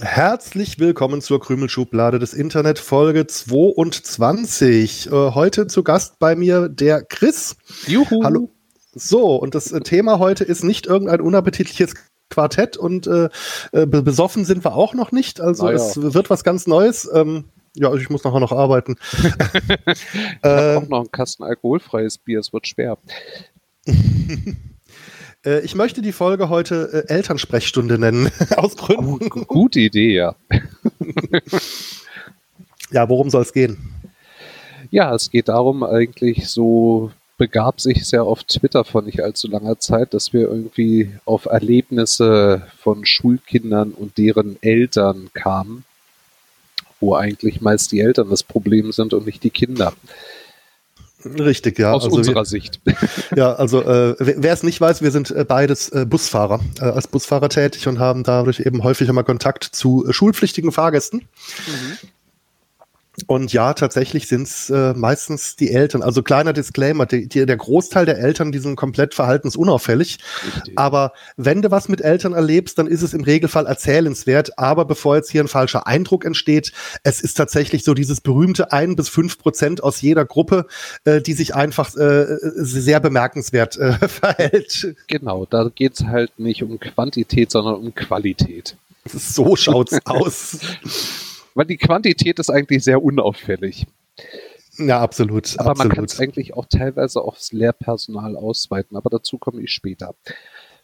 Herzlich willkommen zur Krümelschublade des Internet, Folge 22. Äh, heute zu Gast bei mir der Chris. Juhu. Hallo. So, und das äh, Thema heute ist nicht irgendein unappetitliches Quartett und äh, äh besoffen sind wir auch noch nicht. Also naja. es wird was ganz Neues. Ähm, ja, ich muss nachher noch arbeiten. ich äh, auch noch einen Kasten alkoholfreies Bier, es wird schwer. Äh, ich möchte die Folge heute äh, Elternsprechstunde nennen, aus Gründen. Oh, gute Idee, ja. ja, worum soll es gehen? Ja, es geht darum, eigentlich so begab sich sehr auf Twitter vor nicht allzu langer Zeit, dass wir irgendwie auf Erlebnisse von Schulkindern und deren Eltern kamen, wo eigentlich meist die Eltern das Problem sind und nicht die Kinder. Richtig, ja. Aus also unserer wir, Sicht. Ja, also äh, wer es nicht weiß, wir sind äh, beides äh, Busfahrer, äh, als Busfahrer tätig und haben dadurch eben häufiger mal Kontakt zu äh, schulpflichtigen Fahrgästen. Mhm. Und ja, tatsächlich sind es äh, meistens die Eltern. Also kleiner Disclaimer, die, die, der Großteil der Eltern, die sind komplett verhaltensunauffällig. Richtig. Aber wenn du was mit Eltern erlebst, dann ist es im Regelfall erzählenswert. Aber bevor jetzt hier ein falscher Eindruck entsteht, es ist tatsächlich so dieses berühmte ein bis fünf Prozent aus jeder Gruppe, äh, die sich einfach äh, sehr bemerkenswert äh, verhält. Genau, da geht's halt nicht um Quantität, sondern um Qualität. So schaut's aus. Weil die Quantität ist eigentlich sehr unauffällig. Ja, absolut. Aber absolut. man kann es eigentlich auch teilweise aufs Lehrpersonal ausweiten, aber dazu komme ich später.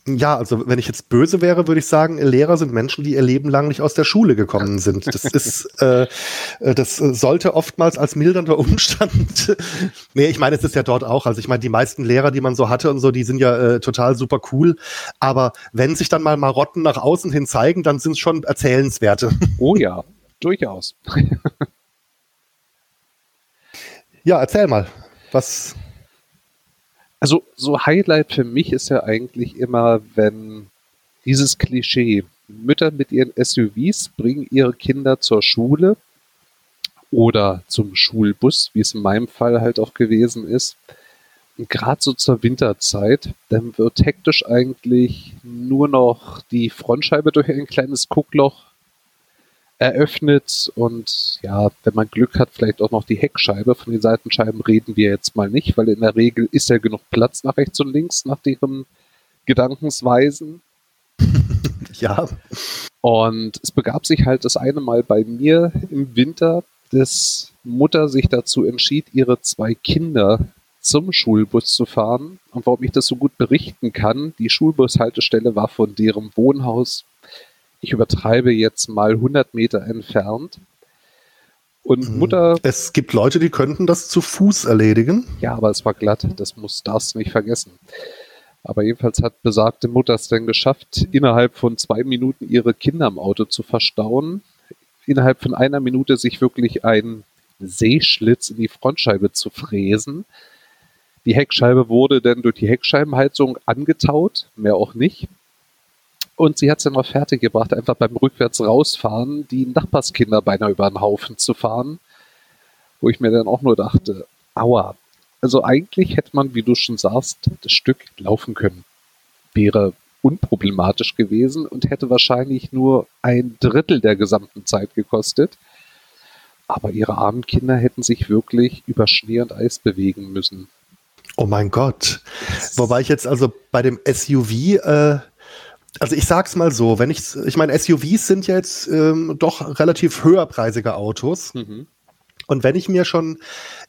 Ja, also wenn ich jetzt böse wäre, würde ich sagen, Lehrer sind Menschen, die ihr Leben lang nicht aus der Schule gekommen sind. Das ist, äh, das sollte oftmals als mildernder Umstand. nee, ich meine, es ist ja dort auch. Also ich meine, die meisten Lehrer, die man so hatte und so, die sind ja äh, total super cool. Aber wenn sich dann mal Marotten nach außen hin zeigen, dann sind es schon erzählenswerte. Oh ja, durchaus. ja, erzähl mal. Was. Also, so Highlight für mich ist ja eigentlich immer, wenn dieses Klischee, Mütter mit ihren SUVs bringen ihre Kinder zur Schule oder zum Schulbus, wie es in meinem Fall halt auch gewesen ist. Und gerade so zur Winterzeit, dann wird hektisch eigentlich nur noch die Frontscheibe durch ein kleines Guckloch eröffnet und ja, wenn man Glück hat, vielleicht auch noch die Heckscheibe. Von den Seitenscheiben reden wir jetzt mal nicht, weil in der Regel ist ja genug Platz nach rechts und links, nach deren Gedankensweisen. ja. Und es begab sich halt das eine Mal bei mir im Winter, dass Mutter sich dazu entschied, ihre zwei Kinder zum Schulbus zu fahren. Und warum ich das so gut berichten kann, die Schulbushaltestelle war von deren Wohnhaus ich übertreibe jetzt mal 100 Meter entfernt. Und mhm. Mutter. Es gibt Leute, die könnten das zu Fuß erledigen. Ja, aber es war glatt. Das muss, darfst du nicht vergessen. Aber jedenfalls hat besagte Mutter es dann geschafft, innerhalb von zwei Minuten ihre Kinder im Auto zu verstauen. Innerhalb von einer Minute sich wirklich einen Seeschlitz in die Frontscheibe zu fräsen. Die Heckscheibe wurde dann durch die Heckscheibenheizung angetaut, mehr auch nicht. Und sie hat es dann fertig gebracht, einfach beim rückwärts rausfahren, die Nachbarskinder beinahe über den Haufen zu fahren. Wo ich mir dann auch nur dachte, aua. Also eigentlich hätte man, wie du schon sagst, das Stück laufen können. Wäre unproblematisch gewesen und hätte wahrscheinlich nur ein Drittel der gesamten Zeit gekostet. Aber ihre armen Kinder hätten sich wirklich über Schnee und Eis bewegen müssen. Oh mein Gott. Wobei ich jetzt also bei dem SUV äh, also ich sag's mal so, wenn ich, ich meine, SUVs sind jetzt ähm, doch relativ höherpreisige Autos. Mhm. Und wenn ich mir schon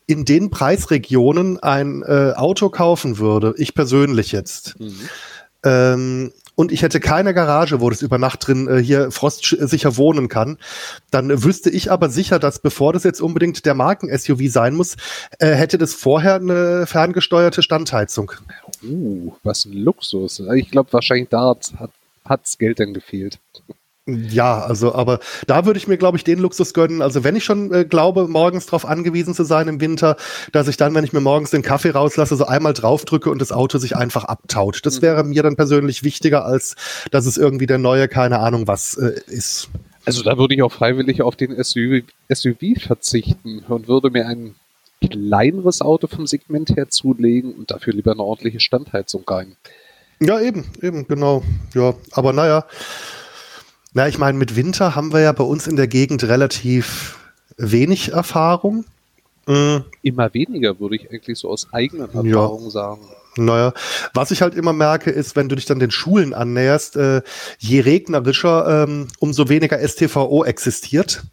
in den Preisregionen ein äh, Auto kaufen würde, ich persönlich jetzt, mhm. ähm, und ich hätte keine Garage, wo das über Nacht drin äh, hier frostsicher wohnen kann, dann wüsste ich aber sicher, dass bevor das jetzt unbedingt der Marken-SUV sein muss, äh, hätte das vorher eine ferngesteuerte Standheizung. Uh, was ein Luxus. Ich glaube, wahrscheinlich da hat hat's Geld denn gefehlt. Ja, also, aber da würde ich mir, glaube ich, den Luxus gönnen. Also, wenn ich schon äh, glaube, morgens darauf angewiesen zu sein im Winter, dass ich dann, wenn ich mir morgens den Kaffee rauslasse, so einmal draufdrücke und das Auto sich einfach abtaut. Das mhm. wäre mir dann persönlich wichtiger, als dass es irgendwie der neue, keine Ahnung was äh, ist. Also, da würde ich auch freiwillig auf den SUV, SUV verzichten und würde mir ein kleineres Auto vom Segment her zulegen und dafür lieber eine ordentliche Standheizung rein. Ja, eben, eben, genau. Ja, aber naja, na, ich meine, mit Winter haben wir ja bei uns in der Gegend relativ wenig Erfahrung. Mhm. Immer weniger, würde ich eigentlich so aus eigenen Erfahrungen ja. sagen. Naja, was ich halt immer merke, ist, wenn du dich dann den Schulen annäherst, äh, je regnerischer, ähm, umso weniger STVO existiert.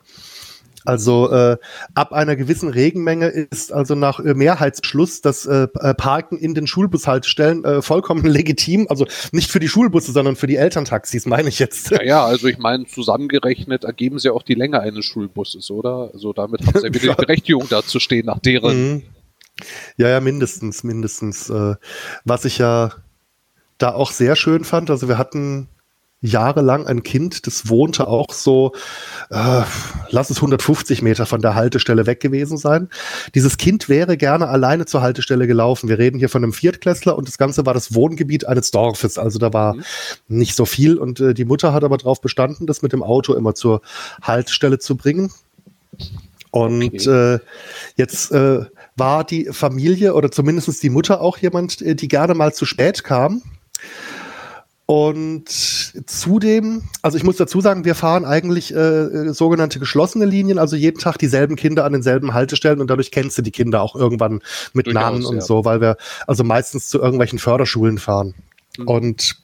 Also äh, ab einer gewissen Regenmenge ist also nach äh, Mehrheitsbeschluss das äh, äh, Parken in den Schulbushaltestellen äh, vollkommen legitim. Also nicht für die Schulbusse, sondern für die Elterntaxis, meine ich jetzt. Ja, ja also ich meine, zusammengerechnet ergeben sie auch die Länge eines Schulbusses, oder? Also damit haben sie ja wieder die Berechtigung da zu stehen, nach deren. Mhm. Ja, ja, mindestens, mindestens. Äh, was ich ja da auch sehr schön fand, also wir hatten jahrelang ein Kind, das wohnte auch so, äh, lass es 150 Meter von der Haltestelle weg gewesen sein. Dieses Kind wäre gerne alleine zur Haltestelle gelaufen. Wir reden hier von einem Viertklässler und das Ganze war das Wohngebiet eines Dorfes. Also da war mhm. nicht so viel und äh, die Mutter hat aber darauf bestanden, das mit dem Auto immer zur Haltestelle zu bringen. Und okay. äh, jetzt äh, war die Familie oder zumindest die Mutter auch jemand, äh, die gerne mal zu spät kam und zudem, also ich muss dazu sagen, wir fahren eigentlich äh, sogenannte geschlossene Linien, also jeden Tag dieselben Kinder an denselben Haltestellen und dadurch kennst du die Kinder auch irgendwann mit Durchaus, Namen und ja. so, weil wir also meistens zu irgendwelchen Förderschulen fahren. Mhm. Und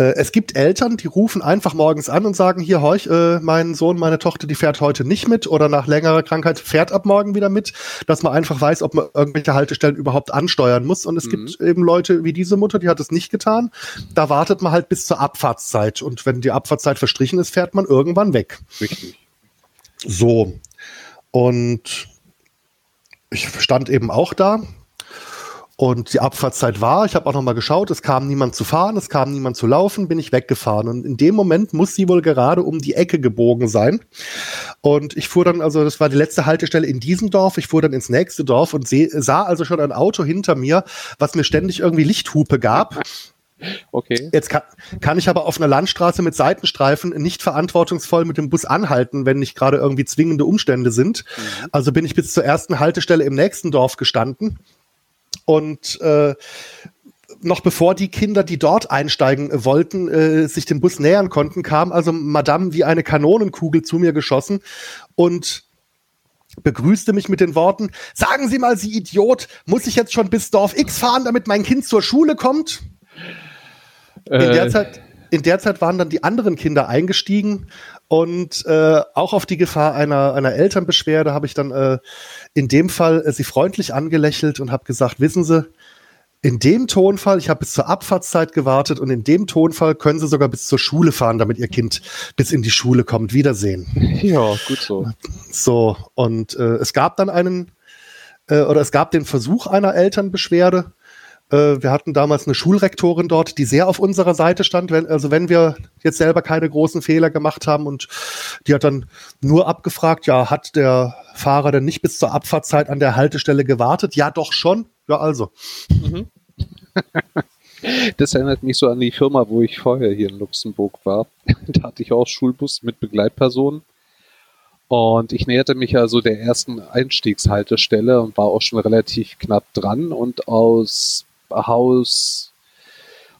äh, es gibt Eltern, die rufen einfach morgens an und sagen, hier, horch, äh, mein Sohn, meine Tochter, die fährt heute nicht mit oder nach längerer Krankheit fährt ab morgen wieder mit, dass man einfach weiß, ob man irgendwelche Haltestellen überhaupt ansteuern muss. Und es mhm. gibt eben Leute wie diese Mutter, die hat es nicht getan. Da wartet man halt bis zur Abfahrtszeit. Und wenn die Abfahrtszeit verstrichen ist, fährt man irgendwann weg. Richtig. So. Und ich stand eben auch da, und die Abfahrtszeit war, ich habe auch noch mal geschaut, es kam niemand zu fahren, es kam niemand zu laufen, bin ich weggefahren. Und in dem Moment muss sie wohl gerade um die Ecke gebogen sein. Und ich fuhr dann, also das war die letzte Haltestelle in diesem Dorf, ich fuhr dann ins nächste Dorf und seh, sah also schon ein Auto hinter mir, was mir ständig irgendwie Lichthupe gab. Okay. Jetzt kann, kann ich aber auf einer Landstraße mit Seitenstreifen nicht verantwortungsvoll mit dem Bus anhalten, wenn nicht gerade irgendwie zwingende Umstände sind. Mhm. Also bin ich bis zur ersten Haltestelle im nächsten Dorf gestanden und äh, noch bevor die Kinder, die dort einsteigen wollten, äh, sich dem Bus nähern konnten, kam also Madame wie eine Kanonenkugel zu mir geschossen und begrüßte mich mit den Worten, sagen Sie mal, Sie Idiot, muss ich jetzt schon bis Dorf X fahren, damit mein Kind zur Schule kommt? Äh. In, der äh. Zeit, in der Zeit waren dann die anderen Kinder eingestiegen und äh, auch auf die Gefahr einer, einer Elternbeschwerde habe ich dann äh, in dem Fall äh, sie freundlich angelächelt und habe gesagt, wissen Sie, in dem Tonfall, ich habe bis zur Abfahrtszeit gewartet und in dem Tonfall können Sie sogar bis zur Schule fahren, damit Ihr Kind bis in die Schule kommt. Wiedersehen. Ja, gut so. So, und äh, es gab dann einen, äh, oder es gab den Versuch einer Elternbeschwerde wir hatten damals eine Schulrektorin dort, die sehr auf unserer Seite stand, wenn, also wenn wir jetzt selber keine großen Fehler gemacht haben und die hat dann nur abgefragt, ja, hat der Fahrer denn nicht bis zur Abfahrtzeit an der Haltestelle gewartet? Ja, doch schon. Ja, also. Mhm. Das erinnert mich so an die Firma, wo ich vorher hier in Luxemburg war. Da hatte ich auch Schulbus mit Begleitpersonen. Und ich näherte mich also der ersten Einstiegshaltestelle und war auch schon relativ knapp dran. Und aus Haus,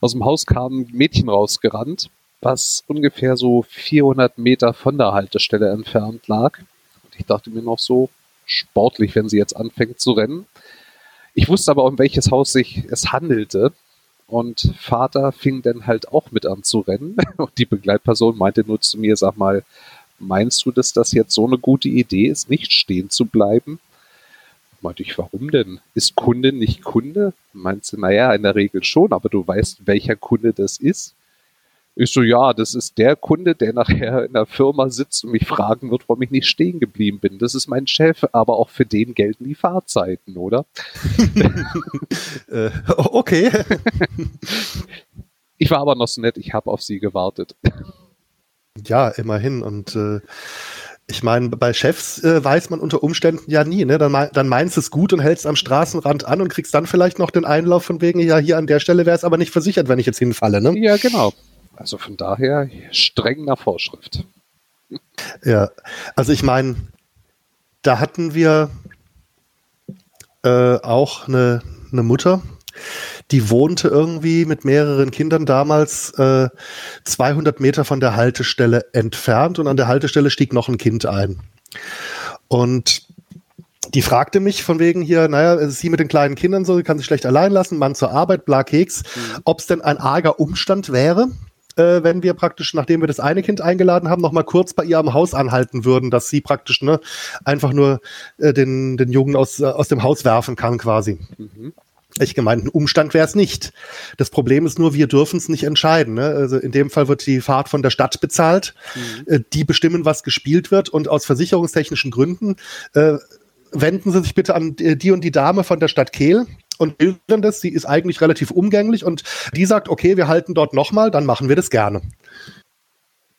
aus dem Haus kam ein Mädchen rausgerannt, was ungefähr so 400 Meter von der Haltestelle entfernt lag. Und ich dachte mir noch so, sportlich, wenn sie jetzt anfängt zu rennen. Ich wusste aber, um welches Haus sich es handelte. Und Vater fing dann halt auch mit an zu rennen. Und die Begleitperson meinte nur zu mir, sag mal, meinst du, dass das jetzt so eine gute Idee ist, nicht stehen zu bleiben? Meinte ich, warum denn? Ist Kunde nicht Kunde? Meinst du, naja, in der Regel schon, aber du weißt, welcher Kunde das ist? Ich so, ja, das ist der Kunde, der nachher in der Firma sitzt und mich fragen wird, warum ich nicht stehen geblieben bin. Das ist mein Chef, aber auch für den gelten die Fahrzeiten, oder? äh, okay. ich war aber noch so nett, ich habe auf sie gewartet. Ja, immerhin. Und äh, ich meine, bei Chefs äh, weiß man unter Umständen ja nie, ne? Dann, dann meinst du es gut und hältst am Straßenrand an und kriegst dann vielleicht noch den Einlauf von wegen, ja, hier an der Stelle wäre es aber nicht versichert, wenn ich jetzt hinfalle, ne? Ja, genau. Also von daher streng nach Vorschrift. Ja, also ich meine, da hatten wir äh, auch eine, eine Mutter, Die wohnte irgendwie mit mehreren Kindern damals äh, 200 Meter von der Haltestelle entfernt und an der Haltestelle stieg noch ein Kind ein. Und die fragte mich von wegen hier, naja, sie mit den kleinen Kindern so, kann sich schlecht allein lassen, Mann zur Arbeit, bla Keks, mhm. ob es denn ein arger Umstand wäre, äh, wenn wir praktisch, nachdem wir das eine Kind eingeladen haben, noch mal kurz bei ihr am Haus anhalten würden, dass sie praktisch ne, einfach nur äh, den, den Jungen aus, äh, aus dem Haus werfen kann quasi. Mhm. Ich gemeint, ein Umstand wäre es nicht. Das Problem ist nur, wir dürfen es nicht entscheiden. Ne? Also in dem Fall wird die Fahrt von der Stadt bezahlt. Mhm. Äh, die bestimmen, was gespielt wird. Und aus versicherungstechnischen Gründen äh, wenden Sie sich bitte an die und die Dame von der Stadt Kehl und bilden das. Sie ist eigentlich relativ umgänglich und die sagt, okay, wir halten dort nochmal, dann machen wir das gerne.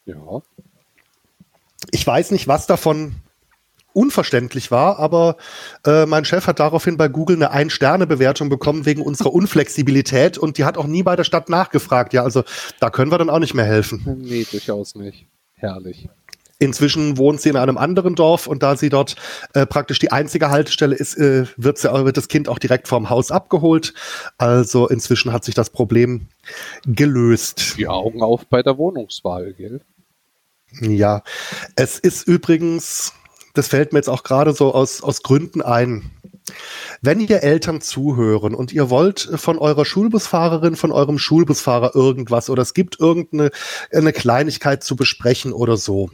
Ja. Ich weiß nicht, was davon unverständlich war, aber äh, mein Chef hat daraufhin bei Google eine Ein-Sterne-Bewertung bekommen wegen unserer Unflexibilität und die hat auch nie bei der Stadt nachgefragt. Ja, also da können wir dann auch nicht mehr helfen. Nee, durchaus nicht. Herrlich. Inzwischen wohnt sie in einem anderen Dorf und da sie dort äh, praktisch die einzige Haltestelle ist, äh, wird, sie, wird das Kind auch direkt vorm Haus abgeholt. Also inzwischen hat sich das Problem gelöst. Die Augen auf bei der Wohnungswahl, gell? Ja, es ist übrigens, das fällt mir jetzt auch gerade so aus, aus Gründen ein. Wenn ihr Eltern zuhören und ihr wollt von eurer Schulbusfahrerin, von eurem Schulbusfahrer irgendwas oder es gibt irgendeine eine Kleinigkeit zu besprechen oder so,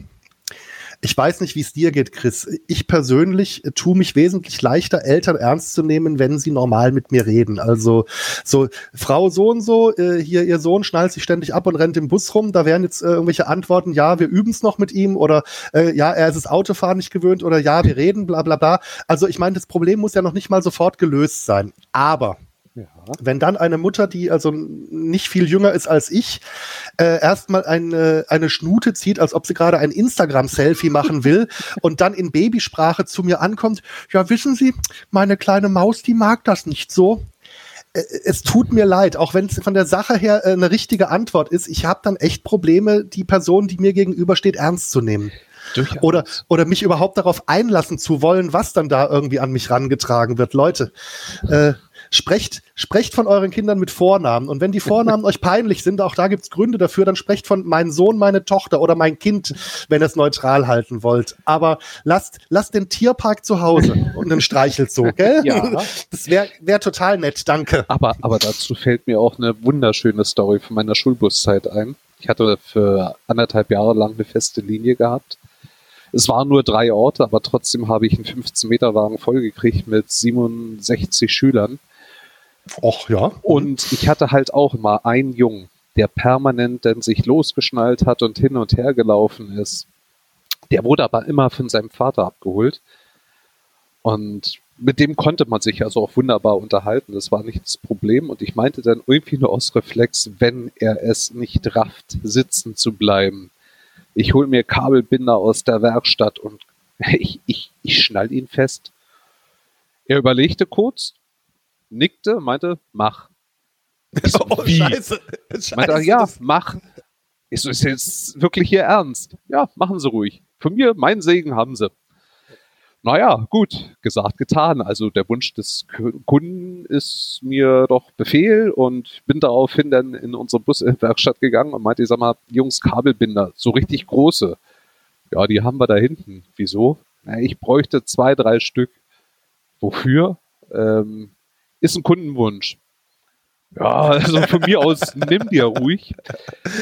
ich weiß nicht, wie es dir geht, Chris. Ich persönlich äh, tue mich wesentlich leichter, Eltern ernst zu nehmen, wenn sie normal mit mir reden. Also so, Frau so und so, äh, hier ihr Sohn schnallt sich ständig ab und rennt im Bus rum. Da wären jetzt äh, irgendwelche Antworten, ja, wir üben es noch mit ihm oder äh, ja, er ist das Autofahren nicht gewöhnt oder ja, wir reden, bla bla bla. Also ich meine, das Problem muss ja noch nicht mal sofort gelöst sein. Aber ja. Wenn dann eine Mutter, die also nicht viel jünger ist als ich, äh, erstmal eine, eine Schnute zieht, als ob sie gerade ein Instagram-Selfie machen will und dann in Babysprache zu mir ankommt, ja, wissen Sie, meine kleine Maus, die mag das nicht so äh, es tut mir leid, auch wenn es von der Sache her äh, eine richtige Antwort ist. Ich habe dann echt Probleme, die Person, die mir gegenübersteht, ernst zu nehmen. Oder, oder mich überhaupt darauf einlassen zu wollen, was dann da irgendwie an mich rangetragen wird. Leute, äh, sprecht, sprecht von euren Kindern mit Vornamen. Und wenn die Vornamen euch peinlich sind, auch da gibt's Gründe dafür, dann sprecht von mein Sohn, meine Tochter oder mein Kind, wenn ihr es neutral halten wollt. Aber lasst, lasst den Tierpark zu Hause und einen Streichelzoo, gell? Ja. Das wäre wär total nett, danke. Aber, aber dazu fällt mir auch eine wunderschöne Story von meiner Schulbuszeit ein. Ich hatte für anderthalb Jahre lang eine feste Linie gehabt. Es waren nur drei Orte, aber trotzdem habe ich einen 15-Meter-Wagen vollgekriegt mit 67 Schülern. Och ja. Und ich hatte halt auch immer einen Jungen, der permanent dann sich losgeschnallt hat und hin und her gelaufen ist. Der wurde aber immer von seinem Vater abgeholt. Und mit dem konnte man sich also auch wunderbar unterhalten. Das war nicht das Problem. Und ich meinte dann irgendwie nur aus Reflex, wenn er es nicht rafft, sitzen zu bleiben. Ich hole mir Kabelbinder aus der Werkstatt und ich, ich, ich schnall ihn fest. Er überlegte kurz, nickte, meinte, mach. So, oh, wie? Scheiße. scheiße. Meinte, ja, mach. Ich so, ist jetzt wirklich hier ernst? Ja, machen Sie ruhig. Von mir, meinen Segen haben Sie. Naja, gut, gesagt, getan. Also der Wunsch des Kunden ist mir doch Befehl und bin daraufhin dann in unsere Buswerkstatt gegangen und meinte, ich sag mal, Jungs, Kabelbinder, so richtig große. Ja, die haben wir da hinten. Wieso? Na, ich bräuchte zwei, drei Stück. Wofür? Ähm, ist ein Kundenwunsch. Ja, also von mir aus nimm dir ruhig.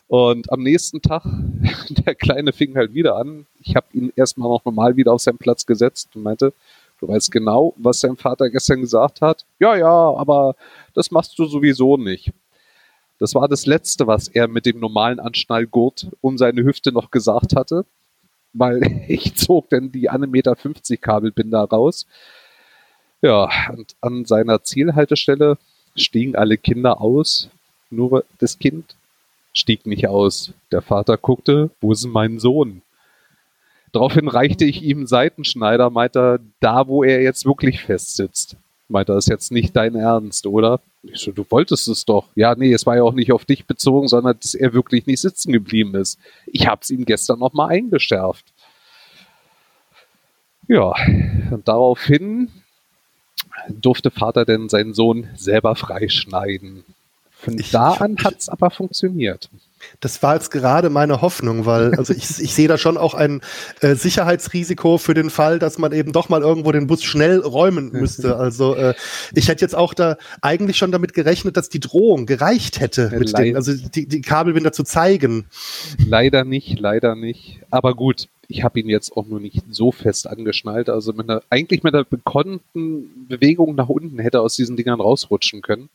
Und am nächsten Tag, der Kleine fing halt wieder an. Ich habe ihn erstmal noch normal wieder auf seinen Platz gesetzt und meinte, du weißt genau, was dein Vater gestern gesagt hat. Ja, ja, aber das machst du sowieso nicht. Das war das Letzte, was er mit dem normalen Anschnallgurt um seine Hüfte noch gesagt hatte, weil ich zog dann die 1,50 Meter Kabelbinder raus ja, und an seiner Zielhaltestelle stiegen alle Kinder aus, nur das Kind stieg nicht aus. Der Vater guckte, wo ist mein Sohn? Daraufhin reichte ich ihm einen Seitenschneider, meinte er, da wo er jetzt wirklich festsitzt. Meinte er, ist jetzt nicht dein Ernst, oder? Ich so, du wolltest es doch. Ja, nee, es war ja auch nicht auf dich bezogen, sondern dass er wirklich nicht sitzen geblieben ist. Ich hab's ihm gestern nochmal eingeschärft. Ja, und daraufhin durfte Vater denn seinen Sohn selber freischneiden. Von ich, da an hat es aber funktioniert. Das war jetzt gerade meine Hoffnung, weil also ich, ich sehe da schon auch ein äh, Sicherheitsrisiko für den Fall, dass man eben doch mal irgendwo den Bus schnell räumen müsste. Also äh, ich hätte jetzt auch da eigentlich schon damit gerechnet, dass die Drohung gereicht hätte, mit den, also die, die Kabelbinder zu zeigen. Leider nicht, leider nicht. Aber gut, ich habe ihn jetzt auch nur nicht so fest angeschnallt. Also mit einer, eigentlich mit einer bekonnten Bewegung nach unten hätte er aus diesen Dingern rausrutschen können.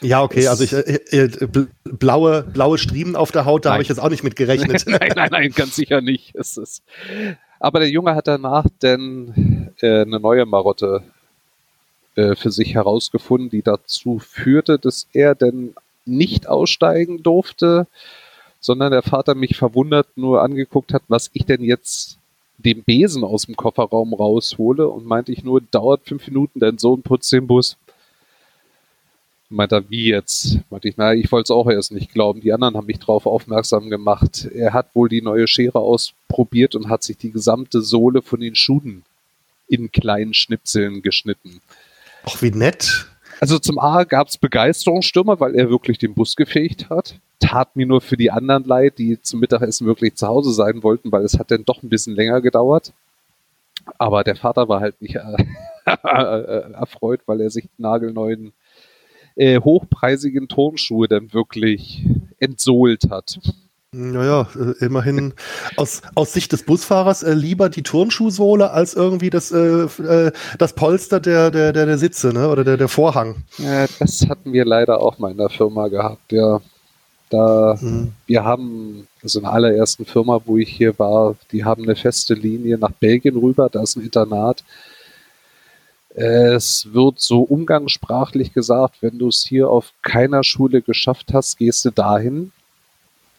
Ja, okay, also ich, äh, äh, blaue, blaue Striemen auf der Haut, da habe ich jetzt auch nicht mit gerechnet. nein, nein, nein, ganz sicher nicht. Es ist, aber der Junge hat danach denn äh, eine neue Marotte äh, für sich herausgefunden, die dazu führte, dass er denn nicht aussteigen durfte, sondern der Vater mich verwundert nur angeguckt hat, was ich denn jetzt dem Besen aus dem Kofferraum raushole und meinte ich nur, dauert fünf Minuten, dein Sohn putzt den Bus. Meint er, wie jetzt? Meinte ich, naja, ich wollte es auch erst nicht glauben. Die anderen haben mich darauf aufmerksam gemacht. Er hat wohl die neue Schere ausprobiert und hat sich die gesamte Sohle von den Schuhen in kleinen Schnipseln geschnitten. Ach, wie nett. Also zum A gab es Begeisterungsstürme, weil er wirklich den Bus gefegt hat. Tat mir nur für die anderen leid, die zum Mittagessen wirklich zu Hause sein wollten, weil es hat dann doch ein bisschen länger gedauert. Aber der Vater war halt nicht äh, erfreut, weil er sich nagelneuen äh, hochpreisigen Turnschuhe dann wirklich entsohlt hat. Naja, äh, immerhin aus, aus Sicht des Busfahrers äh, lieber die Turnschuhsohle als irgendwie das, äh, äh, das Polster der, der, der, der Sitze ne? oder der, der Vorhang. Ja, das hatten wir leider auch mal in der Firma gehabt, ja. Da, mhm. wir haben, also in der allerersten Firma, wo ich hier war, die haben eine feste Linie nach Belgien rüber, da ist ein Internat. Es wird so umgangssprachlich gesagt, wenn du es hier auf keiner Schule geschafft hast, gehst du dahin.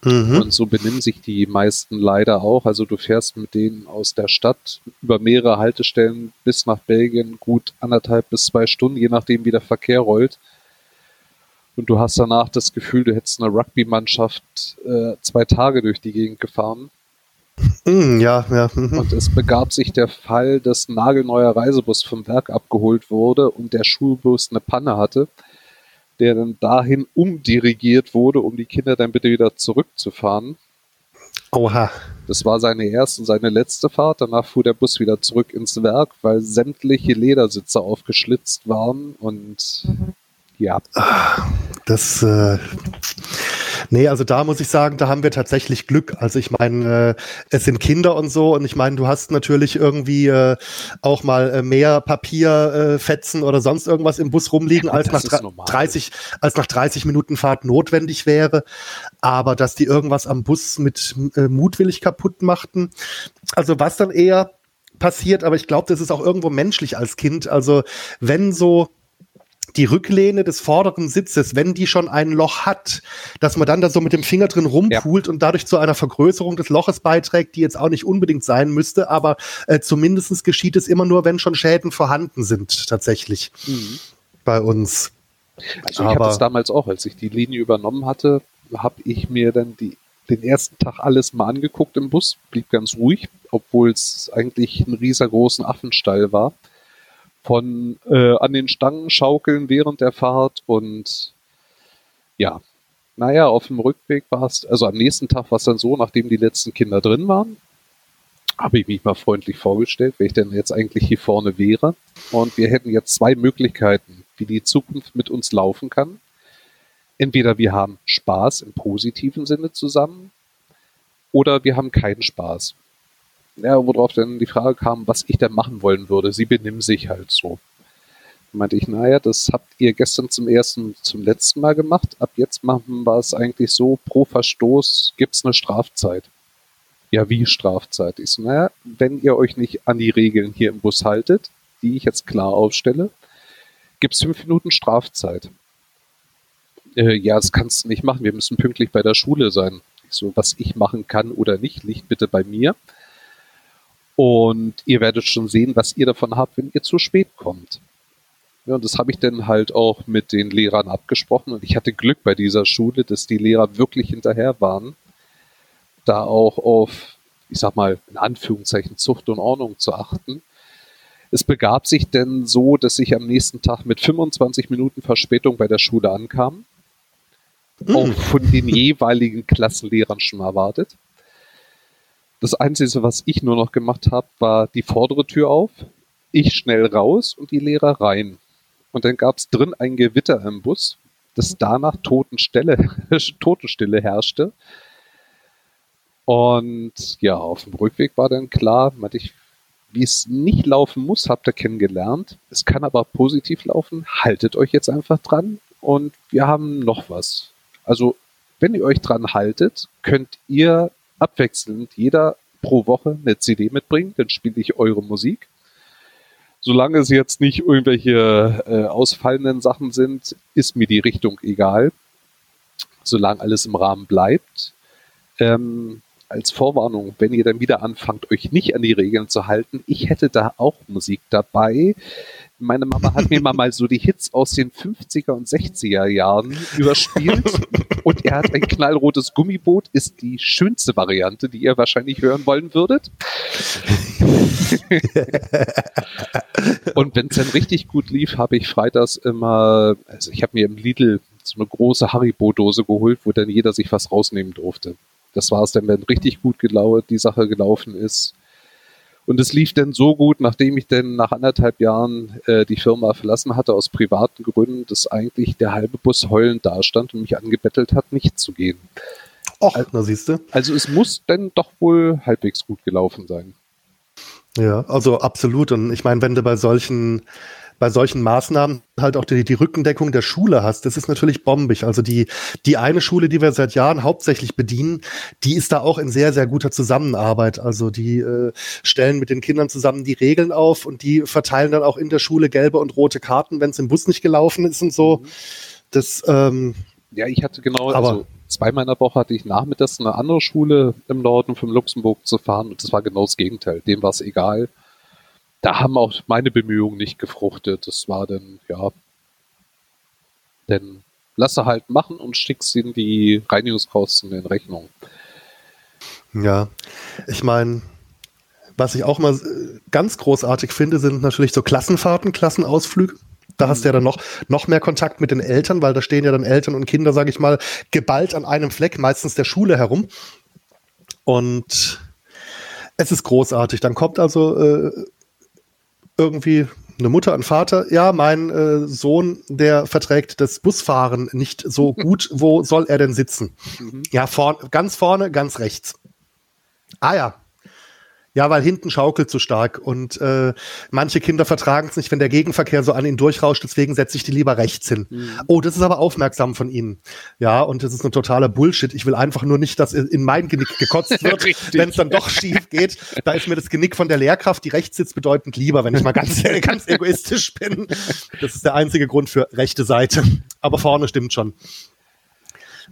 Mhm. Und so benimm sich die meisten leider auch. Also du fährst mit denen aus der Stadt über mehrere Haltestellen bis nach Belgien, gut anderthalb bis zwei Stunden, je nachdem wie der Verkehr rollt. Und du hast danach das Gefühl, du hättest eine Rugby-Mannschaft äh, zwei Tage durch die Gegend gefahren. Mm, ja, ja. Mhm. Und es begab sich der Fall, dass ein nagelneuer Reisebus vom Werk abgeholt wurde und der Schulbus eine Panne hatte, der dann dahin umdirigiert wurde, um die Kinder dann bitte wieder zurückzufahren. Oha. Das war seine erste und seine letzte Fahrt. Danach fuhr der Bus wieder zurück ins Werk, weil sämtliche Ledersitze aufgeschlitzt waren und mhm. Ja. Das, äh, Nee, also da muss ich sagen, da haben wir tatsächlich Glück. Also ich meine, äh, es sind Kinder und so und ich meine, du hast natürlich irgendwie äh, auch mal äh, mehr Papierfetzen äh, oder sonst irgendwas im Bus rumliegen, ja, als nach 30, als nach 30 Minuten Fahrt notwendig wäre. Aber dass die irgendwas am Bus mit äh, mutwillig kaputt machten. Also was dann eher passiert, aber ich glaube, das ist auch irgendwo menschlich als Kind. Also wenn so die Rücklehne des vorderen Sitzes, wenn die schon ein Loch hat, dass man dann da so mit dem Finger drin rumpult ja. und dadurch zu einer Vergrößerung des Loches beiträgt, die jetzt auch nicht unbedingt sein müsste, aber äh, zumindest geschieht es immer nur, wenn schon Schäden vorhanden sind, tatsächlich mhm. bei uns. Also ich habe es damals auch, als ich die Linie übernommen hatte, habe ich mir dann die, den ersten Tag alles mal angeguckt im Bus, blieb ganz ruhig, obwohl es eigentlich ein riesengroßen Affenstall war von äh, an den Stangen schaukeln während der Fahrt und ja, naja, auf dem Rückweg war es, also am nächsten Tag war es dann so, nachdem die letzten Kinder drin waren, habe ich mich mal freundlich vorgestellt, wer ich denn jetzt eigentlich hier vorne wäre. Und wir hätten jetzt zwei Möglichkeiten, wie die Zukunft mit uns laufen kann. Entweder wir haben Spaß im positiven Sinne zusammen oder wir haben keinen Spaß ja, worauf dann die Frage kam, was ich denn machen wollen würde. Sie benimm sich halt so. Da meinte ich, naja, das habt ihr gestern zum ersten, zum letzten Mal gemacht. Ab jetzt machen wir es eigentlich so, pro Verstoß gibt's eine Strafzeit. Ja, wie Strafzeit? Ich so, naja, wenn ihr euch nicht an die Regeln hier im Bus haltet, die ich jetzt klar aufstelle, gibt's fünf Minuten Strafzeit. Äh, ja, das kannst du nicht machen. Wir müssen pünktlich bei der Schule sein. Ich so, was ich machen kann oder nicht, liegt bitte bei mir. Und ihr werdet schon sehen, was ihr davon habt, wenn ihr zu spät kommt. Ja, und das habe ich dann halt auch mit den Lehrern abgesprochen. Und ich hatte Glück bei dieser Schule, dass die Lehrer wirklich hinterher waren, da auch auf, ich sag mal, in Anführungszeichen Zucht und Ordnung zu achten. Es begab sich denn so, dass ich am nächsten Tag mit 25 Minuten Verspätung bei der Schule ankam. Mm. Auch von den jeweiligen Klassenlehrern schon erwartet. Das Einzige, was ich nur noch gemacht habe, war die vordere Tür auf, ich schnell raus und die Lehrer rein. Und dann gab es drin ein Gewitter im Bus, das danach Totenstille, Totenstille herrschte. Und ja, auf dem Rückweg war dann klar, ich, wie es nicht laufen muss, habt ihr kennengelernt. Es kann aber positiv laufen. Haltet euch jetzt einfach dran. Und wir haben noch was. Also, wenn ihr euch dran haltet, könnt ihr abwechselnd jeder pro Woche eine CD mitbringen. Dann spiele ich eure Musik. Solange es jetzt nicht irgendwelche äh, ausfallenden Sachen sind, ist mir die Richtung egal. Solange alles im Rahmen bleibt. Ähm, als Vorwarnung, wenn ihr dann wieder anfangt, euch nicht an die Regeln zu halten, ich hätte da auch Musik dabei. Meine Mama hat mir mal so die Hits aus den 50er und 60er Jahren überspielt und er hat ein knallrotes Gummiboot, ist die schönste Variante, die ihr wahrscheinlich hören wollen würdet. und wenn es dann richtig gut lief, habe ich freitags immer, also ich habe mir im Lidl so eine große Haribo-Dose geholt, wo dann jeder sich was rausnehmen durfte. Das war es dann, wenn richtig gut die Sache gelaufen ist. Und es lief dann so gut, nachdem ich dann nach anderthalb Jahren äh, die Firma verlassen hatte, aus privaten Gründen, dass eigentlich der halbe Bus heulend dastand und mich angebettelt hat, nicht zu gehen. Och, also, na siehst du. Also es muss dann doch wohl halbwegs gut gelaufen sein. Ja, also absolut. Und ich meine, wenn du bei solchen bei solchen Maßnahmen halt auch die, die Rückendeckung der Schule hast, das ist natürlich bombig. Also die, die eine Schule, die wir seit Jahren hauptsächlich bedienen, die ist da auch in sehr, sehr guter Zusammenarbeit. Also die äh, stellen mit den Kindern zusammen die Regeln auf und die verteilen dann auch in der Schule gelbe und rote Karten, wenn es im Bus nicht gelaufen ist und so. Mhm. Das, ähm, ja, ich hatte genau, aber, also zweimal in der Woche hatte ich nachmittags eine andere Schule im Norden von Luxemburg zu fahren und das war genau das Gegenteil. Dem war es egal da haben auch meine Bemühungen nicht gefruchtet. Das war dann, ja, denn lasse halt machen und schickst ihnen die Reinigungskosten in Rechnung. Ja, ich meine, was ich auch mal ganz großartig finde, sind natürlich so Klassenfahrten, Klassenausflüge. Da hast du ja dann noch, noch mehr Kontakt mit den Eltern, weil da stehen ja dann Eltern und Kinder, sage ich mal, geballt an einem Fleck, meistens der Schule herum. Und es ist großartig. Dann kommt also äh, irgendwie eine Mutter, ein Vater, ja, mein äh, Sohn, der verträgt das Busfahren nicht so gut, wo soll er denn sitzen? Mhm. Ja, vor, ganz vorne, ganz rechts. Ah ja, ja, weil hinten schaukelt so stark und äh, manche Kinder vertragen es nicht, wenn der Gegenverkehr so an ihn durchrauscht, deswegen setze ich die lieber rechts hin. Mhm. Oh, das ist aber aufmerksam von Ihnen. Ja, und das ist ein totaler Bullshit. Ich will einfach nur nicht, dass in mein Genick gekotzt wird, wenn es dann doch schief geht. Da ist mir das Genick von der Lehrkraft, die rechts sitzt, bedeutend lieber, wenn ich mal ganz, ganz egoistisch bin. Das ist der einzige Grund für rechte Seite. Aber vorne stimmt schon.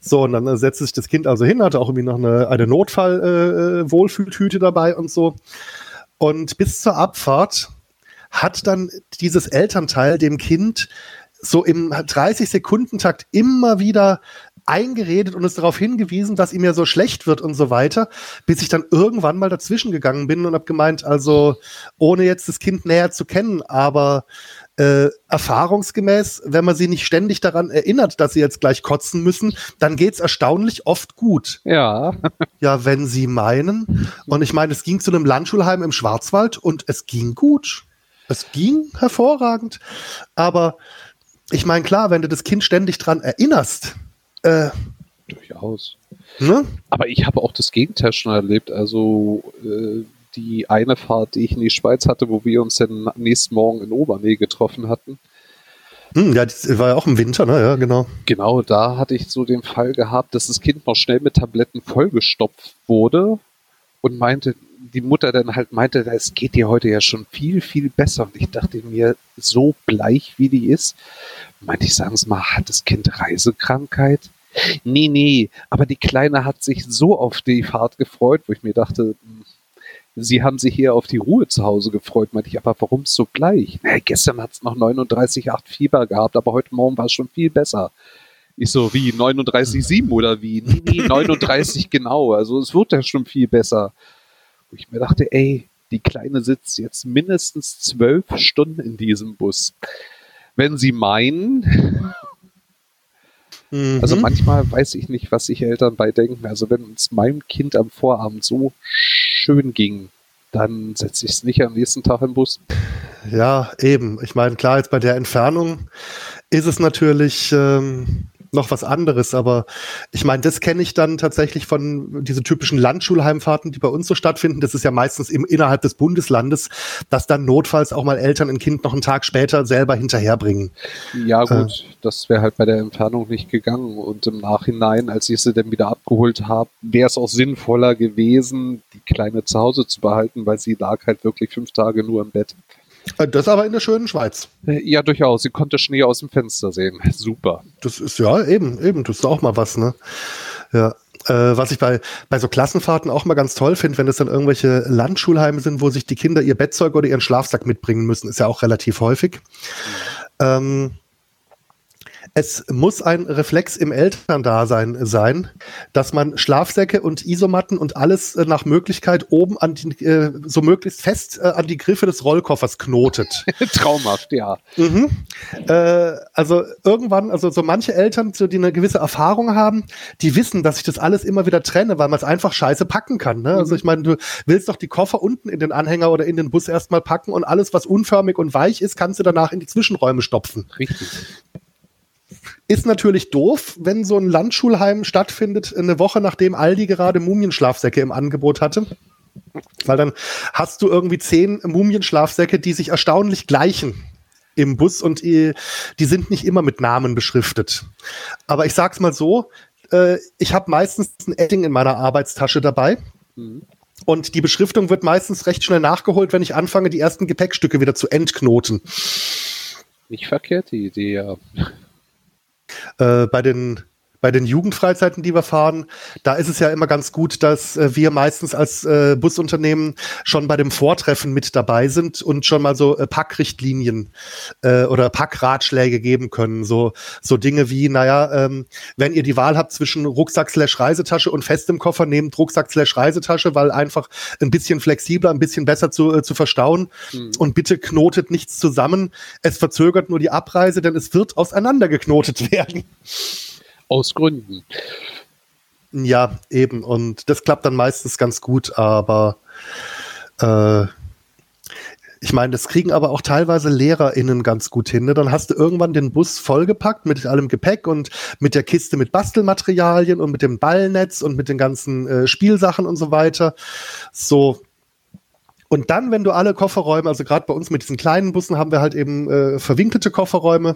So, und dann äh, setzte sich das Kind also hin, hatte auch irgendwie noch eine, eine Notfall-Wohlfühltüte äh, dabei und so. Und bis zur Abfahrt hat dann dieses Elternteil dem Kind so im 30-Sekunden-Takt immer wieder eingeredet und es darauf hingewiesen, dass ihm ja so schlecht wird und so weiter, bis ich dann irgendwann mal dazwischen gegangen bin und habe gemeint, also ohne jetzt das Kind näher zu kennen, aber äh, erfahrungsgemäß, wenn man sie nicht ständig daran erinnert, dass sie jetzt gleich kotzen müssen, dann geht's erstaunlich oft gut. Ja. ja, wenn sie meinen. Und ich meine, es ging zu einem Landschulheim im Schwarzwald und es ging gut. Es ging hervorragend. Aber ich meine, klar, wenn du das Kind ständig dran erinnerst, äh, durchaus. Ne? Aber ich habe auch das Gegenteil schon erlebt. Also äh, die eine Fahrt, die ich in die Schweiz hatte, wo wir uns dann nächsten Morgen in Obernee getroffen hatten. Hm, ja, das war ja auch im Winter, ne? Ja, genau. Genau, da hatte ich so den Fall gehabt, dass das Kind noch schnell mit Tabletten vollgestopft wurde und meinte, die Mutter dann halt meinte, es geht dir heute ja schon viel, viel besser. Und ich dachte mir, so bleich wie die ist, meinte ich, sagen Sie mal, hat das Kind Reisekrankheit? Nee, nee, aber die Kleine hat sich so auf die Fahrt gefreut, wo ich mir dachte, hm, Sie haben sich hier auf die Ruhe zu Hause gefreut, meinte ich, aber warum so gleich? Na, gestern hat es noch 39,8 Fieber gehabt, aber heute Morgen war es schon viel besser. Ich so, wie 39,7 oder wie? Nee, nee, 39 genau. Also es wird ja schon viel besser. Wo ich mir dachte, ey, die Kleine sitzt jetzt mindestens zwölf Stunden in diesem Bus. Wenn Sie meinen, also Mhm. manchmal weiß ich nicht, was sich Eltern bei denken. Also wenn es meinem Kind am Vorabend so schön ging, dann setze ich es nicht am nächsten Tag im Bus. Ja, eben. Ich meine, klar, jetzt bei der Entfernung ist es natürlich ähm, noch was anderes, aber ich meine, das kenne ich dann tatsächlich von diese typischen Landschulheimfahrten, die bei uns so stattfinden. Das ist ja meistens im, innerhalb des Bundeslandes, dass dann notfalls auch mal Eltern ein Kind noch einen Tag später selber hinterherbringen. Ja gut, das wäre halt bei der Entfernung nicht gegangen. Und im Nachhinein, als ich sie dann wieder abgeholt habe, wäre es auch sinnvoller gewesen, die Kleine zu Hause zu behalten, weil sie lag halt wirklich fünf Tage nur im Bett. Äh, Das aber in der schönen Schweiz. Äh, Ja, durchaus. Sie konnte Schnee aus dem Fenster sehen. Super. Das ist ja eben, eben, das ist auch mal was, ne? Ja. Äh, was ich bei, bei so Klassenfahrten auch mal ganz toll finde, wenn es dann irgendwelche Landschulheime sind, wo sich die Kinder ihr Bettzeug oder ihren Schlafsack mitbringen müssen, ist ja auch relativ häufig. Ähm, es muss ein Reflex im Elterndasein sein, dass man Schlafsäcke und Isomatten und alles äh, nach Möglichkeit oben an die, äh, so möglichst fest äh, an die Griffe des Rollkoffers knotet. Traumhaft, ja. Mhm. Also irgendwann, also so manche Eltern, so, die eine gewisse Erfahrung haben, die wissen, dass ich das alles immer wieder trenne, weil man es einfach scheiße packen kann. Ne? Also ich meine, du willst doch die Koffer unten in den Anhänger oder in den Bus erstmal packen und alles, was unförmig und weich ist, kannst du danach in die Zwischenräume stopfen. Richtig. Ist natürlich doof, wenn so ein Landschulheim stattfindet, eine Woche nachdem Aldi gerade Mumienschlafsäcke im Angebot hatte. Weil dann hast du irgendwie zehn Mumienschlafsäcke, die sich erstaunlich gleichen im Bus und die, die sind nicht immer mit Namen beschriftet. Aber ich sag's mal so, äh, ich habe meistens ein Edding in meiner Arbeitstasche dabei. Mhm. Und die Beschriftung wird meistens recht schnell nachgeholt, wenn ich anfange, die ersten Gepäckstücke wieder zu entknoten. Nicht verkehrt, die Idee, ja. Äh, bei den bei den Jugendfreizeiten, die wir fahren, da ist es ja immer ganz gut, dass äh, wir meistens als äh, Busunternehmen schon bei dem Vortreffen mit dabei sind und schon mal so äh, Packrichtlinien äh, oder Packratschläge geben können. So, so Dinge wie, naja, ähm, wenn ihr die Wahl habt zwischen Rucksack slash Reisetasche und festem Koffer, nehmt Rucksack slash Reisetasche, weil einfach ein bisschen flexibler, ein bisschen besser zu, äh, zu verstauen. Mhm. Und bitte knotet nichts zusammen. Es verzögert nur die Abreise, denn es wird auseinandergeknotet werden. Aus Gründen. Ja, eben. Und das klappt dann meistens ganz gut, aber äh, ich meine, das kriegen aber auch teilweise LehrerInnen ganz gut hin. Ne? Dann hast du irgendwann den Bus vollgepackt mit allem Gepäck und mit der Kiste mit Bastelmaterialien und mit dem Ballnetz und mit den ganzen äh, Spielsachen und so weiter. So. Und dann, wenn du alle Kofferräume, also gerade bei uns mit diesen kleinen Bussen haben wir halt eben äh, verwinkelte Kofferräume.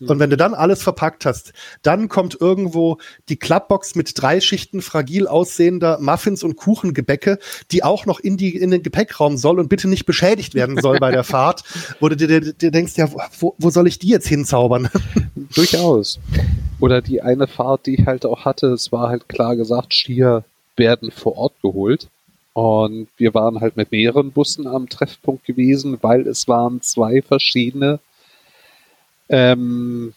Und wenn du dann alles verpackt hast, dann kommt irgendwo die Klappbox mit drei Schichten fragil aussehender Muffins und Kuchengebäcke, die auch noch in, die, in den Gepäckraum soll und bitte nicht beschädigt werden soll bei der Fahrt, wo du dir, dir, denkst, ja, wo, wo soll ich die jetzt hinzaubern? Durchaus. Oder die eine Fahrt, die ich halt auch hatte, es war halt klar gesagt, Skier werden vor Ort geholt. Und wir waren halt mit mehreren Bussen am Treffpunkt gewesen, weil es waren zwei verschiedene ähm,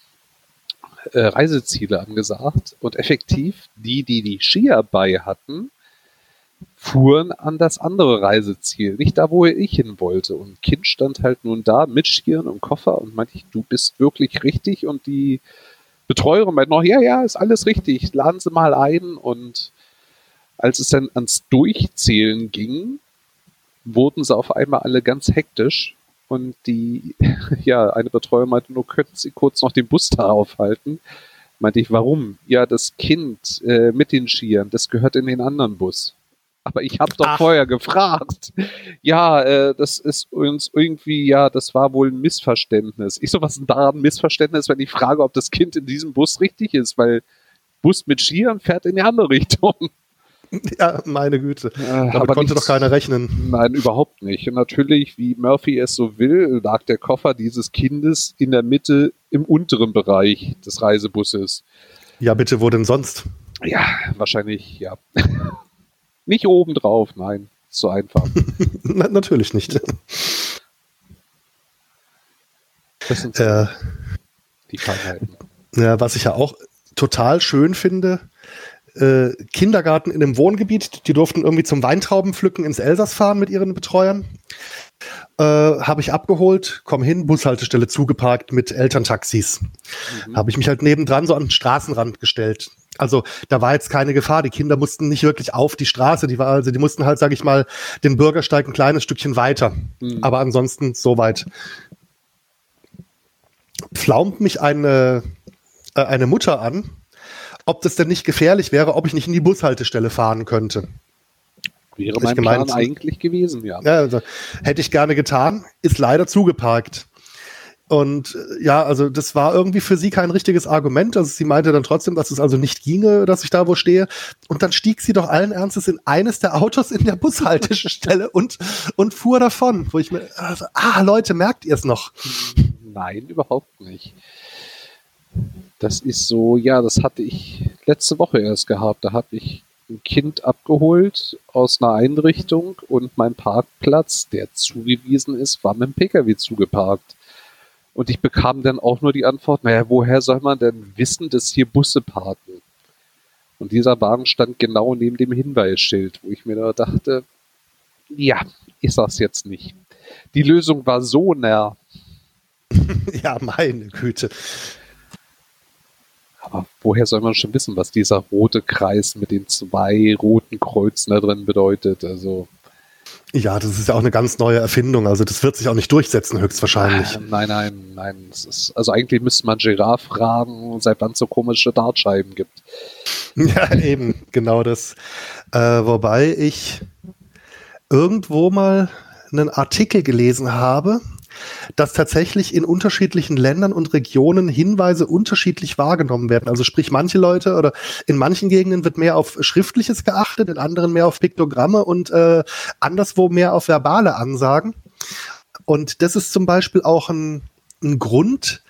äh, Reiseziele angesagt. Und effektiv, die, die die Skier bei hatten, fuhren an das andere Reiseziel, nicht da, wo ich hin wollte. Und Kind stand halt nun da mit Skiern und Koffer und meinte du bist wirklich richtig. Und die Betreuerin meinte noch, ja, ja, ist alles richtig, laden Sie mal ein. Und als es dann ans Durchzählen ging, wurden sie auf einmal alle ganz hektisch. Und die, ja, eine Betreuerin meinte nur, könnten Sie kurz noch den Bus da aufhalten? Meinte ich, warum? Ja, das Kind äh, mit den Skiern, das gehört in den anderen Bus. Aber ich habe doch Ach. vorher gefragt. Ja, äh, das ist uns irgendwie, ja, das war wohl ein Missverständnis. Ich so, was ist denn daran ein Missverständnis, wenn ich frage, ob das Kind in diesem Bus richtig ist? Weil Bus mit Skiern fährt in die andere Richtung. ja, meine Güte. Äh, Damit aber konnte nichts- doch keiner rechnen. Nein, überhaupt nicht. Und natürlich, wie Murphy es so will, lag der Koffer dieses Kindes in der Mitte im unteren Bereich des Reisebusses. Ja, bitte, wo denn sonst? Ja, wahrscheinlich, ja. nicht oben drauf, nein. So einfach. Na, natürlich nicht. Das sind äh, die Feinheiten. Ja, was ich ja auch total schön finde, äh, Kindergarten in einem Wohngebiet. Die durften irgendwie zum Weintraubenpflücken ins Elsass fahren mit ihren Betreuern. Äh, habe ich abgeholt, komm hin, Bushaltestelle zugeparkt mit Elterntaxis. Mhm. Habe ich mich halt nebendran so an den Straßenrand gestellt. Also da war jetzt keine Gefahr. Die Kinder mussten nicht wirklich auf die Straße. Die war also, die mussten halt, sage ich mal, den Bürgersteig ein kleines Stückchen weiter. Mhm. Aber ansonsten so weit. Pflaumt mich eine äh, eine Mutter an, ob das denn nicht gefährlich wäre, ob ich nicht in die Bushaltestelle fahren könnte. Wäre mein gemeint, Plan eigentlich gewesen, ja. ja also, hätte ich gerne getan, ist leider zugeparkt. Und äh, ja, also das war irgendwie für sie kein richtiges Argument. Also sie meinte dann trotzdem, dass es also nicht ginge, dass ich da wo stehe. Und dann stieg sie doch allen Ernstes in eines der Autos in der Bushaltestelle und, und fuhr davon. Wo ich mir, also, ah, Leute, merkt ihr es noch? Nein, überhaupt nicht. Das ist so, ja, das hatte ich letzte Woche erst gehabt. Da habe ich ein Kind abgeholt aus einer Einrichtung und mein Parkplatz, der zugewiesen ist, war mit dem Pkw zugeparkt. Und ich bekam dann auch nur die Antwort, naja, woher soll man denn wissen, dass hier Busse parken? Und dieser Wagen stand genau neben dem Hinweisschild, wo ich mir da dachte, ja, ich sag's jetzt nicht. Die Lösung war so nah. ja, meine Güte. Aber woher soll man schon wissen, was dieser rote Kreis mit den zwei roten Kreuzen da drin bedeutet? Also. Ja, das ist ja auch eine ganz neue Erfindung. Also das wird sich auch nicht durchsetzen, höchstwahrscheinlich. Äh, nein, nein, nein. Ist, also eigentlich müsste man Giraffe fragen, seit wann es so komische Dartscheiben gibt. Ja, eben, genau das. Äh, wobei ich irgendwo mal einen Artikel gelesen habe, dass tatsächlich in unterschiedlichen Ländern und Regionen Hinweise unterschiedlich wahrgenommen werden. Also sprich, manche Leute oder in manchen Gegenden wird mehr auf Schriftliches geachtet, in anderen mehr auf Piktogramme und äh, anderswo mehr auf verbale Ansagen. Und das ist zum Beispiel auch ein, ein Grund,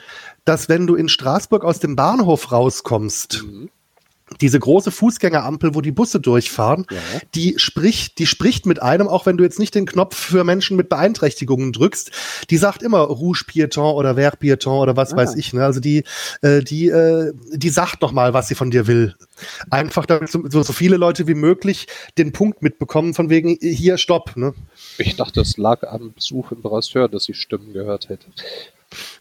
dass wenn du in Straßburg aus dem Bahnhof rauskommst, mhm diese große Fußgängerampel, wo die Busse durchfahren, ja. die spricht, die spricht mit einem, auch wenn du jetzt nicht den Knopf für Menschen mit Beeinträchtigungen drückst, die sagt immer Rouge Piéton oder Vert Piéton oder was ah. weiß ich. Ne? Also die, äh, die, äh, die sagt noch mal, was sie von dir will. Einfach damit so, so viele Leute wie möglich den Punkt mitbekommen, von wegen hier Stopp. Ne? Ich dachte, es lag am Besuch im Brasseur, dass ich Stimmen gehört hätte.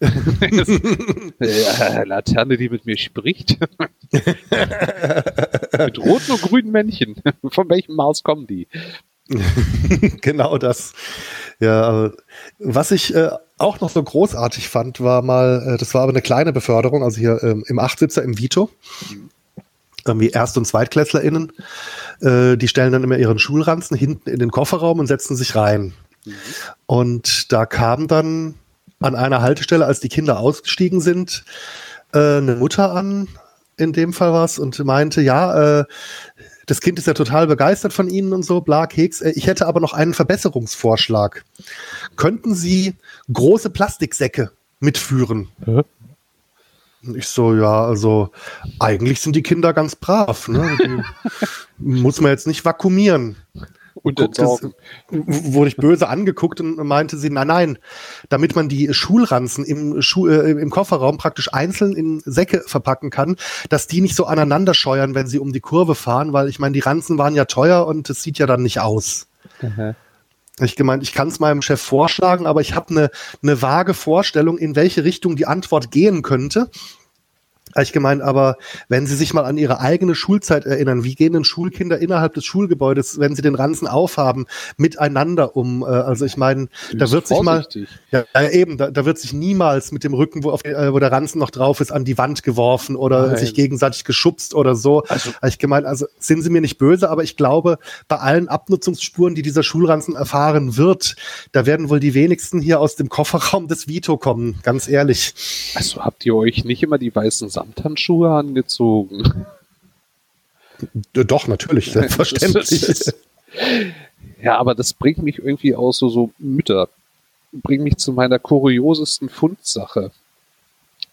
ja, Laterne, die mit mir spricht. mit roten und grünen Männchen. Von welchem Mars kommen die? genau das. Ja, was ich äh, auch noch so großartig fand, war mal, äh, das war aber eine kleine Beförderung, also hier ähm, im Achtsitzer im Vito. Irgendwie Erst- und ZweitklässlerInnen, äh, die stellen dann immer ihren Schulranzen hinten in den Kofferraum und setzen sich rein. Mhm. Und da kam dann an einer Haltestelle, als die Kinder ausgestiegen sind, äh, eine Mutter an, in dem Fall was, und meinte, ja, äh, das Kind ist ja total begeistert von Ihnen und so, bla, Keks. Äh, ich hätte aber noch einen Verbesserungsvorschlag. Könnten Sie große Plastiksäcke mitführen? Hä? Ich so, ja, also eigentlich sind die Kinder ganz brav. Ne? Muss man jetzt nicht vakuumieren und entsorgen. Wurde ich böse angeguckt und meinte sie, nein, nein, damit man die Schulranzen im, Schu äh, im Kofferraum praktisch einzeln in Säcke verpacken kann, dass die nicht so aneinander scheuern, wenn sie um die Kurve fahren, weil ich meine, die Ranzen waren ja teuer und es sieht ja dann nicht aus. Mhm. Ich gemeint, ich kann es meinem Chef vorschlagen, aber ich habe eine ne vage Vorstellung, in welche Richtung die Antwort gehen könnte ich gemeint, aber wenn Sie sich mal an Ihre eigene Schulzeit erinnern, wie gehen denn Schulkinder innerhalb des Schulgebäudes, wenn sie den Ranzen aufhaben, miteinander um? Äh, also ich meine, da wird sich mal, ja, eben, da, da, wird sich niemals mit dem Rücken, wo, auf, äh, wo der Ranzen noch drauf ist, an die Wand geworfen oder Nein. sich gegenseitig geschubst oder so. Also, ich gemeint, also sind Sie mir nicht böse, aber ich glaube, bei allen Abnutzungsspuren, die dieser Schulranzen erfahren wird, da werden wohl die wenigsten hier aus dem Kofferraum des Vito kommen, ganz ehrlich. Also habt ihr euch nicht immer die weißen Samthandschuhe angezogen? Doch, natürlich, selbstverständlich. ja, aber das bringt mich irgendwie aus so, so Mütter. Bringt mich zu meiner kuriosesten Fundsache,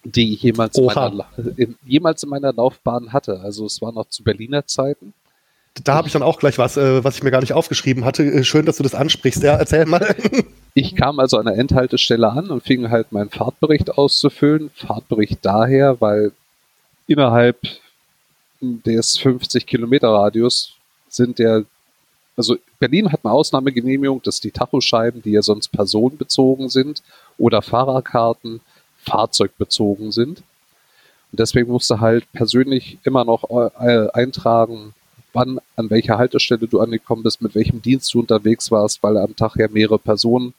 die ich jemals in, meiner, jemals in meiner Laufbahn hatte. Also es war noch zu Berliner Zeiten. Da habe ich dann auch gleich was, äh, was ich mir gar nicht aufgeschrieben hatte. Äh, schön, dass du das ansprichst. Ja, erzähl mal. Ich kam also an der Endhaltestelle an und fing halt meinen Fahrtbericht auszufüllen. Fahrtbericht daher, weil innerhalb des 50 Kilometer Radius sind der, also Berlin hat eine Ausnahmegenehmigung, dass die Tachoscheiben, die ja sonst personenbezogen sind oder Fahrerkarten fahrzeugbezogen sind. Und deswegen musst du halt persönlich immer noch äh, eintragen, wann, an welcher Haltestelle du angekommen bist, mit welchem Dienst du unterwegs warst, weil am Tag ja mehrere Personen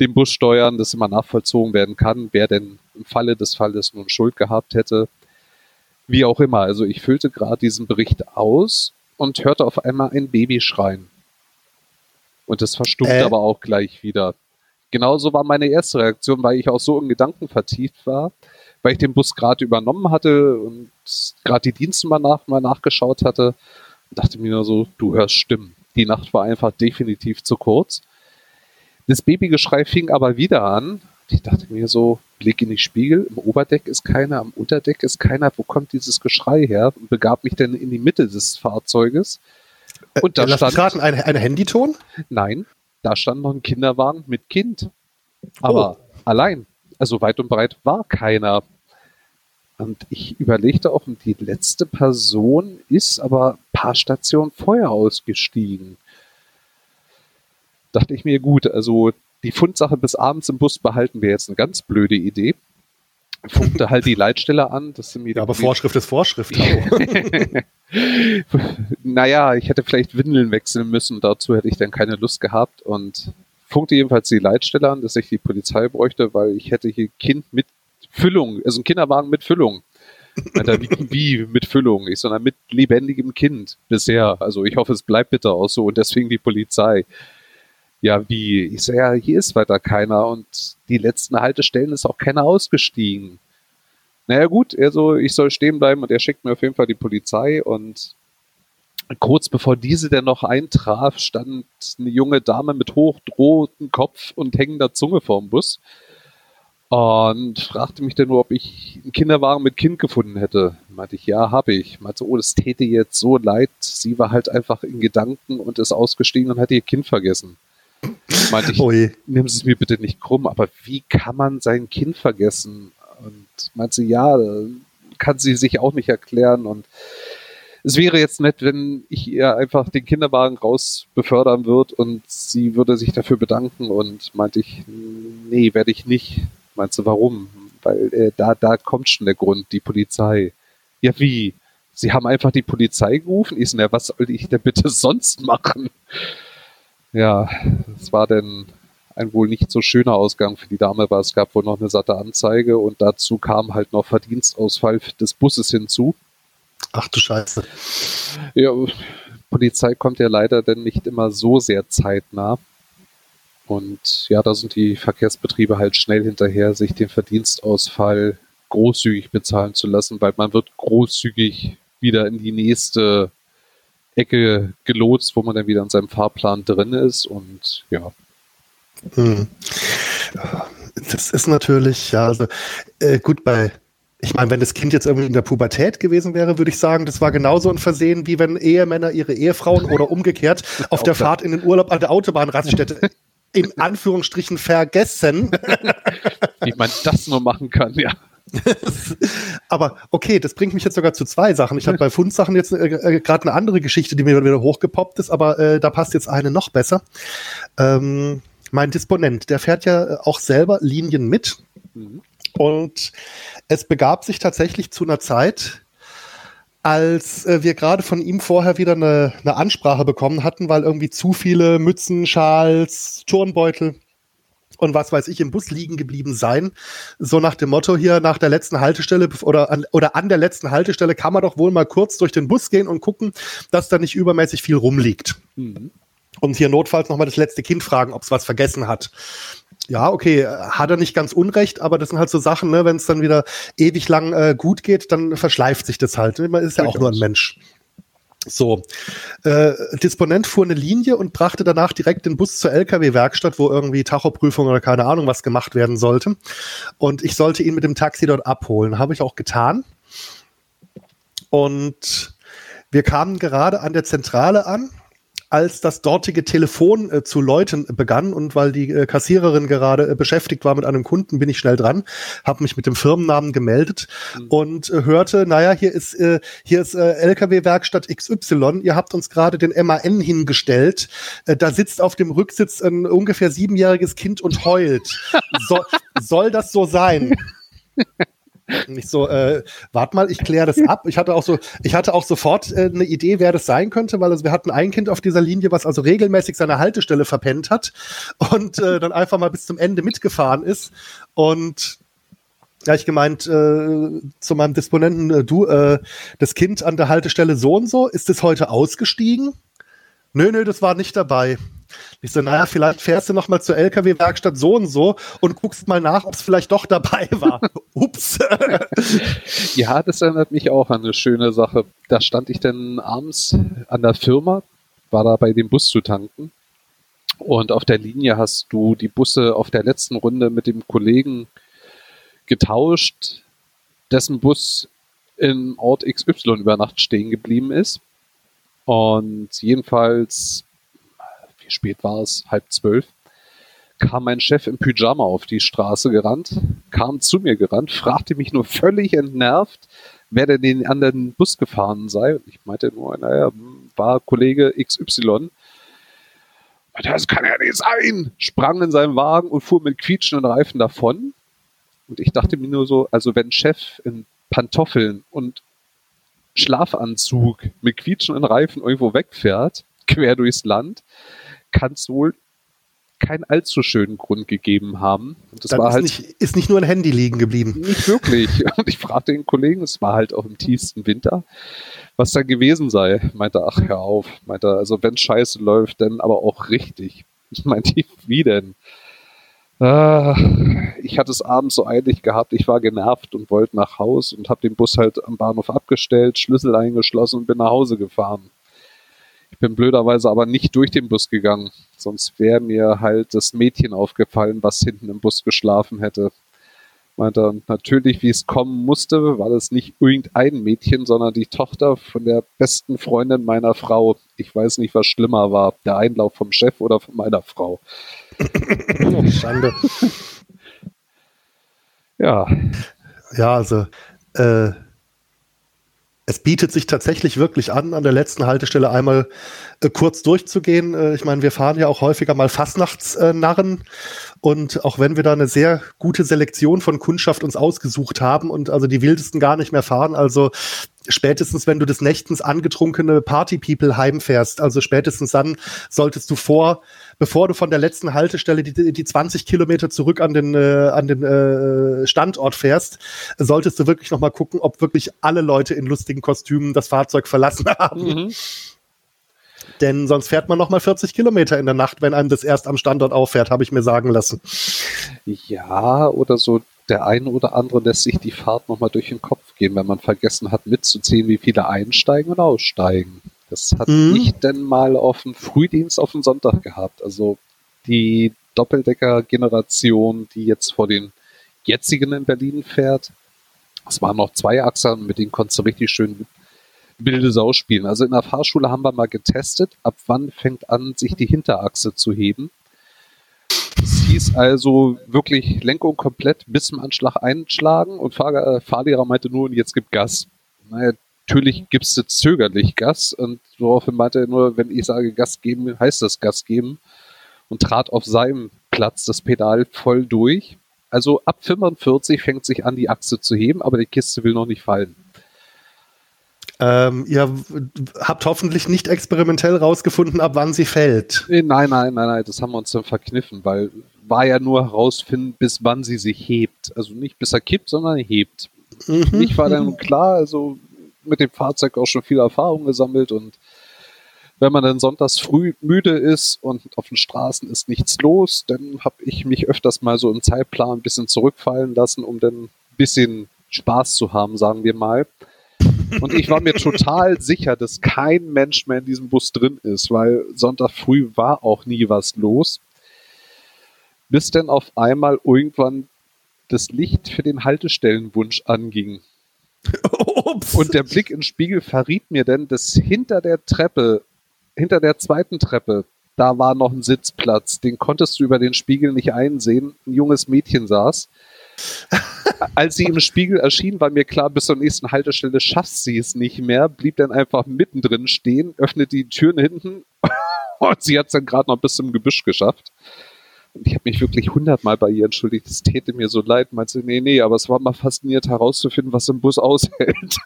den Bus steuern, dass immer nachvollzogen werden kann, wer denn im Falle des Falles nun Schuld gehabt hätte. Wie auch immer. Also ich füllte gerade diesen Bericht aus und hörte auf einmal ein Baby schreien. Und das verstummte äh? aber auch gleich wieder. Genauso war meine erste Reaktion, weil ich auch so in Gedanken vertieft war weil ich den Bus gerade übernommen hatte und gerade die Dienstnummer nach, mal nachgeschaut hatte. Und dachte mir nur so, du hörst Stimmen. Die Nacht war einfach definitiv zu kurz. Das Babygeschrei fing aber wieder an. Ich dachte mir so, Blick in die Spiegel, im Oberdeck ist keiner, am Unterdeck ist keiner, wo kommt dieses Geschrei her? Und begab mich dann in die Mitte des Fahrzeuges. Äh, und da äh, stand. Raten, ein, ein Handyton? Nein, da stand noch ein Kinderwagen mit Kind. Aber oh. allein. Also weit und breit war keiner. Und ich überlegte auch, die letzte Person ist aber ein paar Stationen vorher ausgestiegen. Dachte ich mir, gut, also die Fundsache bis abends im Bus behalten wäre jetzt eine ganz blöde Idee. Funkte halt die Leitstelle an. Dass sie mir ja, aber Vorschrift ist Vorschrift. naja, ich hätte vielleicht Windeln wechseln müssen. Dazu hätte ich dann keine Lust gehabt. Und funkte jedenfalls die Leitstelle an, dass ich die Polizei bräuchte, weil ich hätte hier Kind mit Füllung, also ein Kinderwagen mit Füllung. Alter, wie, wie mit Füllung? Ich sondern mit lebendigem Kind bisher. Also ich hoffe, es bleibt bitte auch so und deswegen die Polizei. Ja, wie? Ich sage, ja, hier ist weiter keiner und die letzten Haltestellen ist auch keiner ausgestiegen. Naja gut, also ich soll stehen bleiben und er schickt mir auf jeden Fall die Polizei und kurz bevor diese denn noch eintraf, stand eine junge Dame mit hochdrohendem Kopf und hängender Zunge vorm Bus und fragte mich dann nur, ob ich einen Kinderwagen mit Kind gefunden hätte. Meinte ich, ja, habe ich. Meinte, oh, das täte jetzt so leid. Sie war halt einfach in Gedanken und ist ausgestiegen und hat ihr Kind vergessen. Meinte ich, Ui. nimm es mir bitte nicht krumm, aber wie kann man sein Kind vergessen? Und meinte sie, ja, kann sie sich auch nicht erklären und es wäre jetzt nett, wenn ich ihr einfach den Kinderwagen raus befördern würde und sie würde sich dafür bedanken und meinte ich, nee, werde ich nicht. Meinst du, warum? Weil äh, da, da kommt schon der Grund, die Polizei. Ja, wie? Sie haben einfach die Polizei gerufen? Ich so, ja, was soll ich denn bitte sonst machen? Ja, es war denn ein wohl nicht so schöner Ausgang für die Dame, weil es gab wohl noch eine satte Anzeige und dazu kam halt noch Verdienstausfall des Busses hinzu. Ach du Scheiße. Ja, Polizei kommt ja leider denn nicht immer so sehr zeitnah. Und ja, da sind die Verkehrsbetriebe halt schnell hinterher, sich den Verdienstausfall großzügig bezahlen zu lassen, weil man wird großzügig wieder in die nächste Ecke gelotst, wo man dann wieder in seinem Fahrplan drin ist und ja. Hm. Das ist natürlich, ja, also äh, gut bei ich meine, wenn das Kind jetzt irgendwie in der Pubertät gewesen wäre, würde ich sagen, das war genauso ein Versehen, wie wenn Ehemänner ihre Ehefrauen oder umgekehrt auf der Fahrt in den Urlaub an der Autobahnraststätte in Anführungsstrichen vergessen. Wie man das nur machen kann, ja. Aber okay, das bringt mich jetzt sogar zu zwei Sachen. Ich habe bei Fundsachen jetzt äh, äh, gerade eine andere Geschichte, die mir wieder hochgepoppt ist, aber äh, da passt jetzt eine noch besser. Ähm, mein Disponent, der fährt ja auch selber Linien mit. Mhm. Und es begab sich tatsächlich zu einer Zeit, als äh, wir gerade von ihm vorher wieder eine, eine Ansprache bekommen hatten, weil irgendwie zu viele Mützen, Schals, Turnbeutel und was weiß ich im Bus liegen geblieben sein. So nach dem Motto hier nach der letzten Haltestelle oder an, oder an der letzten Haltestelle kann man doch wohl mal kurz durch den Bus gehen und gucken, dass da nicht übermäßig viel rumliegt. Mhm. Und hier notfalls nochmal das letzte Kind fragen, ob es was vergessen hat ja, okay, hat er nicht ganz unrecht, aber das sind halt so Sachen, ne, wenn es dann wieder ewig lang äh, gut geht, dann verschleift sich das halt. Man ist ja auch nur ein Mensch. So, äh, Disponent fuhr eine Linie und brachte danach direkt den Bus zur LKW-Werkstatt, wo irgendwie Tachoprüfung oder keine Ahnung was gemacht werden sollte. Und ich sollte ihn mit dem Taxi dort abholen. Habe ich auch getan. Und wir kamen gerade an der Zentrale an als das dortige Telefon äh, zu läuten begann und weil die äh, Kassiererin gerade äh, beschäftigt war mit einem Kunden, bin ich schnell dran, habe mich mit dem Firmennamen gemeldet mhm. und äh, hörte, naja, hier ist äh, hier ist äh, LKW-Werkstatt XY, ihr habt uns gerade den MAN hingestellt, da sitzt auf dem Rücksitz ein ungefähr siebenjähriges Kind und heult. So, soll das so sein? Nicht so, äh, warte mal, ich kläre das ab. Ich hatte auch so, ich hatte auch sofort äh, eine Idee, wer das sein könnte, weil also wir hatten ein Kind auf dieser Linie, was also regelmäßig seine Haltestelle verpennt hat und äh, dann einfach mal bis zum Ende mitgefahren ist. Und ja, ich gemeint äh, zu meinem Disponenten, äh, du, äh, das Kind an der Haltestelle so und so, ist es heute ausgestiegen? Nö, nö, das war nicht dabei. Ich so, naja, vielleicht fährst du noch mal zur LKW-Werkstatt so und so und guckst mal nach, ob es vielleicht doch dabei war. Ups. ja, das erinnert mich auch an eine schöne Sache. Da stand ich dann abends an der Firma, war da bei dem Bus zu tanken. Und auf der Linie hast du die Busse auf der letzten Runde mit dem Kollegen getauscht, dessen Bus im Ort XY über Nacht stehen geblieben ist. Und jedenfalls wie spät war es, halb zwölf, kam mein Chef im Pyjama auf die Straße gerannt, kam zu mir gerannt, fragte mich nur völlig entnervt, wer denn den anderen Bus gefahren sei. Und ich meinte nur, naja, war Kollege XY. Das kann ja nicht sein! Sprang in seinen Wagen und fuhr mit quietschenden Reifen davon. Und ich dachte mir nur so, also wenn Chef in Pantoffeln und Schlafanzug mit quietschenden Reifen irgendwo wegfährt, quer durchs Land, kann es wohl keinen allzu schönen Grund gegeben haben. Und das Dann war ist halt nicht, ist nicht nur ein Handy liegen geblieben. Nicht wirklich. Und ich fragte den Kollegen, es war halt auch im tiefsten Winter, was da gewesen sei. Meinte, ach hör auf. Meinte, also wenn Scheiße läuft, dann aber auch richtig. Ich meinte, wie denn? Ah, ich hatte es abends so eilig gehabt, ich war genervt und wollte nach Haus und habe den Bus halt am Bahnhof abgestellt, Schlüssel eingeschlossen und bin nach Hause gefahren. Ich bin blöderweise aber nicht durch den Bus gegangen. Sonst wäre mir halt das Mädchen aufgefallen, was hinten im Bus geschlafen hätte. Meinte, und natürlich, wie es kommen musste, war das nicht irgendein Mädchen, sondern die Tochter von der besten Freundin meiner Frau. Ich weiß nicht, was schlimmer war. Der Einlauf vom Chef oder von meiner Frau. Oh, Schande. ja. Ja, also, äh, es bietet sich tatsächlich wirklich an, an der letzten Haltestelle einmal äh, kurz durchzugehen. Äh, ich meine, wir fahren ja auch häufiger mal Fastnachtsnarren und auch wenn wir da eine sehr gute Selektion von Kundschaft uns ausgesucht haben und also die wildesten gar nicht mehr fahren, also spätestens wenn du des Nächtens angetrunkene Party-People heimfährst, also spätestens dann solltest du vor, bevor du von der letzten Haltestelle die, die 20 Kilometer zurück an den, äh, an den äh, Standort fährst, solltest du wirklich nochmal gucken, ob wirklich alle Leute in lustigen Kostümen das Fahrzeug verlassen haben. Mhm. Denn sonst fährt man noch mal 40 Kilometer in der Nacht, wenn einem das erst am Standort auffährt, habe ich mir sagen lassen. Ja, oder so der eine oder andere lässt sich die Fahrt noch mal durch den Kopf gehen, wenn man vergessen hat mitzuzählen, wie viele einsteigen und aussteigen. Das hat mhm. ich denn mal auf dem Frühdienst auf den Sonntag gehabt. Also die Doppeldecker-Generation, die jetzt vor den jetzigen in Berlin fährt. Es waren noch zwei Achsen, mit denen konntest du richtig schön wilde Sau spielen. Also in der Fahrschule haben wir mal getestet, ab wann fängt an, sich die Hinterachse zu heben. Es hieß also wirklich Lenkung komplett bis zum Anschlag einschlagen und Fahr äh, Fahrlehrer meinte nur, und jetzt gibt Gas. Naja, natürlich gibst du zögerlich Gas und woraufhin meinte er nur, wenn ich sage Gas geben, heißt das Gas geben und trat auf seinem Platz das Pedal voll durch. Also ab 45 fängt sich an, die Achse zu heben, aber die Kiste will noch nicht fallen. Ähm, ihr habt hoffentlich nicht experimentell rausgefunden, ab wann sie fällt. Nein, nein, nein, nein, das haben wir uns dann verkniffen, weil war ja nur herausfinden, bis wann sie sich hebt. Also nicht bis er kippt, sondern hebt. Mhm. Mich war dann klar, also mit dem Fahrzeug auch schon viel Erfahrung gesammelt und wenn man dann sonntags früh müde ist und auf den Straßen ist nichts los, dann habe ich mich öfters mal so im Zeitplan ein bisschen zurückfallen lassen, um dann ein bisschen Spaß zu haben, sagen wir mal. Und ich war mir total sicher, dass kein Mensch mehr in diesem Bus drin ist, weil Sonntag früh war auch nie was los. Bis dann auf einmal irgendwann das Licht für den Haltestellenwunsch anging. Ups. Und der Blick in den Spiegel verriet mir dann, dass hinter der Treppe hinter der zweiten Treppe, da war noch ein Sitzplatz. Den konntest du über den Spiegel nicht einsehen. Ein junges Mädchen saß. Als sie im Spiegel erschien, war mir klar, bis zur nächsten Haltestelle schafft sie es nicht mehr, blieb dann einfach mittendrin stehen, öffnete die Türen hinten und sie hat es dann gerade noch bis zum Gebüsch geschafft. Und ich habe mich wirklich hundertmal bei ihr entschuldigt. Es täte mir so leid. Meinte sie, nee, nee, aber es war mal fasziniert herauszufinden, was im Bus aushält.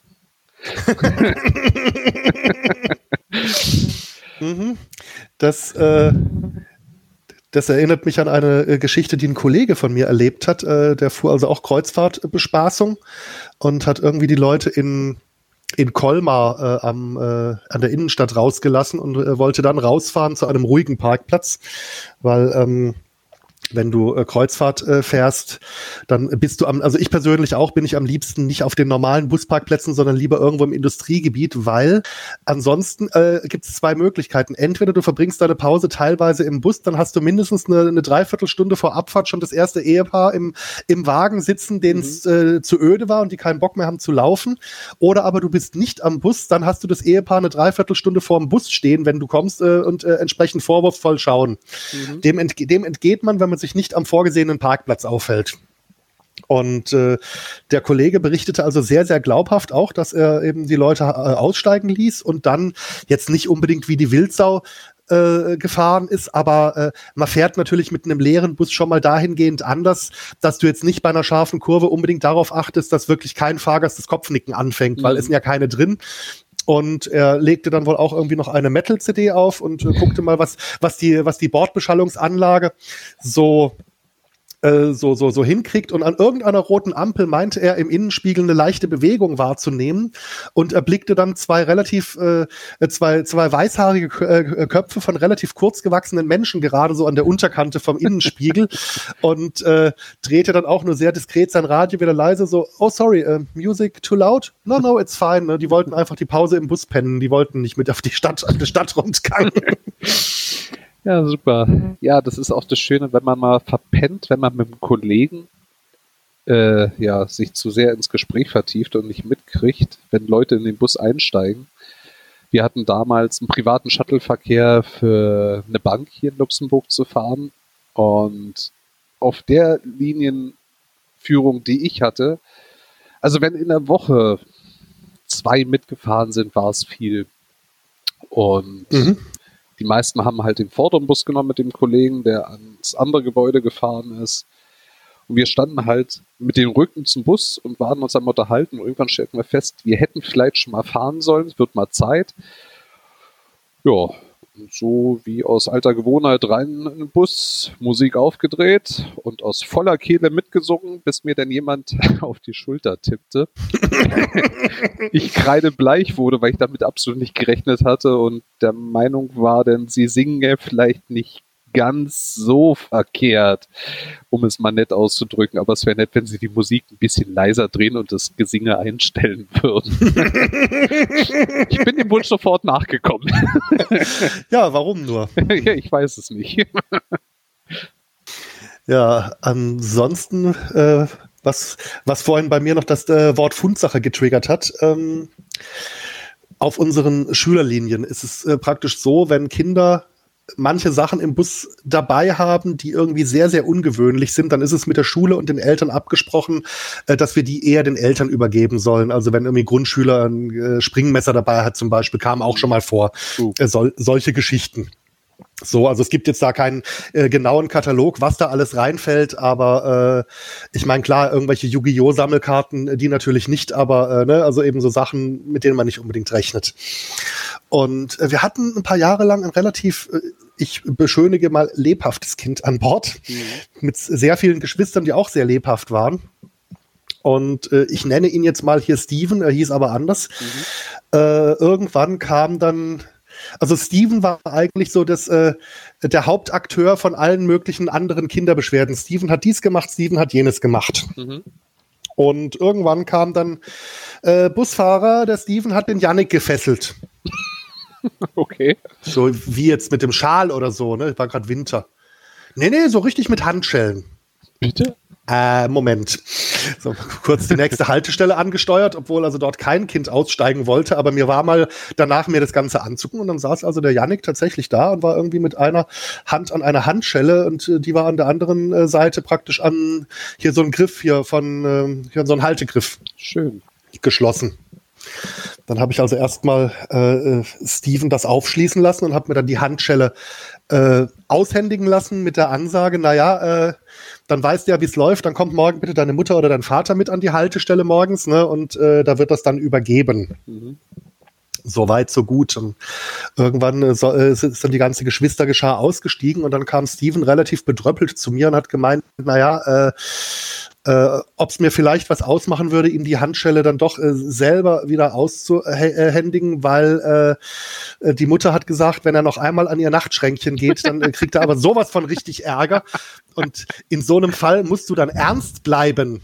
mhm. Das, äh, das erinnert mich an eine äh, Geschichte, die ein Kollege von mir erlebt hat. Äh, der fuhr also auch Kreuzfahrtbespaßung und hat irgendwie die Leute in in Colmar äh, am, äh, an der Innenstadt rausgelassen und äh, wollte dann rausfahren zu einem ruhigen Parkplatz, weil ähm, wenn du äh, Kreuzfahrt äh, fährst, dann bist du am, also ich persönlich auch, bin ich am liebsten nicht auf den normalen Busparkplätzen, sondern lieber irgendwo im Industriegebiet, weil ansonsten äh, gibt es zwei Möglichkeiten. Entweder du verbringst deine Pause teilweise im Bus, dann hast du mindestens eine, eine Dreiviertelstunde vor Abfahrt schon das erste Ehepaar im, im Wagen sitzen, denen es mhm. äh, zu öde war und die keinen Bock mehr haben zu laufen. Oder aber du bist nicht am Bus, dann hast du das Ehepaar eine Dreiviertelstunde vor dem Bus stehen, wenn du kommst äh, und äh, entsprechend vorwurfsvoll schauen. Mhm. Dem, entge dem entgeht man, wenn man sich nicht am vorgesehenen Parkplatz aufhält. Und äh, der Kollege berichtete also sehr, sehr glaubhaft auch, dass er eben die Leute äh, aussteigen ließ und dann jetzt nicht unbedingt wie die Wildsau äh, gefahren ist, aber äh, man fährt natürlich mit einem leeren Bus schon mal dahingehend anders, dass du jetzt nicht bei einer scharfen Kurve unbedingt darauf achtest, dass wirklich kein Fahrgast das Kopfnicken anfängt, mhm. weil es sind ja keine drin. Und er legte dann wohl auch irgendwie noch eine Metal-CD auf und äh, guckte mal, was, was die, was die Bordbeschallungsanlage so äh, so, so, so hinkriegt. Und an irgendeiner roten Ampel meinte er im Innenspiegel eine leichte Bewegung wahrzunehmen und erblickte dann zwei relativ, äh, zwei, zwei weißhaarige äh, Köpfe von relativ kurz gewachsenen Menschen gerade so an der Unterkante vom Innenspiegel und äh, drehte dann auch nur sehr diskret sein Radio wieder leise so, oh sorry, uh, music too loud? No, no, it's fine. Ne? Die wollten einfach die Pause im Bus pennen, die wollten nicht mit auf die Stadt, auf den Stadtrundgang. Ja, super. Mhm. Ja, das ist auch das Schöne, wenn man mal verpennt, wenn man mit einem Kollegen äh, ja, sich zu sehr ins Gespräch vertieft und nicht mitkriegt, wenn Leute in den Bus einsteigen. Wir hatten damals einen privaten Shuttleverkehr für eine Bank hier in Luxemburg zu fahren und auf der Linienführung, die ich hatte, also wenn in der Woche zwei mitgefahren sind, war es viel. Und mhm. Die meisten haben halt den vorderen Bus genommen mit dem Kollegen, der ans andere Gebäude gefahren ist. Und wir standen halt mit dem Rücken zum Bus und waren uns am Unterhalten. Und irgendwann stellten wir fest, wir hätten vielleicht schon mal fahren sollen, es wird mal Zeit. Ja, so wie aus alter Gewohnheit rein in den Bus, Musik aufgedreht und aus voller Kehle mitgesungen, bis mir dann jemand auf die Schulter tippte. ich kreidebleich wurde, weil ich damit absolut nicht gerechnet hatte und der Meinung war, denn sie singen ja vielleicht nicht ganz so verkehrt, um es mal nett auszudrücken. Aber es wäre nett, wenn sie die Musik ein bisschen leiser drehen und das Gesinge einstellen würden. ich bin dem Wunsch sofort nachgekommen. ja, warum nur? ja, ich weiß es nicht. ja, ansonsten, äh, was, was vorhin bei mir noch das äh, Wort Fundsache getriggert hat, ähm, auf unseren Schülerlinien ist es äh, praktisch so, wenn Kinder manche Sachen im Bus dabei haben, die irgendwie sehr, sehr ungewöhnlich sind, dann ist es mit der Schule und den Eltern abgesprochen, äh, dass wir die eher den Eltern übergeben sollen. Also wenn irgendwie Grundschüler ein äh, Springmesser dabei hat zum Beispiel, kam auch schon mal vor. Uh. Äh, sol solche Geschichten. So, also es gibt jetzt da keinen äh, genauen Katalog, was da alles reinfällt, aber äh, ich meine, klar, irgendwelche Yu-Gi-Oh! Sammelkarten, äh, die natürlich nicht, aber äh, ne, also eben so Sachen, mit denen man nicht unbedingt rechnet. Und äh, wir hatten ein paar Jahre lang ein relativ, äh, ich beschönige mal, lebhaftes Kind an Bord, mhm. mit sehr vielen Geschwistern, die auch sehr lebhaft waren. Und äh, ich nenne ihn jetzt mal hier Steven, er hieß aber anders. Mhm. Äh, irgendwann kam dann also Steven war eigentlich so das, äh, der Hauptakteur von allen möglichen anderen Kinderbeschwerden. Steven hat dies gemacht, Steven hat jenes gemacht. Mhm. Und irgendwann kam dann äh, Busfahrer, der Steven hat den Yannick gefesselt. Okay. So wie jetzt mit dem Schal oder so, ne? War gerade Winter. Nee, nee, so richtig mit Handschellen. Bitte? Äh, Moment. so, kurz die nächste Haltestelle angesteuert, obwohl also dort kein Kind aussteigen wollte, aber mir war mal danach mir das Ganze anzucken und dann saß also der Yannick tatsächlich da und war irgendwie mit einer Hand an einer Handschelle und äh, die war an der anderen äh, Seite praktisch an hier so ein Griff hier von äh, hier so ein Haltegriff. Schön. Geschlossen. Dann habe ich also erstmal äh, äh, Steven das aufschließen lassen und habe mir dann die Handschelle äh, aushändigen lassen mit der Ansage, naja, äh, dann weißt du ja, wie es läuft, dann kommt morgen bitte deine Mutter oder dein Vater mit an die Haltestelle morgens, ne? Und äh, da wird das dann übergeben. Mhm. So weit, so gut. Und irgendwann äh, so, äh, ist dann die ganze Geschwistergeschar ausgestiegen und dann kam Steven relativ bedröppelt zu mir und hat gemeint, naja, äh, äh, ob es mir vielleicht was ausmachen würde, ihm die Handschelle dann doch äh, selber wieder auszuhändigen, weil äh, die Mutter hat gesagt, wenn er noch einmal an ihr Nachtschränkchen geht, dann äh, kriegt er aber sowas von richtig Ärger. Und in so einem Fall musst du dann ernst bleiben.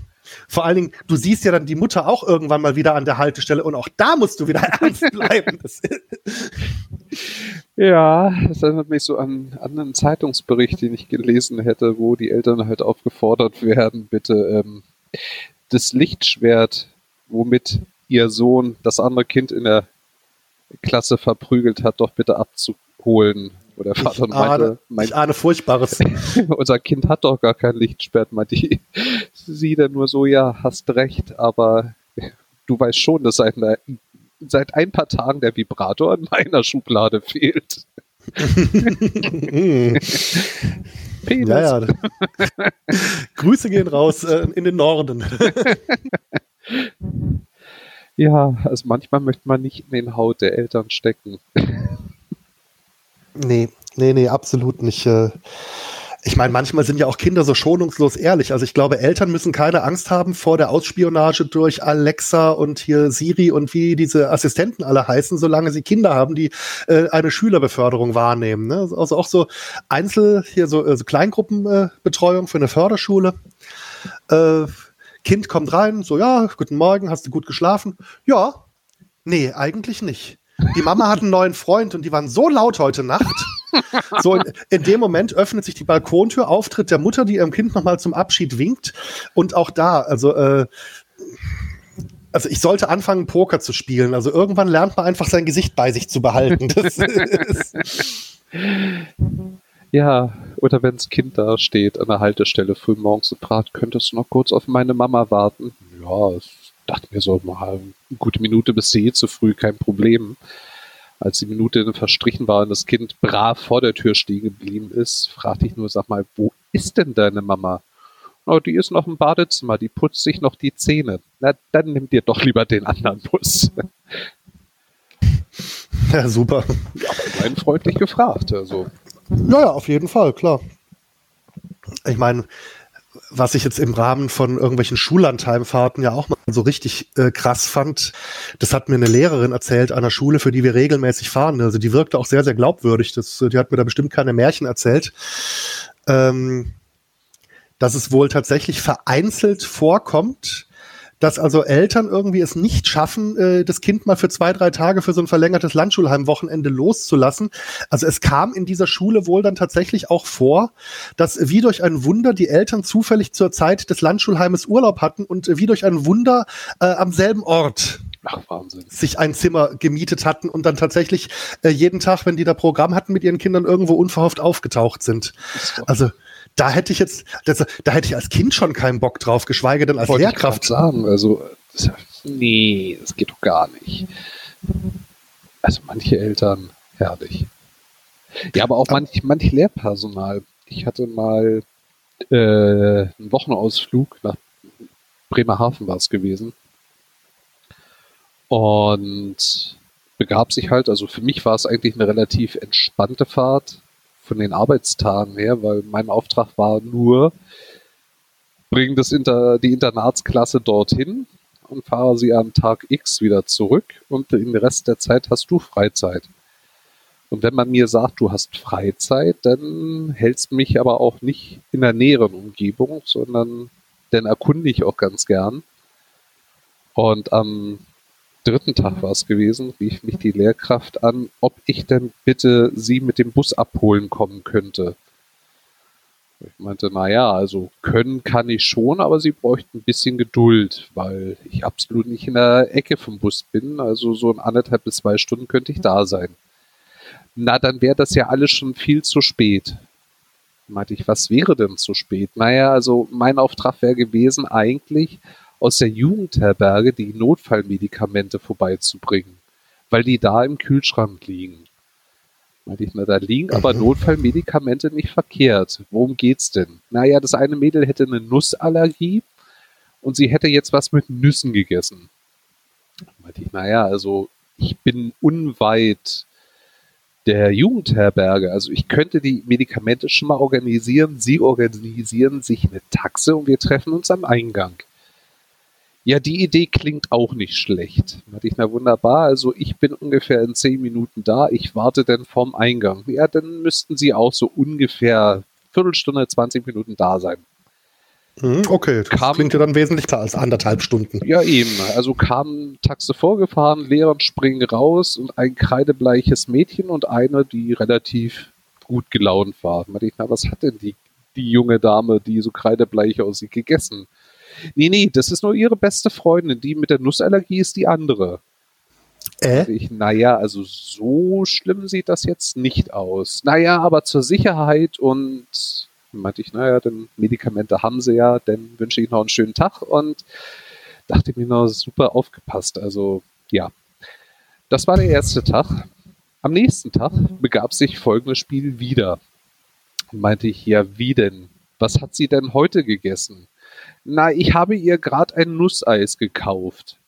Vor allen Dingen, du siehst ja dann die Mutter auch irgendwann mal wieder an der Haltestelle und auch da musst du wieder ernst bleiben. ja, das erinnert mich so an, an einen Zeitungsbericht, den ich gelesen hätte, wo die Eltern halt aufgefordert werden, bitte ähm, das Lichtschwert, womit ihr Sohn das andere Kind in der Klasse verprügelt hat, doch bitte abzuholen. Wo der Vater ich meinte, ahne, mein, ich ahne Furchtbares. unser Kind hat doch gar kein Lichtschwert, meinte die. Sie dann nur so, ja, hast recht, aber du weißt schon, dass seit, seit ein paar Tagen der Vibrator in meiner Schublade fehlt. ja, ja. Grüße gehen raus äh, in den Norden. ja, also manchmal möchte man nicht in den Haut der Eltern stecken. Nee, nee, nee, absolut nicht. Äh. Ich meine, manchmal sind ja auch Kinder so schonungslos ehrlich. Also ich glaube, Eltern müssen keine Angst haben vor der Ausspionage durch Alexa und hier Siri und wie diese Assistenten alle heißen, solange sie Kinder haben, die äh, eine Schülerbeförderung wahrnehmen. Ne? Also auch so Einzel, hier so, äh, so Kleingruppenbetreuung äh, für eine Förderschule. Äh, kind kommt rein, so ja, guten Morgen, hast du gut geschlafen? Ja, nee, eigentlich nicht. Die Mama hat einen neuen Freund und die waren so laut heute Nacht. So, in, in, dem Moment öffnet sich die Balkontür, Auftritt der Mutter, die ihrem Kind nochmal zum Abschied winkt. Und auch da, also, äh, also ich sollte anfangen, Poker zu spielen. Also irgendwann lernt man einfach sein Gesicht bei sich zu behalten. ja, oder wenn das Kind da steht an der Haltestelle früh morgens und fragt, könntest du noch kurz auf meine Mama warten? Ja, es dachte mir so, mal eine gute Minute bis sie zu früh, kein Problem. Als die Minute verstrichen war und das Kind brav vor der Tür stehen geblieben ist, fragte ich nur, sag mal, wo ist denn deine Mama? Oh, die ist noch im Badezimmer, die putzt sich noch die Zähne. Na, dann nimm dir doch lieber den anderen Bus. Ja, super. Ja, aber freundlich gefragt. Also. Ja, ja, auf jeden Fall, klar. Ich meine, was ich jetzt im Rahmen von irgendwelchen Schullandheimfahrten ja auch mal so richtig äh, krass fand, das hat mir eine Lehrerin erzählt der Schule, für die wir regelmäßig fahren. Also die wirkte auch sehr, sehr glaubwürdig. Das, die hat mir da bestimmt keine Märchen erzählt. Ähm, dass es wohl tatsächlich vereinzelt vorkommt, dass also Eltern irgendwie es nicht schaffen, äh, das Kind mal für zwei, drei Tage für so ein verlängertes Landschulheimwochenende loszulassen. Also es kam in dieser Schule wohl dann tatsächlich auch vor, dass wie durch ein Wunder die Eltern zufällig zur Zeit des Landschulheimes Urlaub hatten und wie durch ein Wunder äh, am selben Ort Ach, sich ein Zimmer gemietet hatten und dann tatsächlich äh, jeden Tag, wenn die da Programm hatten, mit ihren Kindern irgendwo unverhofft aufgetaucht sind. Also da hätte ich jetzt, das, da hätte ich als Kind schon keinen Bock drauf, geschweige denn als Wollte Lehrkraft. Ich sagen, also, nee, das geht doch gar nicht. Also manche Eltern, herrlich. Ja, aber auch manch, manch Lehrpersonal. Ich hatte mal äh, einen Wochenausflug nach Bremerhaven war es gewesen. Und begab sich halt, also für mich war es eigentlich eine relativ entspannte Fahrt von den Arbeitstagen her, weil mein Auftrag war nur, bring das Inter, die Internatsklasse dorthin und fahre sie am Tag X wieder zurück und den Rest der Zeit hast du Freizeit. Und wenn man mir sagt, du hast Freizeit, dann hältst mich aber auch nicht in der näheren Umgebung, sondern dann erkunde ich auch ganz gern. Und am dritten Tag war es gewesen, rief mich die Lehrkraft an, ob ich denn bitte sie mit dem Bus abholen kommen könnte. Ich meinte, naja, also können kann ich schon, aber sie bräuchten ein bisschen Geduld, weil ich absolut nicht in der Ecke vom Bus bin. Also so in anderthalb bis zwei Stunden könnte ich da sein. Na, dann wäre das ja alles schon viel zu spät. Meinte ich, was wäre denn zu spät? Naja, also mein Auftrag wäre gewesen, eigentlich aus der Jugendherberge die Notfallmedikamente vorbeizubringen, weil die da im Kühlschrank liegen. Meinte ich, na, da liegen aber mhm. Notfallmedikamente nicht verkehrt. Worum geht's denn? Naja, das eine Mädel hätte eine Nussallergie und sie hätte jetzt was mit Nüssen gegessen. Meinte ich, naja, also ich bin unweit der Jugendherberge. Also ich könnte die Medikamente schon mal organisieren. Sie organisieren sich eine Taxe und wir treffen uns am Eingang. Ja, die Idee klingt auch nicht schlecht. Hatte ich, na wunderbar, also ich bin ungefähr in zehn Minuten da, ich warte dann vorm Eingang. Ja, dann müssten Sie auch so ungefähr Viertelstunde, 20 Minuten da sein. Mhm, okay, das kam, klingt ja dann wesentlich klar als anderthalb Stunden. Ja, eben. Also kam Taxe vorgefahren, Lehrer springen raus und ein kreidebleiches Mädchen und eine, die relativ gut gelaunt war. Ich, na, was hat denn die, die junge Dame, die so kreidebleich aussieht, gegessen? Nee, nee, das ist nur ihre beste Freundin. Die mit der Nussallergie ist die andere. Äh? Ich, naja, also so schlimm sieht das jetzt nicht aus. Naja, aber zur Sicherheit und meinte ich, naja, denn Medikamente haben sie ja, dann wünsche ich noch einen schönen Tag und dachte mir noch super aufgepasst. Also ja, das war der erste Tag. Am nächsten Tag begab sich folgendes Spiel wieder. Meinte ich, ja, wie denn? Was hat sie denn heute gegessen? Na, ich habe ihr gerade ein Nusseis gekauft.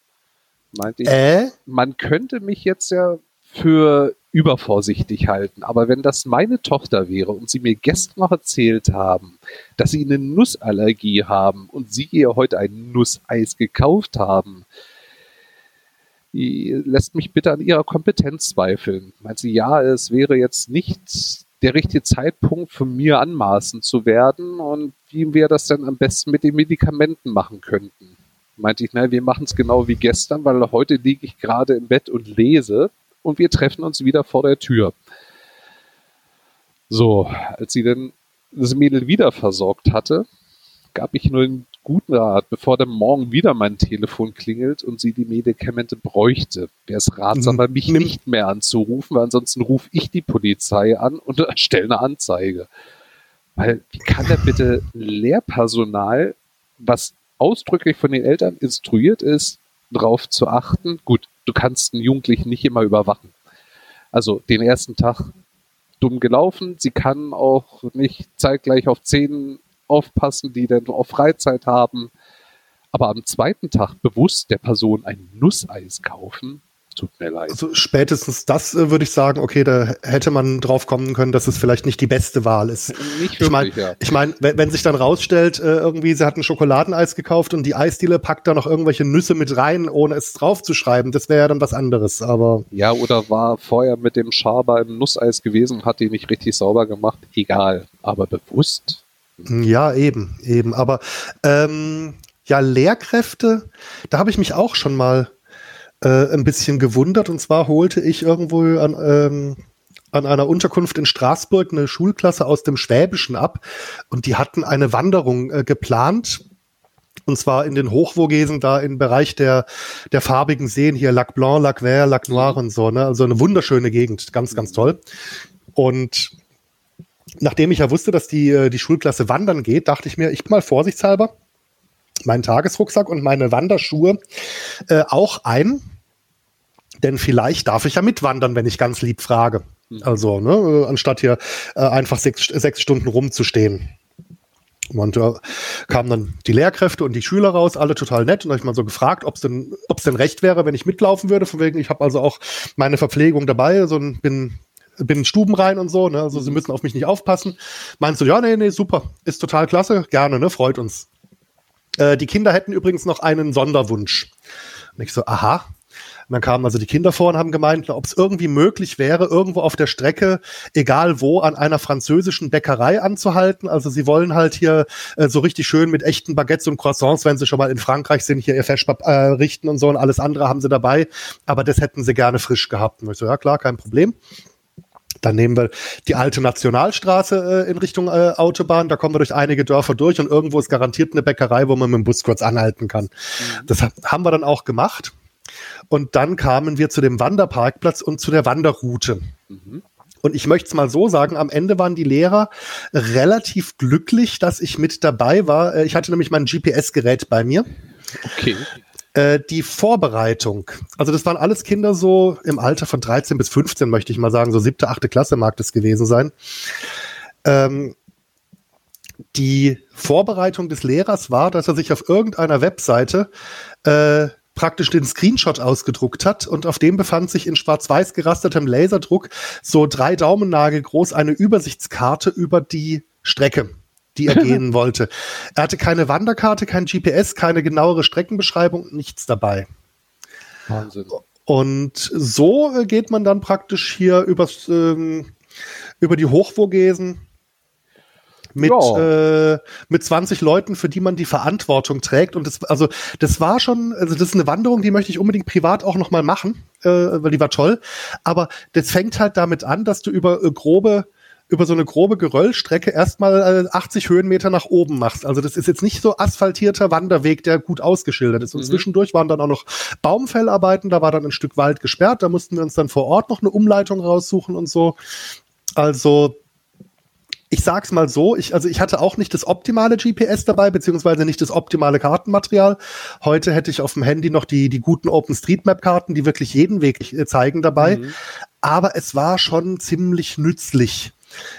Meinte ich, äh? man könnte mich jetzt ja für übervorsichtig halten, aber wenn das meine Tochter wäre und sie mir gestern noch erzählt haben, dass sie eine Nussallergie haben und sie ihr heute ein Nusseis gekauft haben, lässt mich bitte an ihrer Kompetenz zweifeln. Meint sie, ja, es wäre jetzt nicht der richtige Zeitpunkt von mir anmaßen zu werden und wie wir das dann am besten mit den Medikamenten machen könnten. Meinte ich, naja, wir machen es genau wie gestern, weil heute liege ich gerade im Bett und lese und wir treffen uns wieder vor der Tür. So, als sie dann das Mädel wieder versorgt hatte, gab ich nur einen guten Rat, bevor dann morgen wieder mein Telefon klingelt und sie die Medikamente bräuchte. Wäre es ratsamer, mhm. mich nicht mehr anzurufen, weil ansonsten rufe ich die Polizei an und stelle eine Anzeige. Weil, wie kann da bitte Lehrpersonal, was ausdrücklich von den Eltern instruiert ist, darauf zu achten, gut, du kannst einen Jugendlichen nicht immer überwachen. Also den ersten Tag dumm gelaufen, sie kann auch nicht zeitgleich auf zehn aufpassen, die dann auch Freizeit haben. Aber am zweiten Tag bewusst der Person ein Nusseis kaufen, tut mir leid. Also spätestens das äh, würde ich sagen, okay, da hätte man drauf kommen können, dass es vielleicht nicht die beste Wahl ist. Nicht wirklich, ich meine, ja. ich mein, wenn, wenn, sich dann rausstellt, äh, irgendwie, sie hat ein Schokoladeneis gekauft und die Eisdiele packt da noch irgendwelche Nüsse mit rein, ohne es draufzuschreiben, das wäre ja dann was anderes, aber. Ja, oder war vorher mit dem Schaber im Nusseis gewesen, hat die nicht richtig sauber gemacht, egal. Aber bewusst ja, eben, eben. Aber ähm, ja, Lehrkräfte, da habe ich mich auch schon mal äh, ein bisschen gewundert. Und zwar holte ich irgendwo an, ähm, an einer Unterkunft in Straßburg eine Schulklasse aus dem Schwäbischen ab und die hatten eine Wanderung äh, geplant. Und zwar in den Hochvogesen, da im Bereich der, der farbigen Seen, hier Lac Blanc, Lac Vert, Lac Noir und so, ne? Also eine wunderschöne Gegend, ganz, ganz toll. Und nachdem ich ja wusste, dass die, äh, die Schulklasse wandern geht, dachte ich mir, ich mal vorsichtshalber meinen Tagesrucksack und meine Wanderschuhe äh, auch ein. Denn vielleicht darf ich ja mitwandern, wenn ich ganz lieb frage. Mhm. Also, ne, anstatt hier äh, einfach sechs, sechs Stunden rumzustehen. Und äh, kamen dann die Lehrkräfte und die Schüler raus, alle total nett. Und habe ich mal so gefragt, ob es denn, ob's denn recht wäre, wenn ich mitlaufen würde. Von wegen, ich habe also auch meine Verpflegung dabei, so bin bin in Stuben rein und so, ne? Also sie müssen auf mich nicht aufpassen. Meinst du, ja, nee, nee, super, ist total klasse, gerne, ne? Freut uns. Äh, die Kinder hätten übrigens noch einen Sonderwunsch. Und ich so, aha. Und dann kamen also die Kinder vor und haben gemeint, ob es irgendwie möglich wäre, irgendwo auf der Strecke, egal wo, an einer französischen Bäckerei anzuhalten. Also sie wollen halt hier äh, so richtig schön mit echten Baguettes und Croissants, wenn sie schon mal in Frankreich sind, hier ihr Feschbab äh, richten und so und alles andere haben sie dabei. Aber das hätten sie gerne frisch gehabt. Und ich so, ja klar, kein Problem. Dann nehmen wir die alte Nationalstraße äh, in Richtung äh, Autobahn. Da kommen wir durch einige Dörfer durch und irgendwo ist garantiert eine Bäckerei, wo man mit dem Bus kurz anhalten kann. Mhm. Das haben wir dann auch gemacht. Und dann kamen wir zu dem Wanderparkplatz und zu der Wanderroute. Mhm. Und ich möchte es mal so sagen, am Ende waren die Lehrer relativ glücklich, dass ich mit dabei war. Äh, ich hatte nämlich mein GPS-Gerät bei mir. Okay. Äh, die Vorbereitung, also das waren alles Kinder so im Alter von 13 bis 15, möchte ich mal sagen, so siebte, achte Klasse mag das gewesen sein. Ähm, die Vorbereitung des Lehrers war, dass er sich auf irgendeiner Webseite äh, praktisch den Screenshot ausgedruckt hat und auf dem befand sich in schwarz-weiß gerastertem Laserdruck so drei Daumennagel groß eine Übersichtskarte über die Strecke die er gehen wollte. Er hatte keine Wanderkarte, kein GPS, keine genauere Streckenbeschreibung, nichts dabei. Wahnsinn. Und so äh, geht man dann praktisch hier übers, ähm, über die Hochvogesen mit, ja. äh, mit 20 Leuten, für die man die Verantwortung trägt. Und das, also, das war schon, also das ist eine Wanderung, die möchte ich unbedingt privat auch nochmal machen, äh, weil die war toll. Aber das fängt halt damit an, dass du über äh, grobe über so eine grobe Geröllstrecke erstmal äh, 80 Höhenmeter nach oben machst. Also das ist jetzt nicht so asphaltierter Wanderweg, der gut ausgeschildert ist. Und mhm. zwischendurch waren dann auch noch Baumfellarbeiten, da war dann ein Stück Wald gesperrt, da mussten wir uns dann vor Ort noch eine Umleitung raussuchen und so. Also ich sag's mal so, ich, also ich hatte auch nicht das optimale GPS dabei, beziehungsweise nicht das optimale Kartenmaterial. Heute hätte ich auf dem Handy noch die, die guten OpenStreetMap-Karten, die wirklich jeden Weg äh, zeigen dabei. Mhm. Aber es war schon ziemlich nützlich,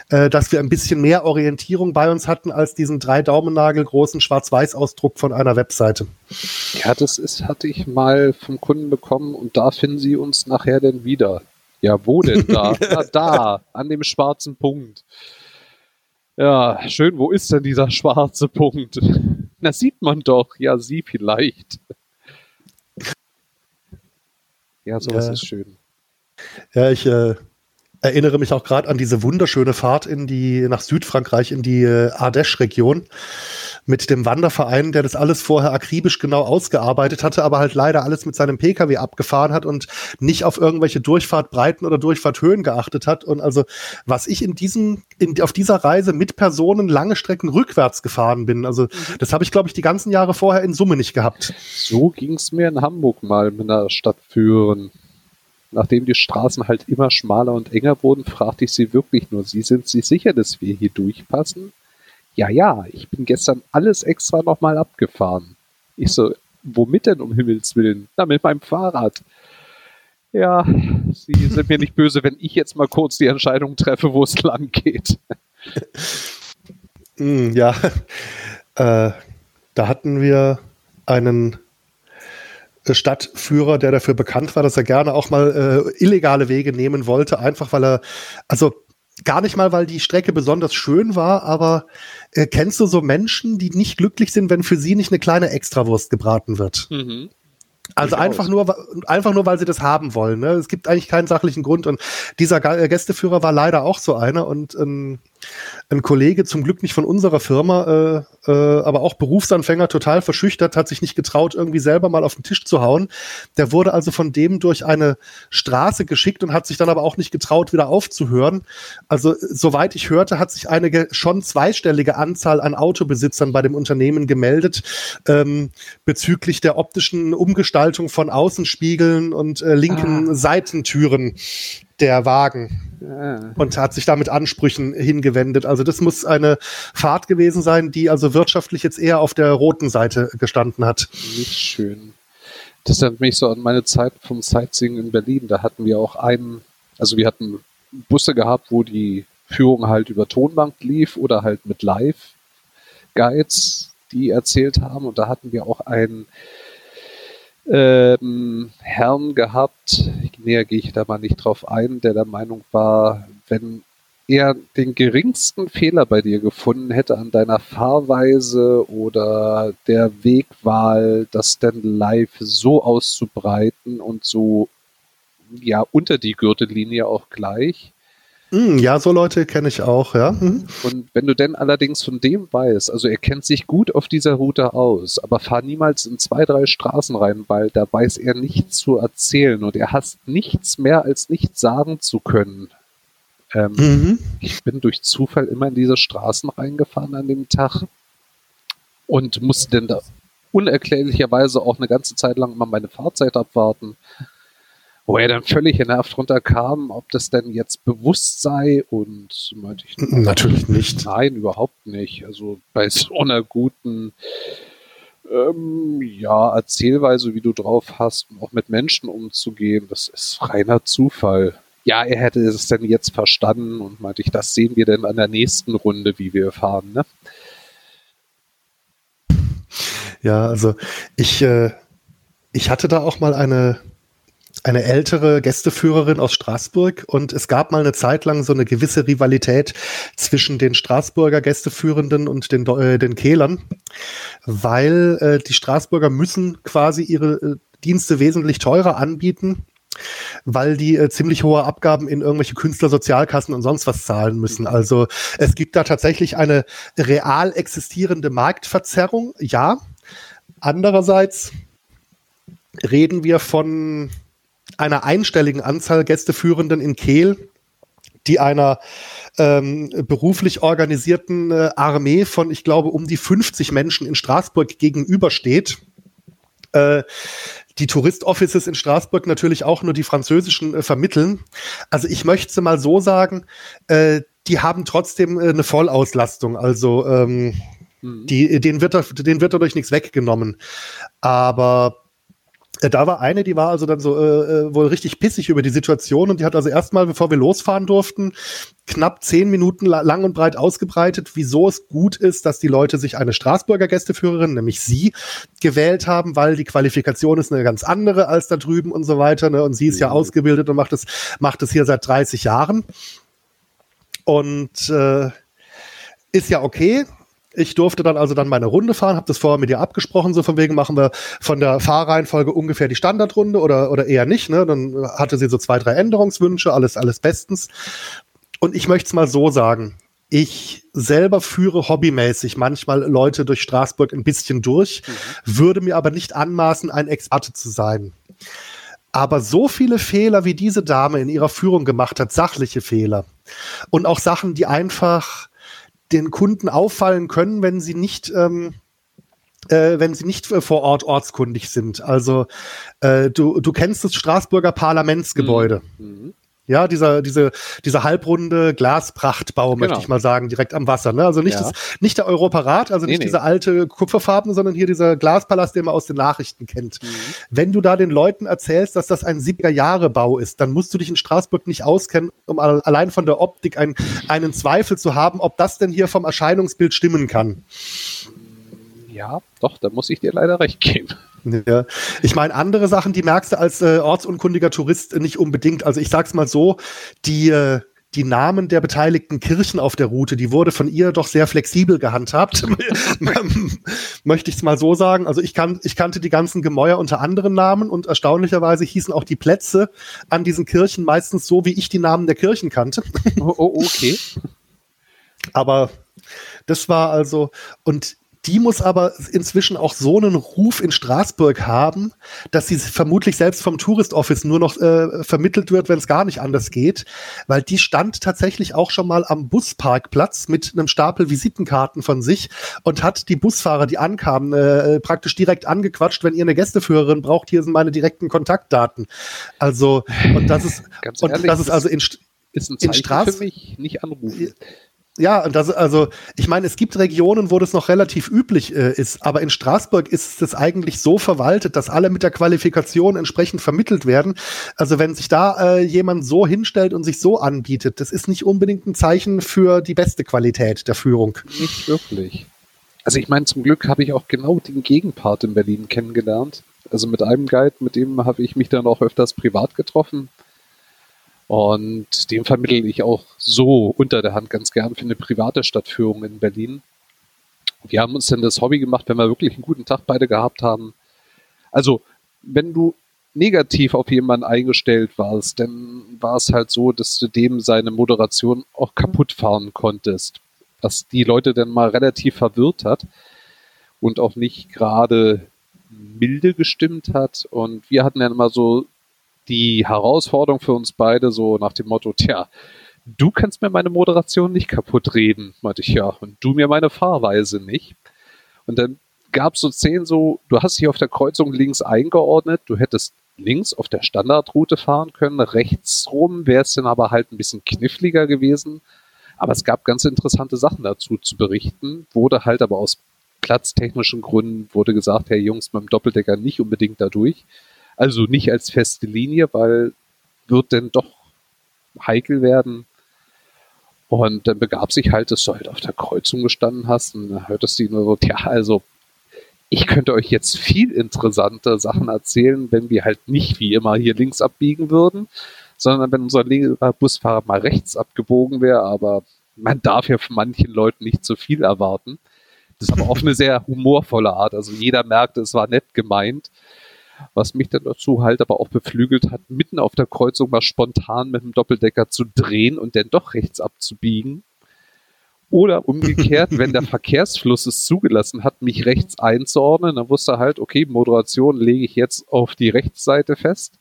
äh, dass wir ein bisschen mehr Orientierung bei uns hatten als diesen drei Daumennagel großen Schwarz-Weiß-Ausdruck von einer Webseite. Ja, das ist, hatte ich mal vom Kunden bekommen und da finden Sie uns nachher denn wieder. Ja, wo denn da? Na, da, an dem schwarzen Punkt. Ja, schön, wo ist denn dieser schwarze Punkt? Na, sieht man doch. Ja, sie vielleicht. Ja, sowas ja. ist schön. Ja, ich äh, erinnere mich auch gerade an diese wunderschöne Fahrt in die, nach Südfrankreich, in die äh, Ardèche-Region mit dem Wanderverein, der das alles vorher akribisch genau ausgearbeitet hatte, aber halt leider alles mit seinem Pkw abgefahren hat und nicht auf irgendwelche Durchfahrtbreiten oder Durchfahrthöhen geachtet hat. Und also, was ich in diesem, in, auf dieser Reise mit Personen lange Strecken rückwärts gefahren bin, also mhm. das habe ich, glaube ich, die ganzen Jahre vorher in Summe nicht gehabt. So ging es mir in Hamburg mal mit einer Stadt führen. Nachdem die Straßen halt immer schmaler und enger wurden, fragte ich sie wirklich nur, Sie sind sich sicher, dass wir hier durchpassen? Ja, ja, ich bin gestern alles extra nochmal abgefahren. Ich so, womit denn um Himmels Willen? Na, mit meinem Fahrrad. Ja, Sie sind mir nicht böse, wenn ich jetzt mal kurz die Entscheidung treffe, wo es lang geht. Hm, ja, äh, da hatten wir einen Stadtführer, der dafür bekannt war, dass er gerne auch mal äh, illegale Wege nehmen wollte, einfach weil er, also gar nicht mal, weil die Strecke besonders schön war, aber äh, kennst du so Menschen, die nicht glücklich sind, wenn für sie nicht eine kleine Extrawurst gebraten wird? Mhm. Also einfach nur, einfach nur, weil sie das haben wollen. Ne? Es gibt eigentlich keinen sachlichen Grund. Und dieser Gästeführer war leider auch so einer. Und ähm, ein Kollege, zum Glück nicht von unserer Firma, äh, äh, aber auch Berufsanfänger, total verschüchtert, hat sich nicht getraut, irgendwie selber mal auf den Tisch zu hauen. Der wurde also von dem durch eine Straße geschickt und hat sich dann aber auch nicht getraut, wieder aufzuhören. Also, soweit ich hörte, hat sich eine schon zweistellige Anzahl an Autobesitzern bei dem Unternehmen gemeldet, ähm, bezüglich der optischen Umgestaltung von Außenspiegeln und äh, linken ah. Seitentüren der Wagen ja. und hat sich damit Ansprüchen hingewendet. Also das muss eine Fahrt gewesen sein, die also wirtschaftlich jetzt eher auf der roten Seite gestanden hat. Nicht schön. Das erinnert mich so an meine Zeit vom Sightseeing in Berlin. Da hatten wir auch einen, also wir hatten Busse gehabt, wo die Führung halt über Tonbank lief oder halt mit Live-Guides, die erzählt haben. Und da hatten wir auch einen ähm, Herrn gehabt, näher gehe ich da mal nicht drauf ein, der der Meinung war, wenn er den geringsten Fehler bei dir gefunden hätte an deiner Fahrweise oder der Wegwahl, das dann live so auszubreiten und so ja unter die Gürtellinie auch gleich, ja, so Leute kenne ich auch, ja. Mhm. Und wenn du denn allerdings von dem weißt, also er kennt sich gut auf dieser Route aus, aber fahr niemals in zwei, drei Straßen rein, weil da weiß er nichts zu erzählen und er hasst nichts mehr als nichts sagen zu können. Ähm, mhm. Ich bin durch Zufall immer in diese Straßen reingefahren an dem Tag und musste dann da unerklärlicherweise auch eine ganze Zeit lang immer meine Fahrzeit abwarten. Wo er dann völlig genervt runterkam, ob das denn jetzt bewusst sei und meinte ich, natürlich nicht. Nein, überhaupt nicht. Also bei so einer guten ähm, ja, Erzählweise, wie du drauf hast, auch mit Menschen umzugehen, das ist reiner Zufall. Ja, er hätte es denn jetzt verstanden und meinte ich, das sehen wir denn an der nächsten Runde, wie wir fahren, ne? Ja, also ich, äh, ich hatte da auch mal eine, eine ältere Gästeführerin aus Straßburg und es gab mal eine Zeit lang so eine gewisse Rivalität zwischen den Straßburger Gästeführenden und den, äh, den Kehlern, weil äh, die Straßburger müssen quasi ihre äh, Dienste wesentlich teurer anbieten, weil die äh, ziemlich hohe Abgaben in irgendwelche Künstlersozialkassen und sonst was zahlen müssen. Also es gibt da tatsächlich eine real existierende Marktverzerrung, ja. Andererseits reden wir von einer einstelligen Anzahl Gästeführenden in Kehl, die einer ähm, beruflich organisierten äh, Armee von, ich glaube, um die 50 Menschen in Straßburg gegenübersteht. Äh, die Tourist-Offices in Straßburg natürlich auch nur die französischen äh, vermitteln. Also ich möchte mal so sagen, äh, die haben trotzdem äh, eine Vollauslastung. Also ähm, mhm. die, denen, wird, denen wird dadurch nichts weggenommen. Aber äh, da war eine, die war also dann so äh, äh, wohl richtig pissig über die Situation und die hat also erstmal, bevor wir losfahren durften, knapp zehn Minuten lang und breit ausgebreitet, wieso es gut ist, dass die Leute sich eine Straßburger Gästeführerin, nämlich sie, gewählt haben, weil die Qualifikation ist eine ganz andere als da drüben und so weiter. Ne? Und sie ist ja mhm. ausgebildet und macht es macht es hier seit 30 Jahren. Und äh, ist ja okay, ich durfte dann also dann meine Runde fahren, habe das vorher mit ihr abgesprochen, so von wegen machen wir von der Fahrreihenfolge ungefähr die Standardrunde oder, oder eher nicht. Ne? Dann hatte sie so zwei, drei Änderungswünsche, alles, alles bestens. Und ich möchte es mal so sagen. Ich selber führe hobbymäßig manchmal Leute durch Straßburg ein bisschen durch, mhm. würde mir aber nicht anmaßen, ein Experte zu sein. Aber so viele Fehler, wie diese Dame in ihrer Führung gemacht hat, sachliche Fehler und auch Sachen, die einfach den Kunden auffallen können, wenn sie nicht ähm, äh, wenn sie nicht vor Ort ortskundig sind. Also äh, du, du kennst das Straßburger Parlamentsgebäude. Mhm. Ja, dieser, diese, dieser halbrunde Glasprachtbau, genau. möchte ich mal sagen, direkt am Wasser. Ne? Also nicht, ja. das, nicht der Europarat, also nee, nicht nee. dieser alte Kupferfarben, sondern hier dieser Glaspalast, den man aus den Nachrichten kennt. Mhm. Wenn du da den Leuten erzählst, dass das ein 70er-Jahre-Bau ist, dann musst du dich in Straßburg nicht auskennen, um allein von der Optik ein, einen Zweifel zu haben, ob das denn hier vom Erscheinungsbild stimmen kann. Ja, doch, da muss ich dir leider recht geben. Ja. Ich meine, andere Sachen, die merkst du als äh, ortsunkundiger Tourist nicht unbedingt. Also ich sag's mal so, die, äh, die Namen der beteiligten Kirchen auf der Route, die wurde von ihr doch sehr flexibel gehandhabt. Möchte ich es mal so sagen. Also ich, kann, ich kannte die ganzen Gemäuer unter anderen Namen und erstaunlicherweise hießen auch die Plätze an diesen Kirchen meistens so, wie ich die Namen der Kirchen kannte. Oh, oh okay. Aber das war also, und die muss aber inzwischen auch so einen Ruf in Straßburg haben, dass sie vermutlich selbst vom Tourist Office nur noch äh, vermittelt wird, wenn es gar nicht anders geht, weil die stand tatsächlich auch schon mal am Busparkplatz mit einem Stapel Visitenkarten von sich und hat die Busfahrer, die ankamen, äh, praktisch direkt angequatscht, wenn ihr eine Gästeführerin braucht, hier sind meine direkten Kontaktdaten. Also und das ist Ganz und das ist also in, ist ein Zeichen in Straß für mich nicht anrufen. Ja, und das, also, ich meine, es gibt Regionen, wo das noch relativ üblich äh, ist, aber in Straßburg ist es eigentlich so verwaltet, dass alle mit der Qualifikation entsprechend vermittelt werden. Also, wenn sich da äh, jemand so hinstellt und sich so anbietet, das ist nicht unbedingt ein Zeichen für die beste Qualität der Führung. Nicht wirklich. Also, ich meine, zum Glück habe ich auch genau den Gegenpart in Berlin kennengelernt. Also mit einem Guide, mit dem habe ich mich dann auch öfters privat getroffen. Und den vermittle ich auch so unter der Hand ganz gern für eine private Stadtführung in Berlin. Wir haben uns dann das Hobby gemacht, wenn wir wirklich einen guten Tag beide gehabt haben. Also, wenn du negativ auf jemanden eingestellt warst, dann war es halt so, dass du dem seine Moderation auch kaputt fahren konntest. Was die Leute dann mal relativ verwirrt hat und auch nicht gerade milde gestimmt hat. Und wir hatten dann immer so die Herausforderung für uns beide so nach dem Motto, tja, du kannst mir meine Moderation nicht kaputt reden, meinte ich, ja, und du mir meine Fahrweise nicht. Und dann gab es so Szenen so, du hast dich auf der Kreuzung links eingeordnet, du hättest links auf der Standardroute fahren können, rechts rum wäre es dann aber halt ein bisschen kniffliger gewesen. Aber es gab ganz interessante Sachen dazu zu berichten, wurde halt aber aus platztechnischen Gründen wurde gesagt, hey Jungs, beim Doppeldecker nicht unbedingt dadurch. Also nicht als feste Linie, weil wird denn doch heikel werden. Und dann begab sich halt, dass du halt auf der Kreuzung gestanden hast und dann hörtest du nur so, ja, also ich könnte euch jetzt viel interessante Sachen erzählen, wenn wir halt nicht wie immer hier links abbiegen würden, sondern wenn unser Busfahrer mal rechts abgebogen wäre, aber man darf ja von manchen Leuten nicht zu viel erwarten. Das ist aber auf eine sehr humorvolle Art. Also jeder merkte, es war nett gemeint. Was mich dann dazu halt aber auch beflügelt hat, mitten auf der Kreuzung mal spontan mit dem Doppeldecker zu drehen und dann doch rechts abzubiegen. Oder umgekehrt, wenn der Verkehrsfluss es zugelassen hat, mich rechts einzuordnen, dann wusste er halt, okay, Moderation lege ich jetzt auf die Rechtsseite fest.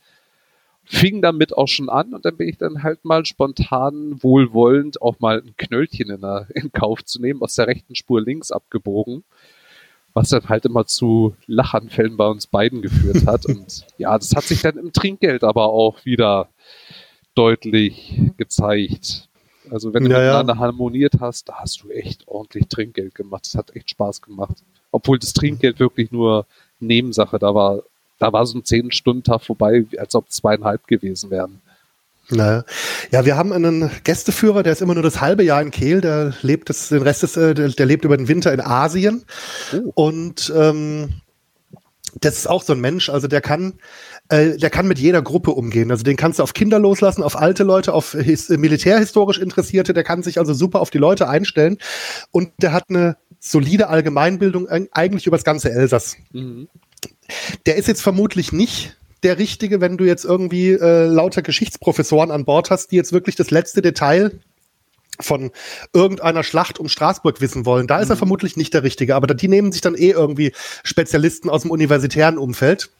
Fing damit auch schon an und dann bin ich dann halt mal spontan wohlwollend auch mal ein Knöllchen in, der, in Kauf zu nehmen, aus der rechten Spur links abgebogen was dann halt immer zu Lachanfällen bei uns beiden geführt hat. Und ja, das hat sich dann im Trinkgeld aber auch wieder deutlich gezeigt. Also wenn du ja, miteinander ja. harmoniert hast, da hast du echt ordentlich Trinkgeld gemacht. Das hat echt Spaß gemacht. Obwohl das Trinkgeld wirklich nur Nebensache da war. Da war so ein 10-Stunden-Tag vorbei, als ob zweieinhalb gewesen wären. Naja. Ja, wir haben einen Gästeführer, der ist immer nur das halbe Jahr in Kehl, der lebt das, den Rest des, äh, der, der lebt über den Winter in Asien. Oh. Und ähm, das ist auch so ein Mensch, also der kann, äh, der kann mit jeder Gruppe umgehen. Also den kannst du auf Kinder loslassen, auf alte Leute, auf his militärhistorisch Interessierte, der kann sich also super auf die Leute einstellen und der hat eine solide Allgemeinbildung eigentlich über das ganze Elsass. Mhm. Der ist jetzt vermutlich nicht der richtige, wenn du jetzt irgendwie äh, lauter Geschichtsprofessoren an Bord hast, die jetzt wirklich das letzte Detail von irgendeiner Schlacht um Straßburg wissen wollen. Da ist er mhm. vermutlich nicht der Richtige, aber die nehmen sich dann eh irgendwie Spezialisten aus dem universitären Umfeld.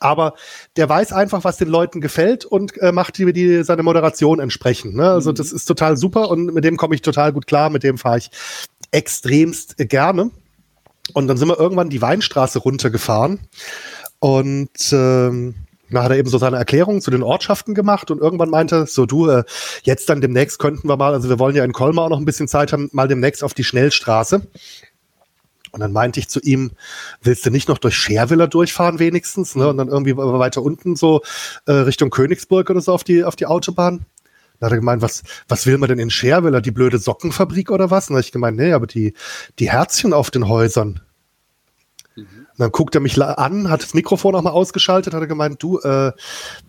Aber der weiß einfach, was den Leuten gefällt und äh, macht die, die seine Moderation entsprechend. Ne? Also mhm. das ist total super und mit dem komme ich total gut klar, mit dem fahre ich extremst gerne. Und dann sind wir irgendwann die Weinstraße runtergefahren und ähm, dann hat er eben so seine Erklärungen zu den Ortschaften gemacht und irgendwann meinte, so du, äh, jetzt dann demnächst könnten wir mal, also wir wollen ja in Colmar auch noch ein bisschen Zeit haben, mal demnächst auf die Schnellstraße. Und dann meinte ich zu ihm, willst du nicht noch durch Scherwiller durchfahren wenigstens? Ne? Und dann irgendwie weiter unten so äh, Richtung Königsburg oder so auf die, auf die Autobahn. Da hat er gemeint, was, was will man denn in Scherwiller? Die blöde Sockenfabrik oder was? Und da habe ich gemeint, nee, aber die, die Herzchen auf den Häusern, und dann guckt er mich an, hat das Mikrofon auch mal ausgeschaltet, hat er gemeint, du, äh,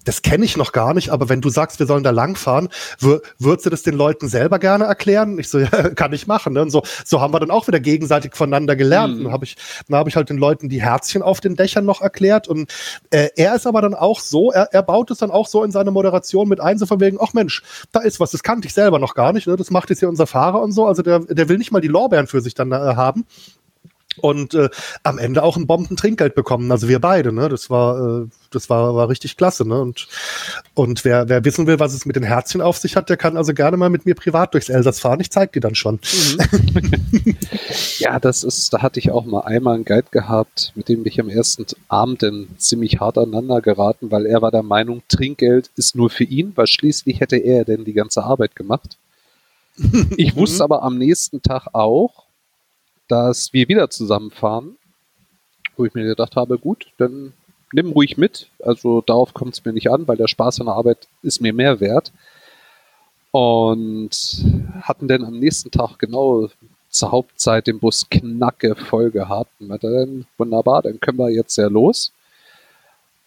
das kenne ich noch gar nicht, aber wenn du sagst, wir sollen da langfahren, würdest du das den Leuten selber gerne erklären? Ich so, ja, kann ich machen. Ne? Und so, so haben wir dann auch wieder gegenseitig voneinander gelernt. Mhm. Dann habe ich, dann habe ich halt den Leuten die Herzchen auf den Dächern noch erklärt. Und äh, er ist aber dann auch so, er, er baut es dann auch so in seine Moderation mit ein, so von wegen, ach Mensch, da ist was, das kannte ich selber noch gar nicht. Ne? Das macht jetzt hier unser Fahrer und so. Also der, der will nicht mal die Lorbeeren für sich dann äh, haben und äh, am Ende auch ein Bombentrinkgeld bekommen. Also wir beide, ne? Das war, äh, das war, war richtig klasse, ne? Und, und wer, wer wissen will, was es mit den Herzchen auf sich hat, der kann also gerne mal mit mir privat durchs Elsass fahren. Ich zeig dir dann schon. Mhm. ja, das ist, da hatte ich auch mal einmal einen Guide gehabt, mit dem ich am ersten Abend dann ziemlich hart aneinander geraten, weil er war der Meinung, Trinkgeld ist nur für ihn, weil schließlich hätte er denn die ganze Arbeit gemacht. Ich wusste mhm. aber am nächsten Tag auch, dass wir wieder zusammenfahren, wo ich mir gedacht habe, gut, dann nimm ruhig mit. Also darauf kommt es mir nicht an, weil der Spaß an der Arbeit ist mir mehr wert. Und hatten dann am nächsten Tag genau zur Hauptzeit den Bus knacke voll gehabt. Und dann, wunderbar, dann können wir jetzt ja los.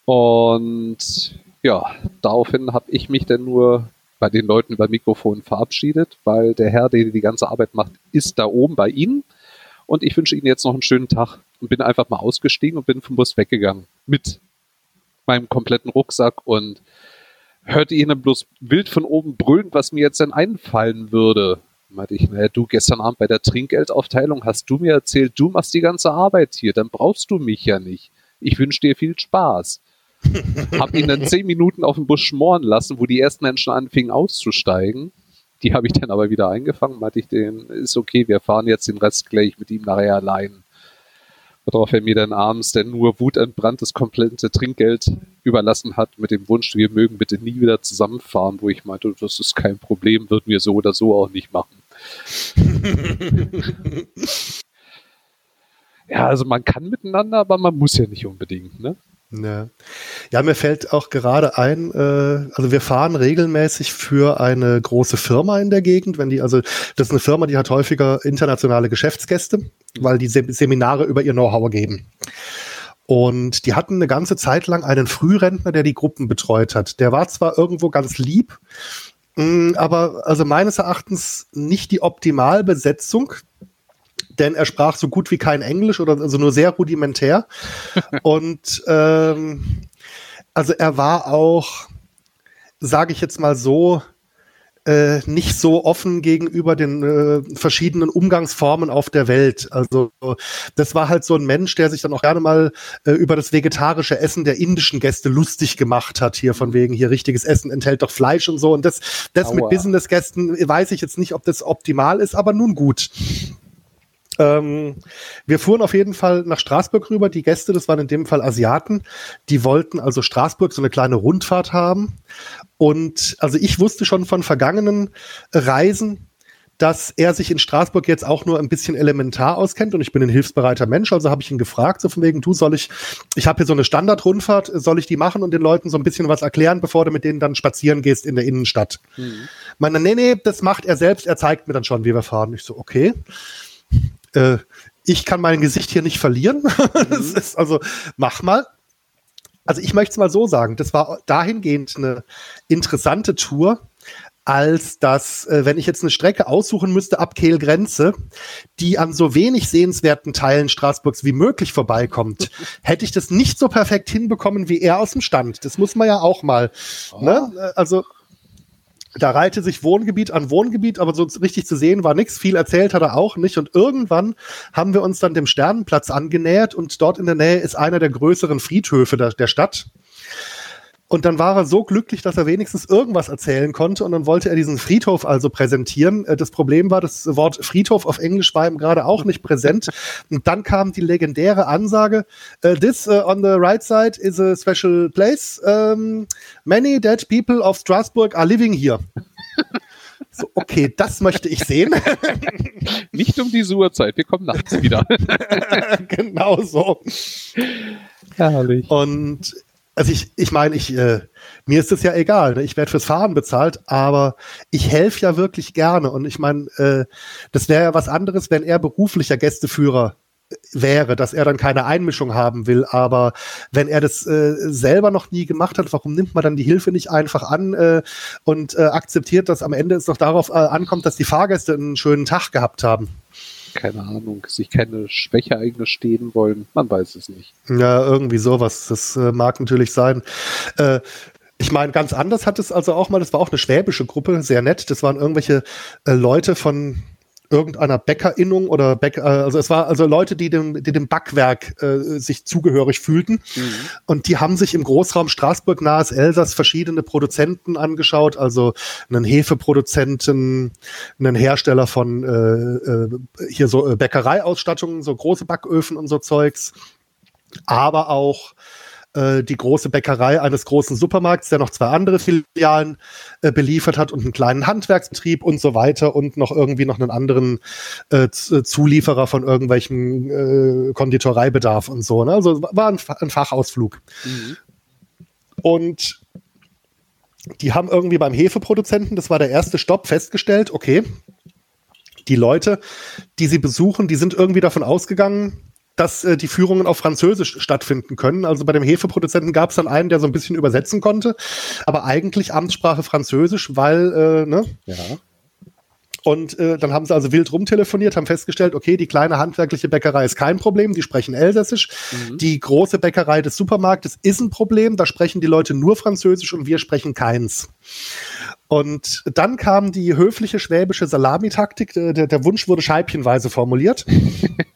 Und ja, daraufhin habe ich mich dann nur bei den Leuten über Mikrofon verabschiedet, weil der Herr, der die ganze Arbeit macht, ist da oben bei Ihnen. Und ich wünsche Ihnen jetzt noch einen schönen Tag und bin einfach mal ausgestiegen und bin vom Bus weggegangen mit meinem kompletten Rucksack und hörte ihn bloß wild von oben brüllen, was mir jetzt denn einfallen würde. Meinte ich, naja, du gestern Abend bei der Trinkgeldaufteilung hast du mir erzählt, du machst die ganze Arbeit hier, dann brauchst du mich ja nicht. Ich wünsche dir viel Spaß. Hab ihn dann zehn Minuten auf dem Bus schmoren lassen, wo die ersten Menschen anfingen auszusteigen. Die habe ich dann aber wieder eingefangen, meinte ich, den ist okay, wir fahren jetzt den Rest gleich mit ihm nachher allein. Worauf er mir dann abends dann nur wutentbrannt das komplette Trinkgeld überlassen hat mit dem Wunsch, wir mögen bitte nie wieder zusammenfahren, wo ich meinte, das ist kein Problem, würden wir so oder so auch nicht machen. ja, also man kann miteinander, aber man muss ja nicht unbedingt, ne? Ja. ja, mir fällt auch gerade ein, äh, also wir fahren regelmäßig für eine große Firma in der Gegend, wenn die, also das ist eine Firma, die hat häufiger internationale Geschäftsgäste, weil die Seminare über ihr Know-how geben. Und die hatten eine ganze Zeit lang einen Frührentner, der die Gruppen betreut hat. Der war zwar irgendwo ganz lieb, mm, aber also meines Erachtens nicht die Optimalbesetzung denn er sprach so gut wie kein Englisch oder also nur sehr rudimentär. und ähm, also er war auch, sage ich jetzt mal so, äh, nicht so offen gegenüber den äh, verschiedenen Umgangsformen auf der Welt. Also das war halt so ein Mensch, der sich dann auch gerne mal äh, über das vegetarische Essen der indischen Gäste lustig gemacht hat. Hier von wegen, hier richtiges Essen enthält doch Fleisch und so. Und das, das mit Business-Gästen weiß ich jetzt nicht, ob das optimal ist, aber nun gut. Ähm, wir fuhren auf jeden Fall nach Straßburg rüber. Die Gäste, das waren in dem Fall Asiaten, die wollten also Straßburg so eine kleine Rundfahrt haben. Und also ich wusste schon von vergangenen Reisen, dass er sich in Straßburg jetzt auch nur ein bisschen elementar auskennt und ich bin ein hilfsbereiter Mensch, also habe ich ihn gefragt, so von wegen, du soll ich, ich habe hier so eine Standardrundfahrt, soll ich die machen und den Leuten so ein bisschen was erklären, bevor du mit denen dann spazieren gehst in der Innenstadt? Mhm. Meine, nee, nee, das macht er selbst, er zeigt mir dann schon, wie wir fahren. Ich so, okay äh, ich kann mein Gesicht hier nicht verlieren. Mhm. ist, also mach mal. Also ich möchte es mal so sagen, das war dahingehend eine interessante Tour, als dass, äh, wenn ich jetzt eine Strecke aussuchen müsste ab Kehlgrenze, die an so wenig sehenswerten Teilen Straßburgs wie möglich vorbeikommt, hätte ich das nicht so perfekt hinbekommen wie er aus dem Stand. Das muss man ja auch mal. Oh. Ne? Also da reihte sich Wohngebiet an Wohngebiet, aber so richtig zu sehen war nichts. Viel erzählt hat er auch nicht. Und irgendwann haben wir uns dann dem Sternenplatz angenähert und dort in der Nähe ist einer der größeren Friedhöfe der, der Stadt. Und dann war er so glücklich, dass er wenigstens irgendwas erzählen konnte und dann wollte er diesen Friedhof also präsentieren. Äh, das Problem war, das Wort Friedhof auf Englisch war ihm gerade auch nicht präsent. Und dann kam die legendäre Ansage, uh, this uh, on the right side is a special place. Um, many dead people of Strasbourg are living here. So, okay, das möchte ich sehen. Nicht um diese Uhrzeit, wir kommen nachts wieder. genau so. Herrlich. Und also ich, ich meine, ich, äh, mir ist es ja egal, ne? ich werde fürs Fahren bezahlt, aber ich helfe ja wirklich gerne. Und ich meine, äh, das wäre ja was anderes, wenn er beruflicher Gästeführer äh, wäre, dass er dann keine Einmischung haben will. Aber wenn er das äh, selber noch nie gemacht hat, warum nimmt man dann die Hilfe nicht einfach an äh, und äh, akzeptiert, dass am Ende es doch darauf äh, ankommt, dass die Fahrgäste einen schönen Tag gehabt haben? Keine Ahnung, sich keine Schwäche eingestehen wollen. Man weiß es nicht. Ja, irgendwie sowas. Das äh, mag natürlich sein. Äh, ich meine, ganz anders hat es also auch mal, das war auch eine schwäbische Gruppe, sehr nett. Das waren irgendwelche äh, Leute von irgendeiner Bäckerinnung oder Bäck, äh, also es war also Leute, die dem, die dem Backwerk äh, sich zugehörig fühlten. Mhm. Und die haben sich im Großraum Straßburg nahes Elsass verschiedene Produzenten angeschaut, also einen Hefeproduzenten, einen Hersteller von äh, äh, hier so äh, Bäckereiausstattungen, so große Backöfen und so Zeugs, aber auch äh, die große Bäckerei eines großen Supermarkts, der noch zwei andere Filialen äh, beliefert hat und einen kleinen Handwerksbetrieb und so weiter und noch irgendwie noch einen anderen äh, äh Zulieferer von irgendwelchen äh, Konditoreibedarf und so. Ne? Also war ein, ein Fachausflug. Mhm. Und die haben irgendwie beim Hefeproduzenten, das war der erste Stopp, festgestellt, okay, die Leute, die sie besuchen, die sind irgendwie davon ausgegangen, dass äh, die Führungen auf Französisch stattfinden können. Also bei dem Hefeproduzenten gab es dann einen, der so ein bisschen übersetzen konnte, aber eigentlich Amtssprache Französisch, weil, äh, ne? Ja. Und äh, dann haben sie also wild rumtelefoniert, haben festgestellt, okay, die kleine handwerkliche Bäckerei ist kein Problem, die sprechen Elsässisch. Mhm. Die große Bäckerei des Supermarktes ist ein Problem, da sprechen die Leute nur Französisch und wir sprechen keins. Und dann kam die höfliche schwäbische Salamitaktik, der, der Wunsch wurde scheibchenweise formuliert.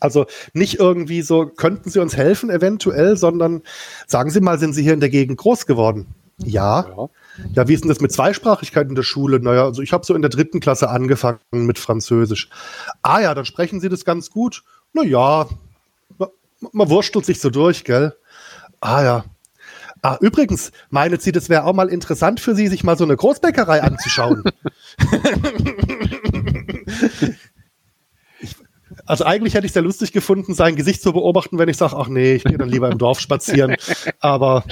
Also nicht irgendwie so, könnten Sie uns helfen eventuell, sondern sagen Sie mal, sind Sie hier in der Gegend groß geworden? Ja. ja. Ja, wie ist denn das mit Zweisprachigkeit in der Schule? Naja, also ich habe so in der dritten Klasse angefangen mit Französisch. Ah ja, dann sprechen Sie das ganz gut. Naja, man, man wurstelt sich so durch, gell? Ah ja. Ah, übrigens, meinet Sie, das wäre auch mal interessant für Sie, sich mal so eine Großbäckerei anzuschauen. Also eigentlich hätte ich es ja lustig gefunden, sein Gesicht zu beobachten, wenn ich sage, ach nee, ich gehe dann lieber im Dorf spazieren. Aber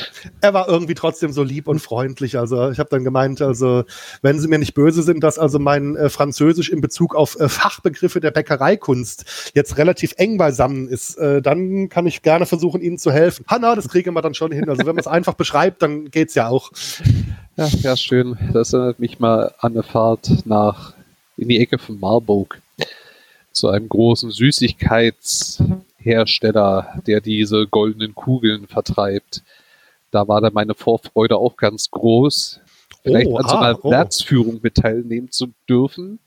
er war irgendwie trotzdem so lieb und freundlich. Also ich habe dann gemeint, also wenn Sie mir nicht böse sind, dass also mein äh, Französisch in Bezug auf äh, Fachbegriffe der Bäckereikunst jetzt relativ eng beisammen ist, äh, dann kann ich gerne versuchen, Ihnen zu helfen. Hanna, das kriegen wir dann schon hin. Also wenn man es einfach beschreibt, dann geht's ja auch. Ja, ja, schön. Das erinnert mich mal an eine Fahrt nach in die Ecke von Marburg zu einem großen Süßigkeitshersteller, der diese goldenen Kugeln vertreibt. Da war dann meine Vorfreude auch ganz groß, vielleicht oh, an so einer ah, oh. Werksführung mit teilnehmen zu dürfen.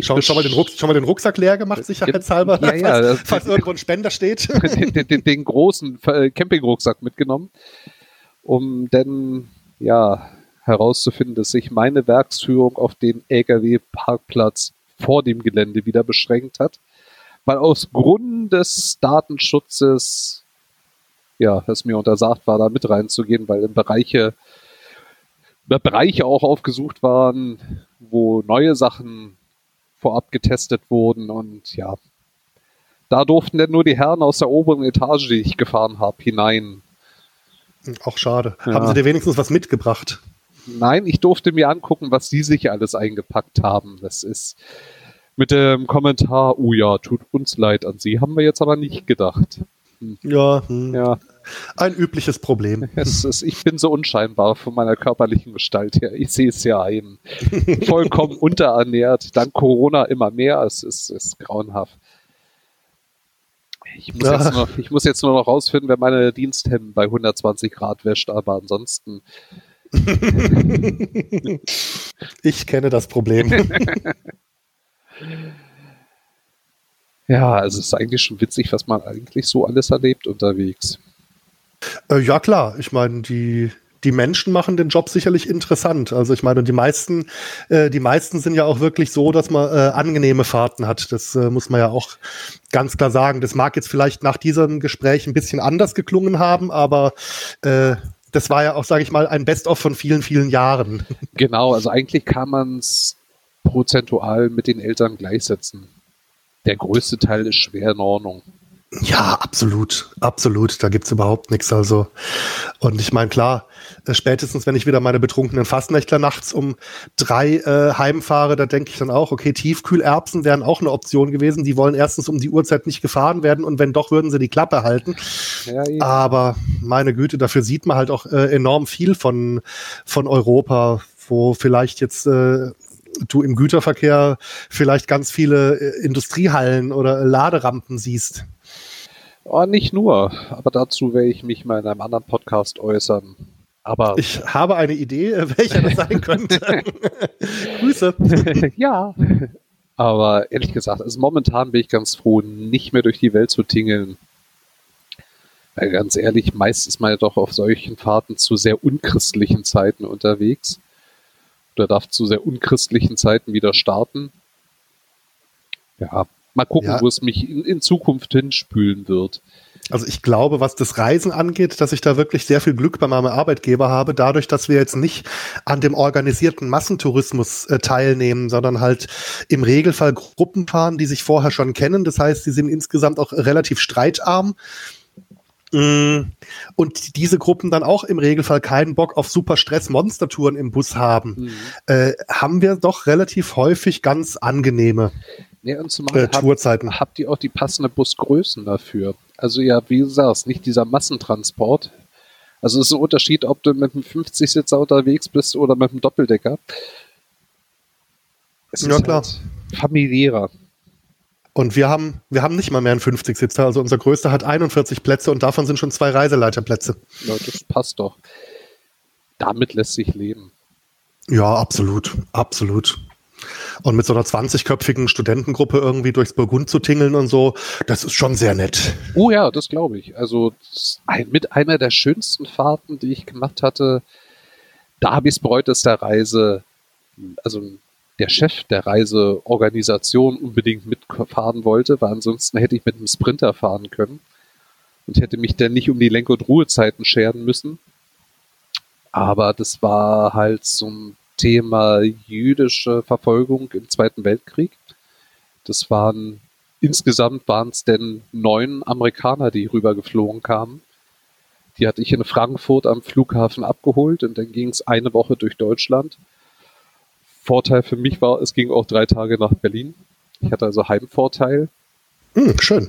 Schau, schau, mal den Rucksack, mal den Rucksack leer gemacht, sicherheitshalber, ja, ja, falls, falls irgendwo ein Spender steht. Den, den, den großen äh, Campingrucksack mitgenommen, um dann ja herauszufinden, dass sich meine Werksführung auf den LKW-Parkplatz vor dem Gelände wieder beschränkt hat, weil aus Grund des Datenschutzes ja, es mir untersagt war, da mit reinzugehen, weil in Bereiche, Bereiche auch aufgesucht waren, wo neue Sachen vorab getestet wurden und ja, da durften denn nur die Herren aus der oberen Etage, die ich gefahren habe, hinein. Auch schade. Ja. Haben sie dir wenigstens was mitgebracht? Nein, ich durfte mir angucken, was sie sich alles eingepackt haben. Das ist mit dem Kommentar, oh ja, tut uns leid an Sie, haben wir jetzt aber nicht gedacht. Hm. Ja, hm. ja. Ein übliches Problem. Ist, ich bin so unscheinbar von meiner körperlichen Gestalt her. Ich sehe es ja ein. Vollkommen unterernährt. Dank Corona immer mehr. Es ist, ist grauenhaft. Ich muss, ja. jetzt noch, ich muss jetzt nur noch rausfinden, wer meine Diensthemden bei 120 Grad wäscht, aber ansonsten ich kenne das Problem. ja, also es ist eigentlich schon witzig, was man eigentlich so alles erlebt unterwegs. Äh, ja, klar. Ich meine, die, die Menschen machen den Job sicherlich interessant. Also ich meine, die meisten, äh, die meisten sind ja auch wirklich so, dass man äh, angenehme Fahrten hat. Das äh, muss man ja auch ganz klar sagen. Das mag jetzt vielleicht nach diesem Gespräch ein bisschen anders geklungen haben, aber äh, das war ja auch, sage ich mal, ein Best-of von vielen, vielen Jahren. Genau, also eigentlich kann man es prozentual mit den Eltern gleichsetzen. Der größte Teil ist schwer in Ordnung. Ja, absolut, absolut. Da gibt's überhaupt nichts. Also, und ich meine, klar, äh, spätestens wenn ich wieder meine betrunkenen Fastnächtler nachts um drei äh, heimfahre, da denke ich dann auch, okay, Tiefkühlerbsen wären auch eine Option gewesen. Die wollen erstens um die Uhrzeit nicht gefahren werden und wenn doch, würden sie die Klappe halten. Ja, Aber meine Güte, dafür sieht man halt auch äh, enorm viel von, von Europa, wo vielleicht jetzt äh, du im Güterverkehr vielleicht ganz viele äh, Industriehallen oder Laderampen siehst. Oh, nicht nur, aber dazu werde ich mich mal in einem anderen Podcast äußern. Aber ich habe eine Idee, welcher das sein könnte. Grüße. ja. Aber ehrlich gesagt, also momentan bin ich ganz froh, nicht mehr durch die Welt zu tingeln. Weil ganz ehrlich, meist ist man ja doch auf solchen Fahrten zu sehr unchristlichen Zeiten unterwegs. Oder darf zu sehr unchristlichen Zeiten wieder starten. Ja, Mal gucken, ja. wo es mich in, in Zukunft hinspülen wird. Also ich glaube, was das Reisen angeht, dass ich da wirklich sehr viel Glück bei meinem Arbeitgeber habe, dadurch, dass wir jetzt nicht an dem organisierten Massentourismus äh, teilnehmen, sondern halt im Regelfall Gruppen fahren, die sich vorher schon kennen. Das heißt, die sind insgesamt auch relativ streitarm. Mm. Und diese Gruppen dann auch im Regelfall keinen Bock auf super Stress-Monstertouren im Bus haben, mhm. äh, haben wir doch relativ häufig ganz angenehme ja, und zumal äh, Tourzeiten. Habt, habt ihr auch die passende Busgrößen dafür? Also ja, wie du sagst, nicht dieser Massentransport. Also es ist ein Unterschied, ob du mit einem 50-Sitzer unterwegs bist oder mit einem Doppeldecker. Es ja, klar. Halt familiärer. Und wir haben, wir haben nicht mal mehr einen 50-Sitzer. Also unser größter hat 41 Plätze und davon sind schon zwei Reiseleiterplätze. Ja, das passt doch. Damit lässt sich leben. Ja, absolut. Absolut. Und mit so einer 20-köpfigen Studentengruppe irgendwie durchs Burgund zu tingeln und so, das ist schon sehr nett. Oh ja, das glaube ich. Also ein, mit einer der schönsten Fahrten, die ich gemacht hatte, da habe ich es bereut, dass der Reise, also der Chef der Reiseorganisation unbedingt mitfahren wollte, weil ansonsten hätte ich mit einem Sprinter fahren können und hätte mich dann nicht um die Lenk- und Ruhezeiten scheren müssen. Aber das war halt so ein Thema jüdische Verfolgung im Zweiten Weltkrieg. Das waren insgesamt waren es denn neun Amerikaner, die rübergeflogen kamen. Die hatte ich in Frankfurt am Flughafen abgeholt und dann ging es eine Woche durch Deutschland. Vorteil für mich war, es ging auch drei Tage nach Berlin. Ich hatte also Heimvorteil. Hm, schön.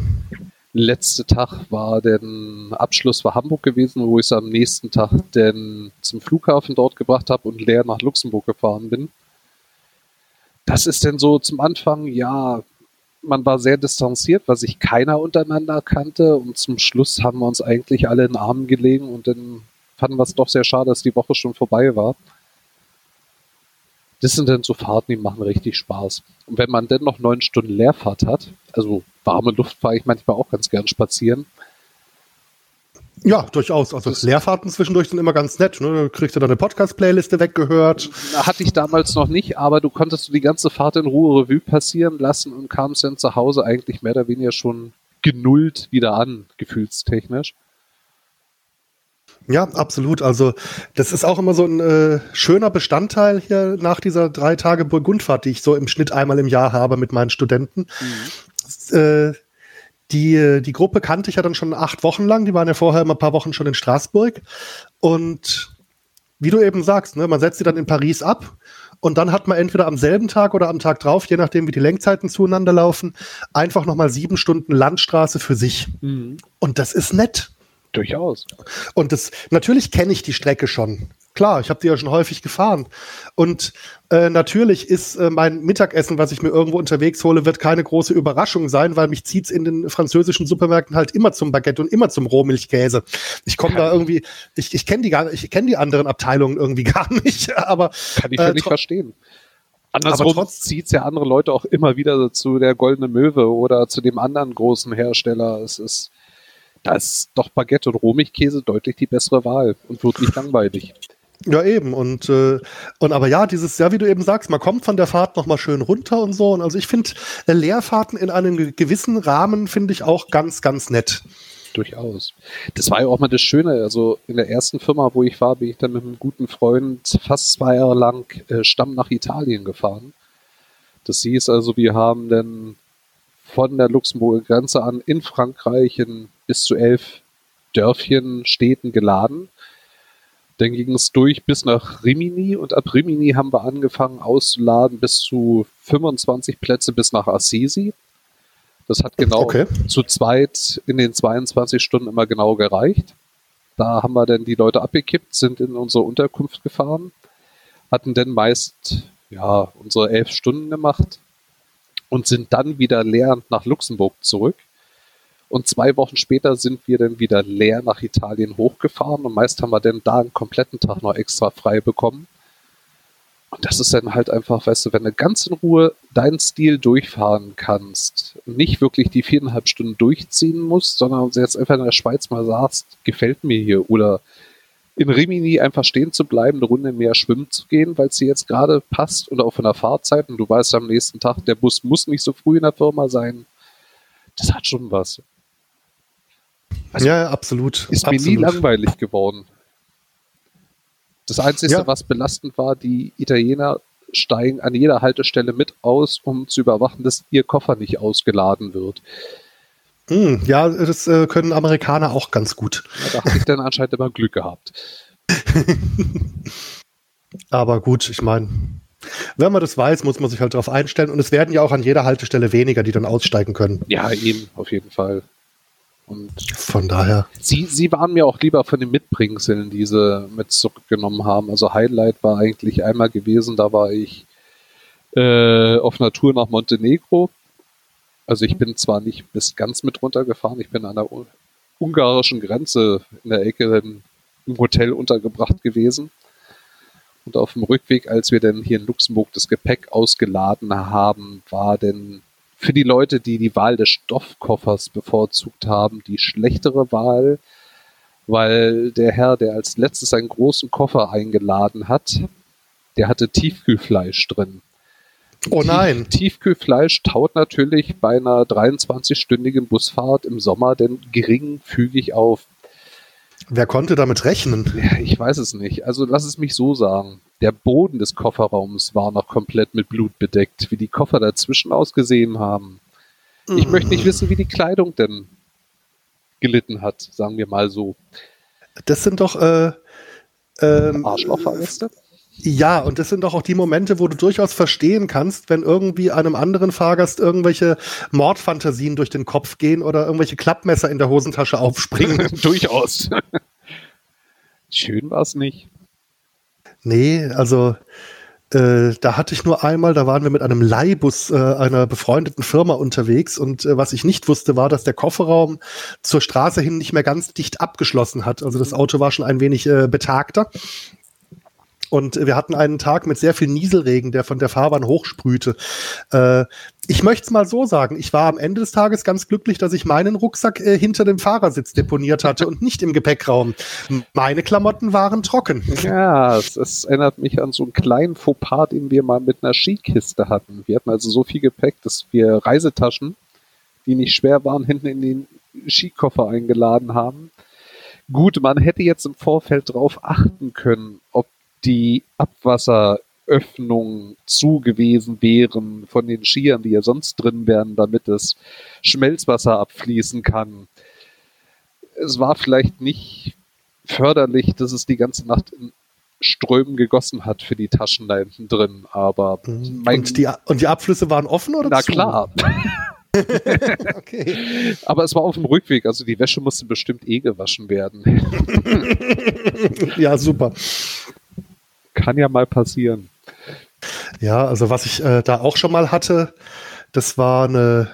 Letzter Tag war der Abschluss für Hamburg gewesen, wo ich es am nächsten Tag denn zum Flughafen dort gebracht habe und leer nach Luxemburg gefahren bin. Das ist denn so zum Anfang, ja, man war sehr distanziert, weil sich keiner untereinander kannte und zum Schluss haben wir uns eigentlich alle in den Armen gelegen und dann fanden wir es doch sehr schade, dass die Woche schon vorbei war. Das sind dann so Fahrten, die machen richtig Spaß. Und wenn man dann noch neun Stunden Leerfahrt hat, also warme Luft fahre ich manchmal auch ganz gern spazieren. Ja, durchaus. Also Leerfahrten zwischendurch sind immer ganz nett. Ne? Du kriegst du deine Podcast-Playliste weggehört. Hatte ich damals noch nicht, aber du konntest die ganze Fahrt in Ruhe Revue passieren lassen und kamst dann zu Hause eigentlich mehr oder weniger schon genullt wieder an, gefühlstechnisch. Ja, absolut. Also das ist auch immer so ein äh, schöner Bestandteil hier nach dieser drei Tage Burgundfahrt, die ich so im Schnitt einmal im Jahr habe mit meinen Studenten. Mhm. Äh, die, die Gruppe kannte ich ja dann schon acht Wochen lang. Die waren ja vorher immer ein paar Wochen schon in Straßburg. Und wie du eben sagst, ne, man setzt sie dann in Paris ab und dann hat man entweder am selben Tag oder am Tag drauf, je nachdem wie die Lenkzeiten zueinander laufen, einfach nochmal sieben Stunden Landstraße für sich. Mhm. Und das ist nett. Durchaus. Und das, natürlich kenne ich die Strecke schon. Klar, ich habe die ja schon häufig gefahren. Und äh, natürlich ist äh, mein Mittagessen, was ich mir irgendwo unterwegs hole, wird keine große Überraschung sein, weil mich zieht's in den französischen Supermärkten halt immer zum Baguette und immer zum Rohmilchkäse. Ich komme da irgendwie, ich, ich kenne die gar ich kenne die anderen Abteilungen irgendwie gar nicht, aber kann ich äh, völlig verstehen. Andersrum zieht es ja andere Leute auch immer wieder zu der Goldene Möwe oder zu dem anderen großen Hersteller. Es ist da ist doch Baguette und Rohmilchkäse deutlich die bessere Wahl und wird nicht langweilig. Ja, eben. Und, äh, und aber ja, dieses, ja, wie du eben sagst, man kommt von der Fahrt nochmal schön runter und so. Und also ich finde äh, Leerfahrten in einem gewissen Rahmen finde ich auch ganz, ganz nett. Durchaus. Das war ja auch mal das Schöne. Also in der ersten Firma, wo ich war, bin ich dann mit einem guten Freund fast zwei Jahre lang äh, Stamm nach Italien gefahren. Das hieß also, wir haben dann von der Luxemburger Grenze an in Frankreich in bis zu elf Dörfchen, Städten geladen. Dann ging es durch bis nach Rimini und ab Rimini haben wir angefangen auszuladen bis zu 25 Plätze bis nach Assisi. Das hat genau okay. zu zweit in den 22 Stunden immer genau gereicht. Da haben wir dann die Leute abgekippt, sind in unsere Unterkunft gefahren, hatten dann meist ja unsere elf Stunden gemacht und sind dann wieder leer nach Luxemburg zurück. Und zwei Wochen später sind wir dann wieder leer nach Italien hochgefahren und meist haben wir dann da einen kompletten Tag noch extra frei bekommen. Und das ist dann halt einfach, weißt du, wenn du ganz in Ruhe deinen Stil durchfahren kannst, nicht wirklich die viereinhalb Stunden durchziehen musst, sondern jetzt einfach in der Schweiz mal sagst, gefällt mir hier oder in Rimini einfach stehen zu bleiben, eine Runde mehr schwimmen zu gehen, weil es dir jetzt gerade passt und auch von der Fahrzeit und du weißt am nächsten Tag, der Bus muss nicht so früh in der Firma sein. Das hat schon was. Also ja, absolut. Ist absolut. mir nie langweilig geworden. Das Einzige, ja. was belastend war, die Italiener steigen an jeder Haltestelle mit aus, um zu überwachen, dass ihr Koffer nicht ausgeladen wird. Hm, ja, das äh, können Amerikaner auch ganz gut. Ja, da habe ich dann anscheinend immer Glück gehabt. Aber gut, ich meine, wenn man das weiß, muss man sich halt darauf einstellen. Und es werden ja auch an jeder Haltestelle weniger, die dann aussteigen können. Ja, eben, auf jeden Fall. Und von daher. Sie, sie waren mir auch lieber von den Mitbringseln, die sie mit zurückgenommen haben. Also Highlight war eigentlich einmal gewesen, da war ich äh, auf einer Tour nach Montenegro. Also ich bin zwar nicht bis ganz mit runtergefahren, ich bin an der ungarischen Grenze in der Ecke im Hotel untergebracht gewesen. Und auf dem Rückweg, als wir dann hier in Luxemburg das Gepäck ausgeladen haben, war denn für die Leute, die die Wahl des Stoffkoffers bevorzugt haben, die schlechtere Wahl, weil der Herr, der als letztes einen großen Koffer eingeladen hat, der hatte Tiefkühlfleisch drin. Oh nein. Tiefkühlfleisch taut natürlich bei einer 23-stündigen Busfahrt im Sommer denn geringfügig auf. Wer konnte damit rechnen? Ja, ich weiß es nicht. Also lass es mich so sagen. Der Boden des Kofferraums war noch komplett mit Blut bedeckt, wie die Koffer dazwischen ausgesehen haben. Ich möchte nicht wissen, wie die Kleidung denn gelitten hat, sagen wir mal so. Das sind doch äh, ähm, Arschlochfahrgäste? Ja, und das sind doch auch die Momente, wo du durchaus verstehen kannst, wenn irgendwie einem anderen Fahrgast irgendwelche Mordfantasien durch den Kopf gehen oder irgendwelche Klappmesser in der Hosentasche aufspringen. durchaus. Schön war es nicht. Nee, also äh, da hatte ich nur einmal, da waren wir mit einem Leihbus äh, einer befreundeten Firma unterwegs und äh, was ich nicht wusste, war, dass der Kofferraum zur Straße hin nicht mehr ganz dicht abgeschlossen hat. Also das Auto war schon ein wenig äh, betagter und wir hatten einen Tag mit sehr viel Nieselregen, der von der Fahrbahn hochsprühte. Äh, ich möchte es mal so sagen, ich war am Ende des Tages ganz glücklich, dass ich meinen Rucksack äh, hinter dem Fahrersitz deponiert hatte und nicht im Gepäckraum. Meine Klamotten waren trocken. Ja, es, es erinnert mich an so einen kleinen Fauxpas, den wir mal mit einer Skikiste hatten. Wir hatten also so viel Gepäck, dass wir Reisetaschen, die nicht schwer waren, hinten in den Skikoffer eingeladen haben. Gut, man hätte jetzt im Vorfeld darauf achten können, ob die Abwasseröffnungen zu gewesen wären von den Skiern, die ja sonst drin wären, damit das Schmelzwasser abfließen kann. Es war vielleicht nicht förderlich, dass es die ganze Nacht in Strömen gegossen hat für die Taschen da hinten drin, aber mhm. und, die, und die Abflüsse waren offen oder Na zu? klar. okay. Aber es war auf dem Rückweg, also die Wäsche musste bestimmt eh gewaschen werden. ja, super kann ja mal passieren. Ja, also was ich äh, da auch schon mal hatte, das war eine,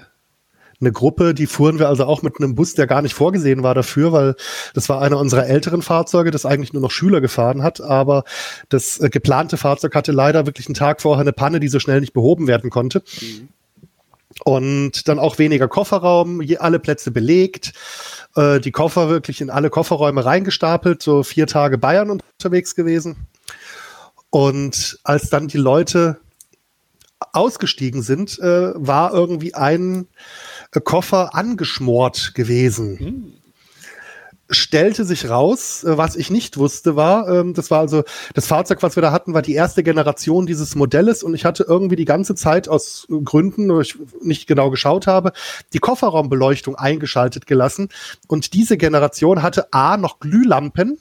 eine Gruppe, die fuhren wir also auch mit einem Bus, der gar nicht vorgesehen war dafür, weil das war einer unserer älteren Fahrzeuge, das eigentlich nur noch Schüler gefahren hat, aber das äh, geplante Fahrzeug hatte leider wirklich einen Tag vorher eine Panne, die so schnell nicht behoben werden konnte. Mhm. Und dann auch weniger Kofferraum, je, alle Plätze belegt, äh, die Koffer wirklich in alle Kofferräume reingestapelt, so vier Tage Bayern unterwegs gewesen. Und als dann die Leute ausgestiegen sind, äh, war irgendwie ein äh, Koffer angeschmort gewesen. Hm stellte sich raus, äh, was ich nicht wusste, war, ähm, das war also das Fahrzeug, was wir da hatten, war die erste Generation dieses Modells und ich hatte irgendwie die ganze Zeit aus Gründen, wo ich nicht genau geschaut habe, die Kofferraumbeleuchtung eingeschaltet gelassen und diese Generation hatte A noch Glühlampen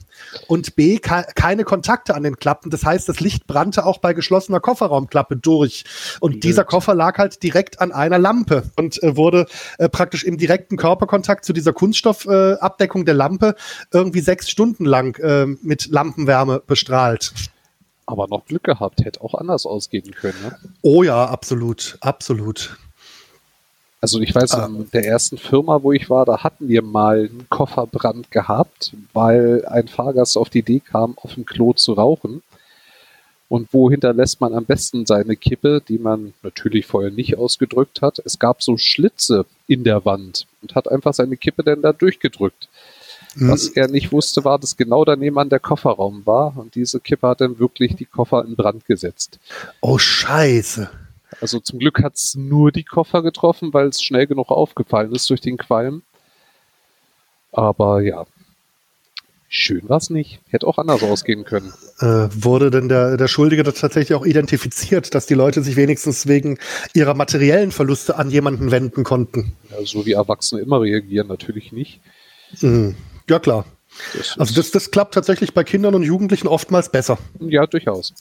und B keine Kontakte an den Klappen. Das heißt, das Licht brannte auch bei geschlossener Kofferraumklappe durch und Blöd. dieser Koffer lag halt direkt an einer Lampe und äh, wurde äh, praktisch im direkten Körperkontakt zu dieser Kunststoffabdeckung der Lampe Lampe irgendwie sechs Stunden lang äh, mit Lampenwärme bestrahlt. Aber noch Glück gehabt, hätte auch anders ausgehen können. Ne? Oh ja, absolut, absolut. Also ich weiß, ah. in der ersten Firma, wo ich war, da hatten wir mal einen Kofferbrand gehabt, weil ein Fahrgast auf die Idee kam, auf dem Klo zu rauchen. Und wo hinterlässt man am besten seine Kippe, die man natürlich vorher nicht ausgedrückt hat? Es gab so Schlitze in der Wand und hat einfach seine Kippe dann da durchgedrückt. Was er nicht wusste, war, dass genau daneben an der Kofferraum war und diese Kippe hat dann wirklich die Koffer in Brand gesetzt. Oh Scheiße. Also zum Glück hat es nur die Koffer getroffen, weil es schnell genug aufgefallen ist durch den Qualm. Aber ja, schön war es nicht. Hätte auch anders ausgehen können. Äh, wurde denn der, der Schuldige tatsächlich auch identifiziert, dass die Leute sich wenigstens wegen ihrer materiellen Verluste an jemanden wenden konnten? Ja, so wie Erwachsene immer reagieren, natürlich nicht. Mhm. Ja, klar. Das also das, das klappt tatsächlich bei Kindern und Jugendlichen oftmals besser. Ja, durchaus.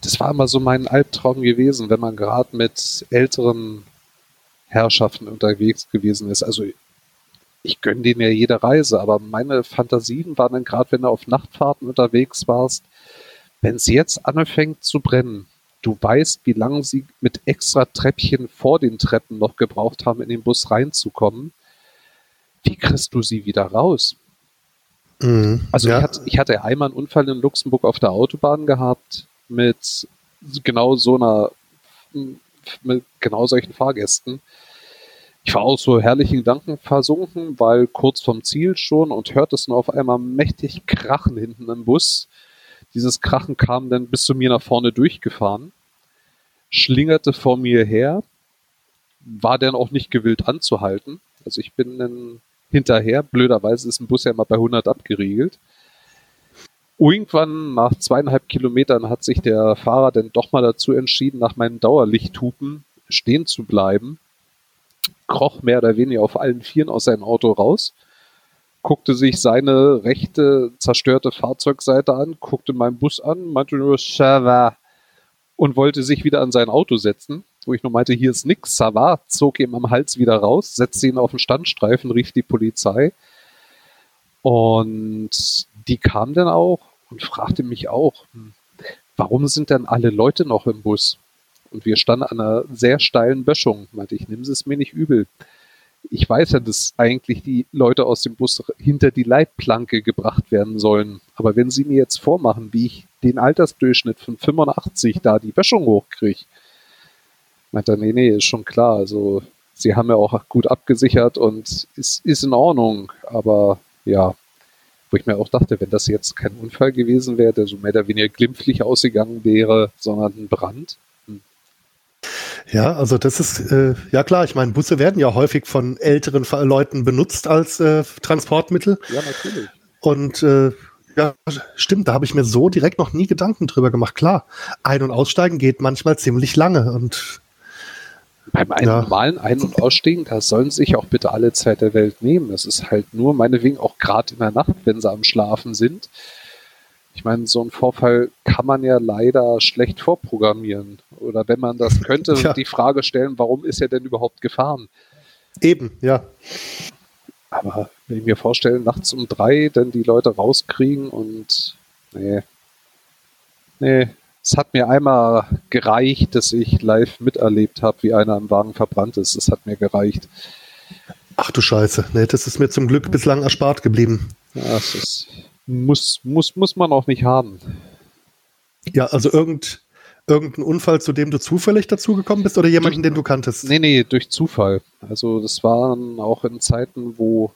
Das war immer so mein Albtraum gewesen, wenn man gerade mit älteren Herrschaften unterwegs gewesen ist. Also ich gönne denen ja jede Reise, aber meine Fantasien waren dann gerade, wenn du auf Nachtfahrten unterwegs warst, wenn es jetzt anfängt zu brennen, du weißt, wie lange sie mit extra Treppchen vor den Treppen noch gebraucht haben, in den Bus reinzukommen wie kriegst du sie wieder raus? Mhm, also ja. ich, hatte, ich hatte einmal einen Unfall in Luxemburg auf der Autobahn gehabt mit genau so einer, mit genau solchen Fahrgästen. ich war auch so herrlichen Gedanken versunken, weil kurz vom Ziel schon und hörte es nur auf einmal mächtig krachen hinten im Bus. Dieses Krachen kam dann bis zu mir nach vorne durchgefahren, schlingerte vor mir her, war dann auch nicht gewillt anzuhalten. Also ich bin dann hinterher, blöderweise ist ein Bus ja immer bei 100 abgeriegelt. Irgendwann nach zweieinhalb Kilometern hat sich der Fahrer dann doch mal dazu entschieden, nach meinen Dauerlichthupen stehen zu bleiben, kroch mehr oder weniger auf allen Vieren aus seinem Auto raus, guckte sich seine rechte zerstörte Fahrzeugseite an, guckte meinen Bus an, meinte nur Shava und wollte sich wieder an sein Auto setzen, wo ich nur meinte, hier ist nix, Sava, zog ihm am Hals wieder raus, setzte ihn auf den Standstreifen, rief die Polizei und die kam dann auch und fragte mich auch, hm, warum sind denn alle Leute noch im Bus? Und wir standen an einer sehr steilen Böschung. Meinte ich, nimm es mir nicht übel. Ich weiß ja, dass eigentlich die Leute aus dem Bus hinter die Leitplanke gebracht werden sollen. Aber wenn sie mir jetzt vormachen, wie ich den Altersdurchschnitt von 85 da die Böschung hochkriege, meint er, nee, nee, ist schon klar. Also, sie haben ja auch gut abgesichert und es ist in Ordnung. Aber ja, wo ich mir auch dachte, wenn das jetzt kein Unfall gewesen wäre, der so mehr oder weniger glimpflich ausgegangen wäre, sondern ein Brand, ja, also das ist, äh, ja klar, ich meine, Busse werden ja häufig von älteren Leuten benutzt als äh, Transportmittel. Ja, natürlich. Und äh, ja, stimmt, da habe ich mir so direkt noch nie Gedanken drüber gemacht. Klar, ein- und aussteigen geht manchmal ziemlich lange und beim ja. normalen Ein- und Aussteigen, da sollen sich auch bitte alle Zeit der Welt nehmen. Das ist halt nur meinetwegen auch gerade in der Nacht, wenn sie am Schlafen sind. Ich meine, so einen Vorfall kann man ja leider schlecht vorprogrammieren. Oder wenn man das könnte, ja. die Frage stellen, warum ist er denn überhaupt gefahren? Eben, ja. Aber wenn ich mir vorstelle, nachts um drei dann die Leute rauskriegen und nee. Nee, es hat mir einmal gereicht, dass ich live miterlebt habe, wie einer im Wagen verbrannt ist. Es hat mir gereicht. Ach du Scheiße, nee, das ist mir zum Glück bislang erspart geblieben. Ja, es ist muss, muss, muss man auch nicht haben. Ja, also irgend, irgendein Unfall, zu dem du zufällig dazugekommen bist oder jemanden, durch, den du kanntest? Nee, nee, durch Zufall. Also das waren auch in Zeiten, wo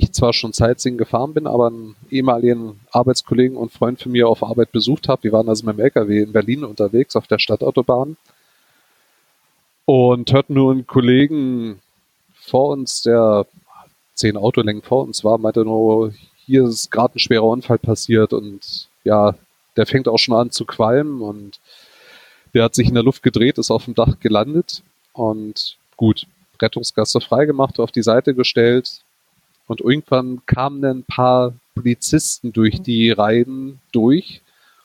ich zwar schon Sightseeing gefahren bin, aber einen ehemaligen Arbeitskollegen und Freund von mir auf Arbeit besucht habe. Wir waren also mit dem LKW in Berlin unterwegs auf der Stadtautobahn und hörten nur einen Kollegen vor uns, der zehn Autolängen vor uns war, meinte nur, hier ist gerade ein schwerer Unfall passiert und ja, der fängt auch schon an zu qualmen und der hat sich in der Luft gedreht, ist auf dem Dach gelandet und gut, Rettungsgasse freigemacht, auf die Seite gestellt und irgendwann kamen ein paar Polizisten durch die Reihen durch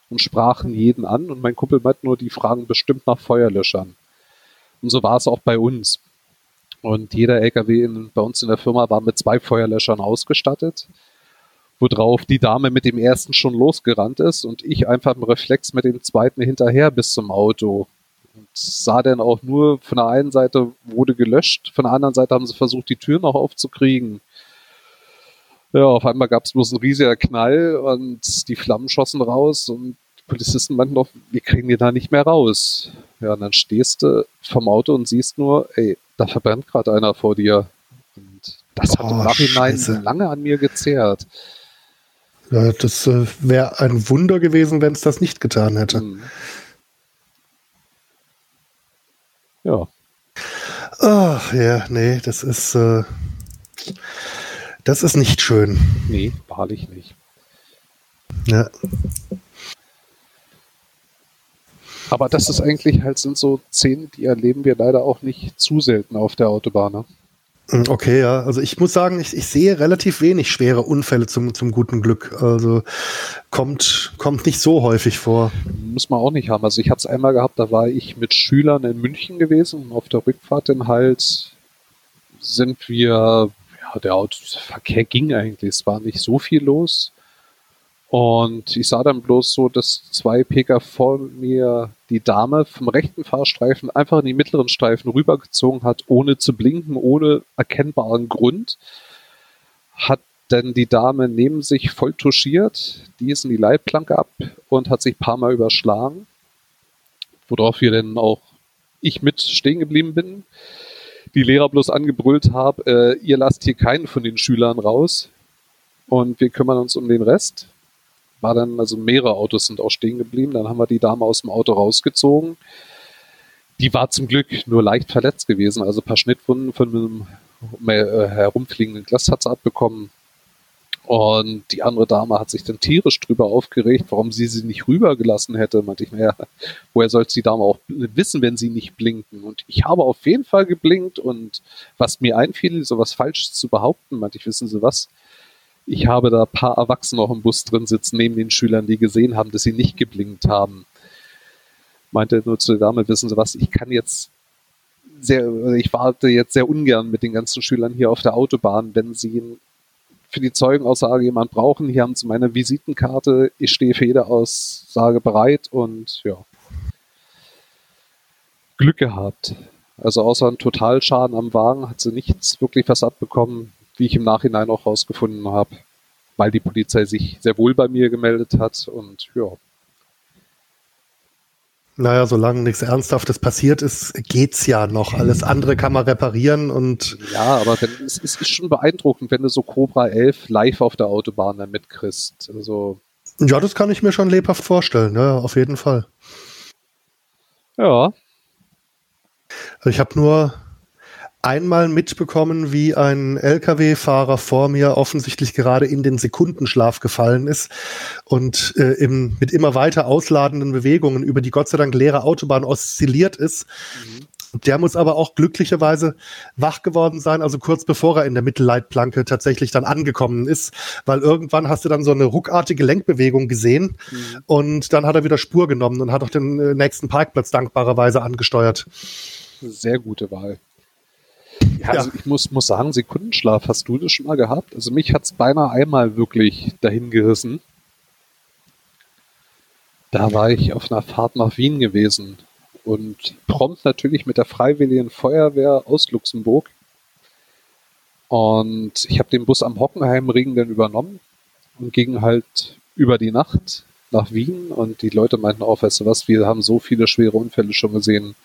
und sprachen jeden an und mein Kumpel meint nur, die fragen bestimmt nach Feuerlöschern. Und so war es auch bei uns. Und jeder LKW in, bei uns in der Firma war mit zwei Feuerlöschern ausgestattet worauf die Dame mit dem ersten schon losgerannt ist und ich einfach im Reflex mit dem zweiten hinterher bis zum Auto. Und sah dann auch nur, von der einen Seite wurde gelöscht, von der anderen Seite haben sie versucht, die Tür noch aufzukriegen. Ja, auf einmal gab es bloß ein riesiger Knall und die Flammen schossen raus und die Polizisten meinten doch, wir kriegen die da nicht mehr raus. Ja, und dann stehst du vom Auto und siehst nur, ey, da verbrennt gerade einer vor dir. Und das hat oh, im Nachhinein Scheiße. lange an mir gezehrt. Ja, das äh, wäre ein Wunder gewesen, wenn es das nicht getan hätte. Mhm. Ja. Ach ja, nee, das ist äh, das ist nicht schön. Nee, wahrlich nicht. Ja. Aber das ist eigentlich halt sind so Szenen, die erleben wir leider auch nicht zu selten auf der Autobahn. Ne? Hm, okay, ja. Also ich muss sagen, ich, ich sehe relativ wenig schwere Unfälle zum, zum guten Glück. Also kommt, kommt nicht so häufig vor. Muss man auch nicht haben. Also ich habe es einmal gehabt, da war ich mit Schülern in München gewesen und auf der Rückfahrt dann halt sind wir, der Autoverkehr ging eigentlich. Es war nicht so viel los. Und ich sah dann bloß so, dass zwei PK vor mir die Dame vom rechten Fahrstreifen einfach in die mittleren Streifen rübergezogen hat, ohne zu blinken, ohne erkennbaren Grund. Hat dann die Dame neben sich voll touchiert, die ist in die Leitplanke ab und hat sich ein paar Mal überschlagen. Worauf wir dann auch ich mit stehen geblieben bin. Die Lehrer bloß angebrüllt haben, äh, ihr lasst hier keinen von den Schülern raus und wir kümmern uns um den Rest. War dann, also mehrere Autos sind auch stehen geblieben, dann haben wir die Dame aus dem Auto rausgezogen. Die war zum Glück nur leicht verletzt gewesen, also ein paar Schnittwunden von einem äh, herumfliegenden Glas hat sie abbekommen. Und die andere Dame hat sich dann tierisch drüber aufgeregt, warum sie sie nicht rübergelassen hätte. Meinte ich, naja, woher soll die Dame auch wissen, wenn sie nicht blinken? Und ich habe auf jeden Fall geblinkt und was mir einfiel, sowas Falsches zu behaupten, meinte ich, wissen Sie was? Ich habe da ein paar Erwachsene auch im Bus drin sitzen, neben den Schülern, die gesehen haben, dass sie nicht geblinkt haben. Meinte nur zu der Dame, wissen Sie was, ich kann jetzt sehr, ich warte jetzt sehr ungern mit den ganzen Schülern hier auf der Autobahn, wenn sie für die Zeugenaussage jemand brauchen. Hier haben Sie meine Visitenkarte. Ich stehe für jede Aussage bereit und ja. Glück gehabt. Also außer einem Totalschaden am Wagen hat sie nichts wirklich was abbekommen, wie ich im Nachhinein auch rausgefunden habe, weil die Polizei sich sehr wohl bei mir gemeldet hat und ja. Naja, solange nichts Ernsthaftes passiert ist, geht's ja noch. Alles andere kann man reparieren und. Ja, aber wenn, es, es ist schon beeindruckend, wenn du so Cobra 11 live auf der Autobahn dann mitkriegst. Also. Ja, das kann ich mir schon lebhaft vorstellen, ja, auf jeden Fall. Ja. Ich habe nur einmal mitbekommen, wie ein Lkw-Fahrer vor mir offensichtlich gerade in den Sekundenschlaf gefallen ist und äh, im, mit immer weiter ausladenden Bewegungen über die Gott sei Dank leere Autobahn oszilliert ist. Mhm. Der muss aber auch glücklicherweise wach geworden sein, also kurz bevor er in der Mittelleitplanke tatsächlich dann angekommen ist, weil irgendwann hast du dann so eine ruckartige Lenkbewegung gesehen mhm. und dann hat er wieder Spur genommen und hat auch den äh, nächsten Parkplatz dankbarerweise angesteuert. Sehr gute Wahl. Ja, also ich muss, muss sagen, Sekundenschlaf, hast du das schon mal gehabt? Also mich hat es beinahe einmal wirklich dahin gerissen. Da war ich auf einer Fahrt nach Wien gewesen und prompt natürlich mit der Freiwilligen Feuerwehr aus Luxemburg. Und ich habe den Bus am Hockenheimring dann übernommen und ging halt über die Nacht nach Wien und die Leute meinten auch, weißt du was, wir haben so viele schwere Unfälle schon gesehen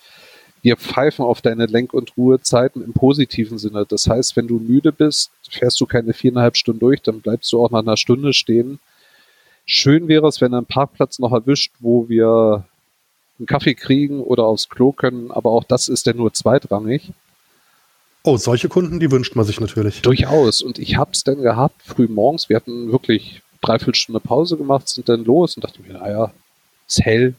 wir pfeifen auf deine Lenk- und Ruhezeiten im positiven Sinne. Das heißt, wenn du müde bist, fährst du keine viereinhalb Stunden durch, dann bleibst du auch nach einer Stunde stehen. Schön wäre es, wenn ein Parkplatz noch erwischt, wo wir einen Kaffee kriegen oder aufs Klo können, aber auch das ist ja nur zweitrangig. Oh, solche Kunden, die wünscht man sich natürlich. Durchaus. Und ich habe es dann gehabt, früh morgens. Wir hatten wirklich dreiviertel Stunde Pause gemacht, sind dann los und dachte mir, naja, ist hell,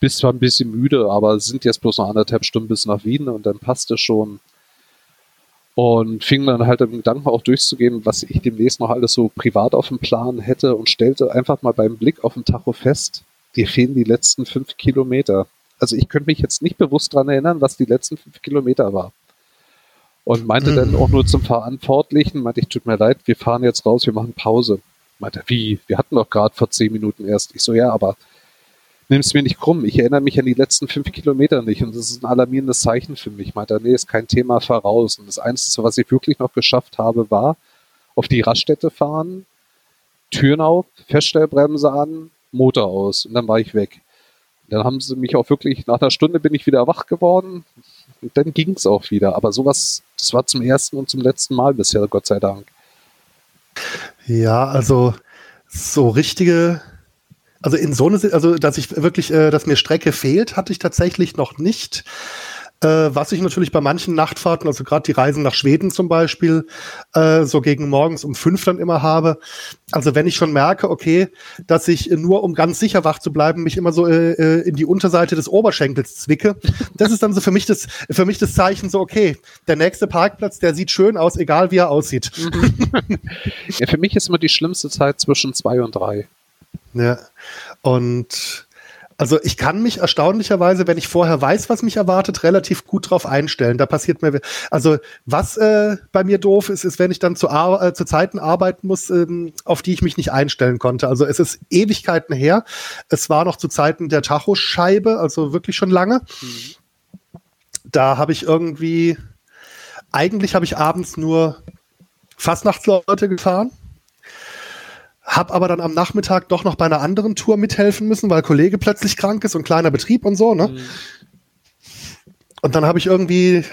bist zwar ein bisschen müde, aber es sind jetzt bloß noch anderthalb Stunden bis nach Wien und dann passt es schon. Und fing dann halt im Gedanken auch durchzugehen, was ich demnächst noch alles so privat auf dem Plan hätte und stellte einfach mal beim Blick auf den Tacho fest, dir fehlen die letzten fünf Kilometer. Also ich könnte mich jetzt nicht bewusst daran erinnern, was die letzten fünf Kilometer war. Und meinte mhm. dann auch nur zum Verantwortlichen, meinte ich, tut mir leid, wir fahren jetzt raus, wir machen Pause. Meinte, wie? Wir hatten doch gerade vor zehn Minuten erst. Ich so, ja, aber nimm es mir nicht krumm. Ich erinnere mich an die letzten fünf Kilometer nicht und das ist ein alarmierendes Zeichen für mich. Meinte, nee, ist kein Thema, fahr raus. Und das Einzige, was ich wirklich noch geschafft habe, war auf die Raststätte fahren, Türen auf, Feststellbremse an, Motor aus und dann war ich weg. Und dann haben sie mich auch wirklich, nach einer Stunde bin ich wieder wach geworden und dann ging es auch wieder. Aber sowas, das war zum ersten und zum letzten Mal bisher, Gott sei Dank. Ja, also so richtige also in so eine, also dass ich wirklich, äh, dass mir Strecke fehlt, hatte ich tatsächlich noch nicht. Äh, was ich natürlich bei manchen Nachtfahrten, also gerade die Reisen nach Schweden zum Beispiel, äh, so gegen morgens um fünf dann immer habe. Also wenn ich schon merke, okay, dass ich nur um ganz sicher wach zu bleiben, mich immer so äh, äh in die Unterseite des Oberschenkels zwicke, das ist dann so für mich das, für mich das Zeichen so, okay, der nächste Parkplatz, der sieht schön aus, egal wie er aussieht. ja, für mich ist immer die schlimmste Zeit zwischen zwei und drei. Ja. Und also ich kann mich erstaunlicherweise, wenn ich vorher weiß, was mich erwartet, relativ gut drauf einstellen. Da passiert mir, also was äh, bei mir doof ist, ist, wenn ich dann zu, äh, zu Zeiten arbeiten muss, ähm, auf die ich mich nicht einstellen konnte. Also es ist Ewigkeiten her. Es war noch zu Zeiten der Tachoscheibe, also wirklich schon lange. Mhm. Da habe ich irgendwie, eigentlich habe ich abends nur Fastnachtsleute gefahren hab aber dann am Nachmittag doch noch bei einer anderen Tour mithelfen müssen, weil Kollege plötzlich krank ist und kleiner Betrieb und so, ne? Mhm. Und dann habe ich irgendwie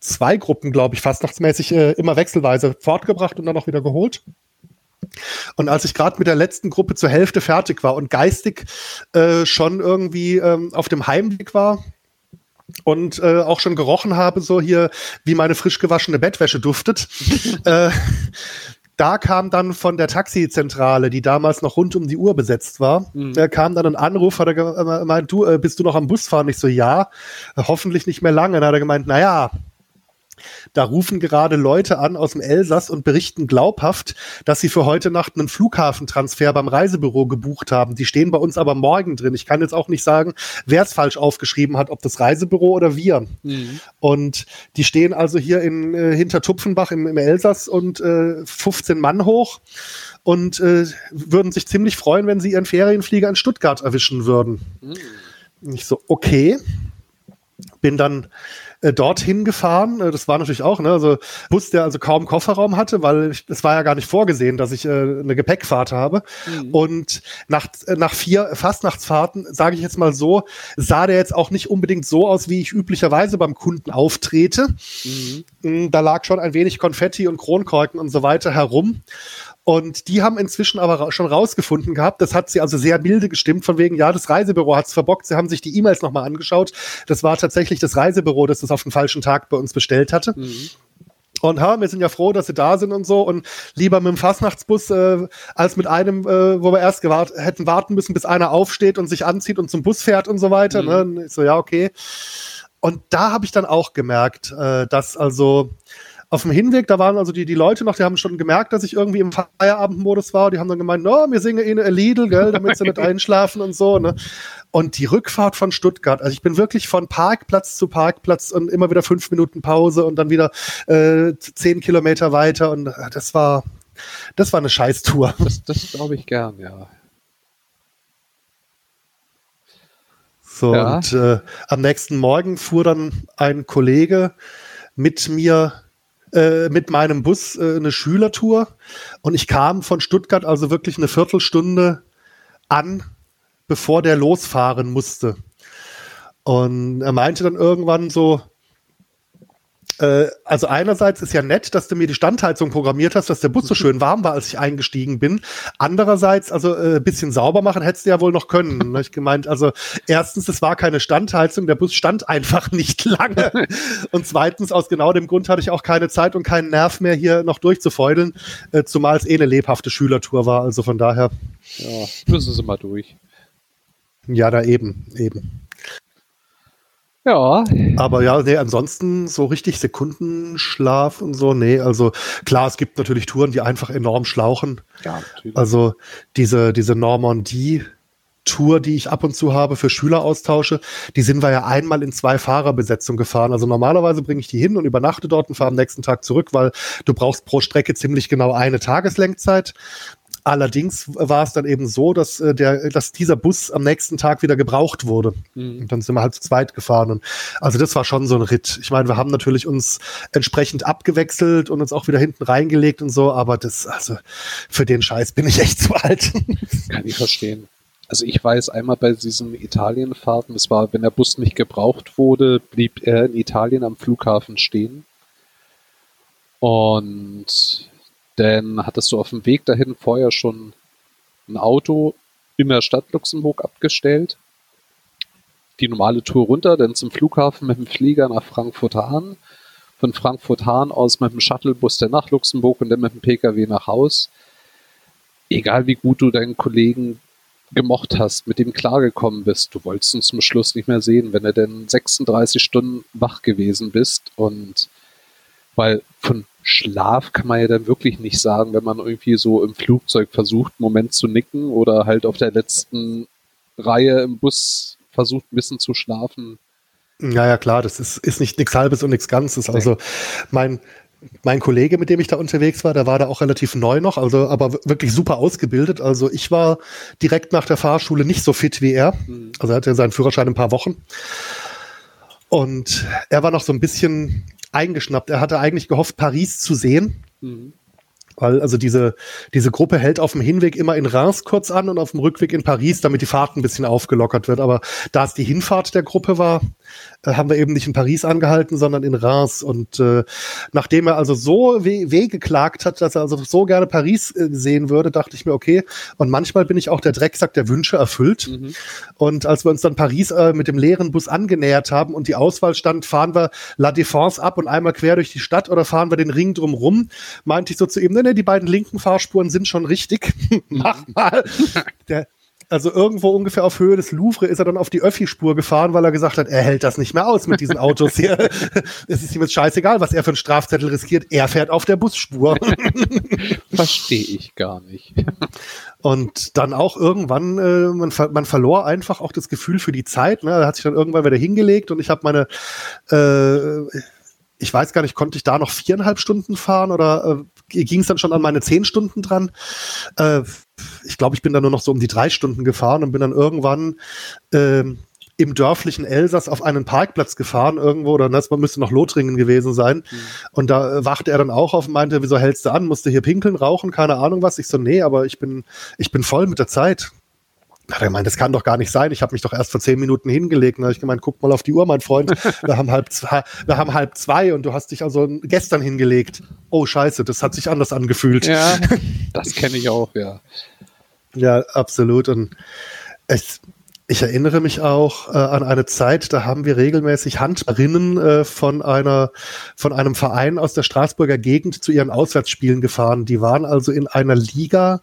zwei Gruppen, glaube ich, fastnachtsmäßig äh, immer wechselweise fortgebracht und dann auch wieder geholt. Und als ich gerade mit der letzten Gruppe zur Hälfte fertig war und geistig äh, schon irgendwie ähm, auf dem Heimweg war, und äh, auch schon gerochen habe, so hier, wie meine frisch gewaschene Bettwäsche duftet. äh, da kam dann von der Taxizentrale, die damals noch rund um die Uhr besetzt war, mhm. äh, kam dann ein Anruf, hat er gemeint, du, äh, bist du noch am Busfahren? Ich so, ja, hoffentlich nicht mehr lange. Dann hat er gemeint, naja, da rufen gerade Leute an aus dem Elsass und berichten glaubhaft, dass sie für heute Nacht einen Flughafentransfer beim Reisebüro gebucht haben. Die stehen bei uns aber morgen drin. Ich kann jetzt auch nicht sagen, wer es falsch aufgeschrieben hat, ob das Reisebüro oder wir. Mhm. Und die stehen also hier in äh, hinter Tupfenbach im, im Elsass und äh, 15 Mann hoch und äh, würden sich ziemlich freuen, wenn sie ihren Ferienflieger in Stuttgart erwischen würden. Mhm. Ich so, okay. Bin dann äh, dorthin gefahren. Äh, das war natürlich auch, ne, also Bus, der also kaum Kofferraum hatte, weil es war ja gar nicht vorgesehen, dass ich äh, eine Gepäckfahrt habe. Mhm. Und nach, äh, nach vier Fastnachtsfahrten, sage ich jetzt mal so, sah der jetzt auch nicht unbedingt so aus, wie ich üblicherweise beim Kunden auftrete. Mhm. Mm, da lag schon ein wenig Konfetti und Kronkorken und so weiter herum. Und die haben inzwischen aber schon rausgefunden gehabt, das hat sie also sehr milde gestimmt, von wegen, ja, das Reisebüro hat's verbockt. Sie haben sich die E-Mails nochmal angeschaut. Das war tatsächlich das Reisebüro, das das auf den falschen Tag bei uns bestellt hatte. Mhm. Und ha, wir sind ja froh, dass sie da sind und so. Und lieber mit dem Fastnachtsbus äh, als mit einem, äh, wo wir erst gewart hätten warten müssen, bis einer aufsteht und sich anzieht und zum Bus fährt und so weiter. Mhm. Ne? Ich so, ja, okay. Und da habe ich dann auch gemerkt, äh, dass also auf dem Hinweg, da waren also die, die Leute noch, die haben schon gemerkt, dass ich irgendwie im Feierabendmodus war. Die haben dann gemeint, no, wir singen eh eine Lidl, gell, damit sie nicht einschlafen und so. Ne? Und die Rückfahrt von Stuttgart, also ich bin wirklich von Parkplatz zu Parkplatz und immer wieder fünf Minuten Pause und dann wieder äh, zehn Kilometer weiter. Und äh, das war, das war eine Scheißtour. Das, das glaube ich gern, ja. So, ja. und äh, am nächsten Morgen fuhr dann ein Kollege mit mir äh, mit meinem Bus äh, eine Schülertour und ich kam von Stuttgart also wirklich eine Viertelstunde an, bevor der losfahren musste. Und er meinte dann irgendwann so, äh, also einerseits ist ja nett, dass du mir die Standheizung programmiert hast, dass der Bus so schön warm war, als ich eingestiegen bin. Andererseits, also äh, bisschen sauber machen hättest du ja wohl noch können. Ne? ich gemeint, also erstens, es war keine Standheizung, der Bus stand einfach nicht lange. Und zweitens, aus genau dem Grund hatte ich auch keine Zeit und keinen Nerv mehr, hier noch durchzufeudeln, äh, zumal es eh eine lebhafte Schülertour war. Also von daher. Ja, müssen sie mal durch. Ja, da eben, eben. Ja. Aber ja, nee, ansonsten so richtig Sekundenschlaf und so, nee, also klar, es gibt natürlich Touren, die einfach enorm schlauchen. Ja, natürlich. Also diese, diese Normandie, Tour, die ich ab und zu habe für Schüleraustausche, die sind wir ja einmal in zwei Fahrerbesetzung gefahren. Also normalerweise bringe ich die hin und übernachte dort und fahre am nächsten Tag zurück, weil du brauchst pro Strecke ziemlich genau eine Tageslenkzeit. Allerdings war es dann eben so, dass, äh, der, dass dieser Bus am nächsten Tag wieder gebraucht wurde. Mhm. Und dann sind wir halt zu zweit gefahren. Und also das war schon so ein Ritt. Ich meine, wir haben natürlich uns entsprechend abgewechselt und uns auch wieder hinten reingelegt und so, aber das, also für den Scheiß bin ich echt zu alt. Kann ich verstehen. Also ich weiß einmal bei diesen Italienfahrten, das war, wenn der Bus nicht gebraucht wurde, blieb er in Italien am Flughafen stehen. Und denn hattest du auf dem Weg dahin vorher schon ein Auto in der Stadt Luxemburg abgestellt, die normale Tour runter, dann zum Flughafen mit dem Flieger nach Frankfurt-Hahn, von Frankfurt-Hahn aus mit dem Shuttlebus dann nach Luxemburg und dann mit dem Pkw nach Haus. Egal wie gut du deinen Kollegen gemocht hast, mit dem klargekommen bist, du wolltest uns zum Schluss nicht mehr sehen, wenn du denn 36 Stunden wach gewesen bist und weil von Schlaf kann man ja dann wirklich nicht sagen, wenn man irgendwie so im Flugzeug versucht, einen Moment zu nicken oder halt auf der letzten Reihe im Bus versucht, ein bisschen zu schlafen. Ja, ja, klar, das ist, ist nicht nichts Halbes und nichts Ganzes. Also mein, mein Kollege, mit dem ich da unterwegs war, der war da auch relativ neu noch, also aber wirklich super ausgebildet. Also ich war direkt nach der Fahrschule nicht so fit wie er. Mhm. Also er hatte seinen Führerschein ein paar Wochen. Und er war noch so ein bisschen eingeschnappt. Er hatte eigentlich gehofft, Paris zu sehen. Mhm. Weil also diese, diese Gruppe hält auf dem Hinweg immer in Reims kurz an und auf dem Rückweg in Paris, damit die Fahrt ein bisschen aufgelockert wird. Aber da es die Hinfahrt der Gruppe war, äh, haben wir eben nicht in Paris angehalten, sondern in Reims. Und äh, nachdem er also so weh, weh geklagt hat, dass er also so gerne Paris äh, sehen würde, dachte ich mir, okay, und manchmal bin ich auch der Drecksack der Wünsche erfüllt. Mhm. Und als wir uns dann Paris äh, mit dem leeren Bus angenähert haben und die Auswahl stand, fahren wir La Défense ab und einmal quer durch die Stadt oder fahren wir den Ring drumrum, meinte ich so zu ihm, nee, nee, die beiden linken Fahrspuren sind schon richtig. Mach mal. Der, also irgendwo ungefähr auf Höhe des Louvre ist er dann auf die Öffi-Spur gefahren, weil er gesagt hat, er hält das nicht mehr aus mit diesen Autos hier. es ist ihm jetzt scheißegal, was er für einen Strafzettel riskiert. Er fährt auf der Busspur. Verstehe ich gar nicht. Und dann auch irgendwann, äh, man, man verlor einfach auch das Gefühl für die Zeit. Ne? Er hat sich dann irgendwann wieder hingelegt und ich habe meine äh, ich weiß gar nicht, konnte ich da noch viereinhalb Stunden fahren oder äh, ging es dann schon an meine zehn Stunden dran? Äh, ich glaube, ich bin dann nur noch so um die drei Stunden gefahren und bin dann irgendwann äh, im dörflichen Elsass auf einen Parkplatz gefahren irgendwo, oder das müsste noch Lothringen gewesen sein. Mhm. Und da äh, wachte er dann auch auf und meinte, wieso hältst du an? Musste hier pinkeln, rauchen, keine Ahnung was. Ich so, nee, aber ich bin, ich bin voll mit der Zeit hat er gemeint, das kann doch gar nicht sein. Ich habe mich doch erst vor zehn Minuten hingelegt. Da habe ich gemeint, guck mal auf die Uhr, mein Freund. Wir haben halb zwei, wir haben halb zwei und du hast dich also gestern hingelegt. Oh Scheiße, das hat sich anders angefühlt. Ja, das kenne ich auch, ja. Ja, absolut. Und es, ich erinnere mich auch äh, an eine Zeit, da haben wir regelmäßig Handballerinnen äh, von einer von einem Verein aus der Straßburger Gegend zu ihren Auswärtsspielen gefahren. Die waren also in einer Liga,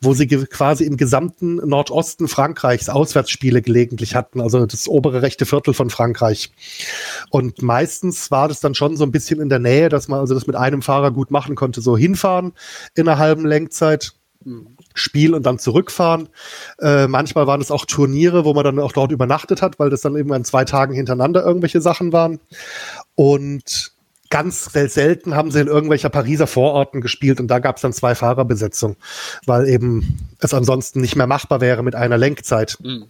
wo sie quasi im gesamten Nordosten Frankreichs Auswärtsspiele gelegentlich hatten, also das obere rechte Viertel von Frankreich. Und meistens war das dann schon so ein bisschen in der Nähe, dass man also das mit einem Fahrer gut machen konnte, so hinfahren in einer halben Lenkzeit. Spiel und dann zurückfahren. Äh, manchmal waren es auch Turniere, wo man dann auch dort übernachtet hat, weil das dann eben an zwei Tagen hintereinander irgendwelche Sachen waren. Und ganz selten haben sie in irgendwelcher Pariser Vororten gespielt und da gab es dann zwei Fahrerbesetzungen, weil eben es ansonsten nicht mehr machbar wäre mit einer Lenkzeit. Mhm.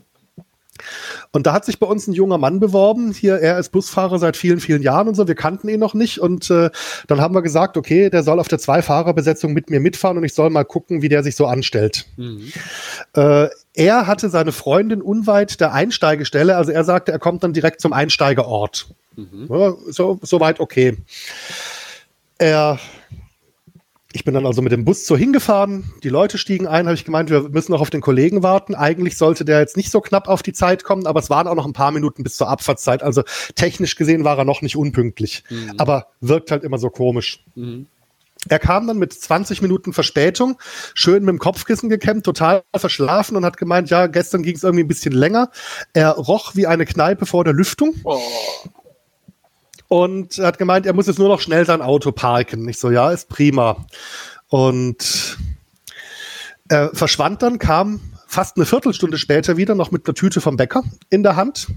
Und da hat sich bei uns ein junger Mann beworben. Hier, er ist Busfahrer seit vielen, vielen Jahren und so. Wir kannten ihn noch nicht. Und äh, dann haben wir gesagt, okay, der soll auf der Zwei-Fahrer-Besetzung mit mir mitfahren und ich soll mal gucken, wie der sich so anstellt. Mhm. Äh, er hatte seine Freundin unweit der Einsteigestelle. Also er sagte, er kommt dann direkt zum Einsteigeort. Mhm. Ja, so, soweit okay. Er ich bin dann also mit dem Bus so hingefahren, die Leute stiegen ein, habe ich gemeint, wir müssen noch auf den Kollegen warten. Eigentlich sollte der jetzt nicht so knapp auf die Zeit kommen, aber es waren auch noch ein paar Minuten bis zur Abfahrtszeit. Also technisch gesehen war er noch nicht unpünktlich, mhm. aber wirkt halt immer so komisch. Mhm. Er kam dann mit 20 Minuten Verspätung, schön mit dem Kopfkissen gekämmt, total verschlafen und hat gemeint, ja, gestern ging es irgendwie ein bisschen länger. Er roch wie eine Kneipe vor der Lüftung. Oh und hat gemeint, er muss jetzt nur noch schnell sein Auto parken. Ich so, ja, ist prima. Und er verschwand dann, kam fast eine Viertelstunde später wieder noch mit einer Tüte vom Bäcker in der Hand.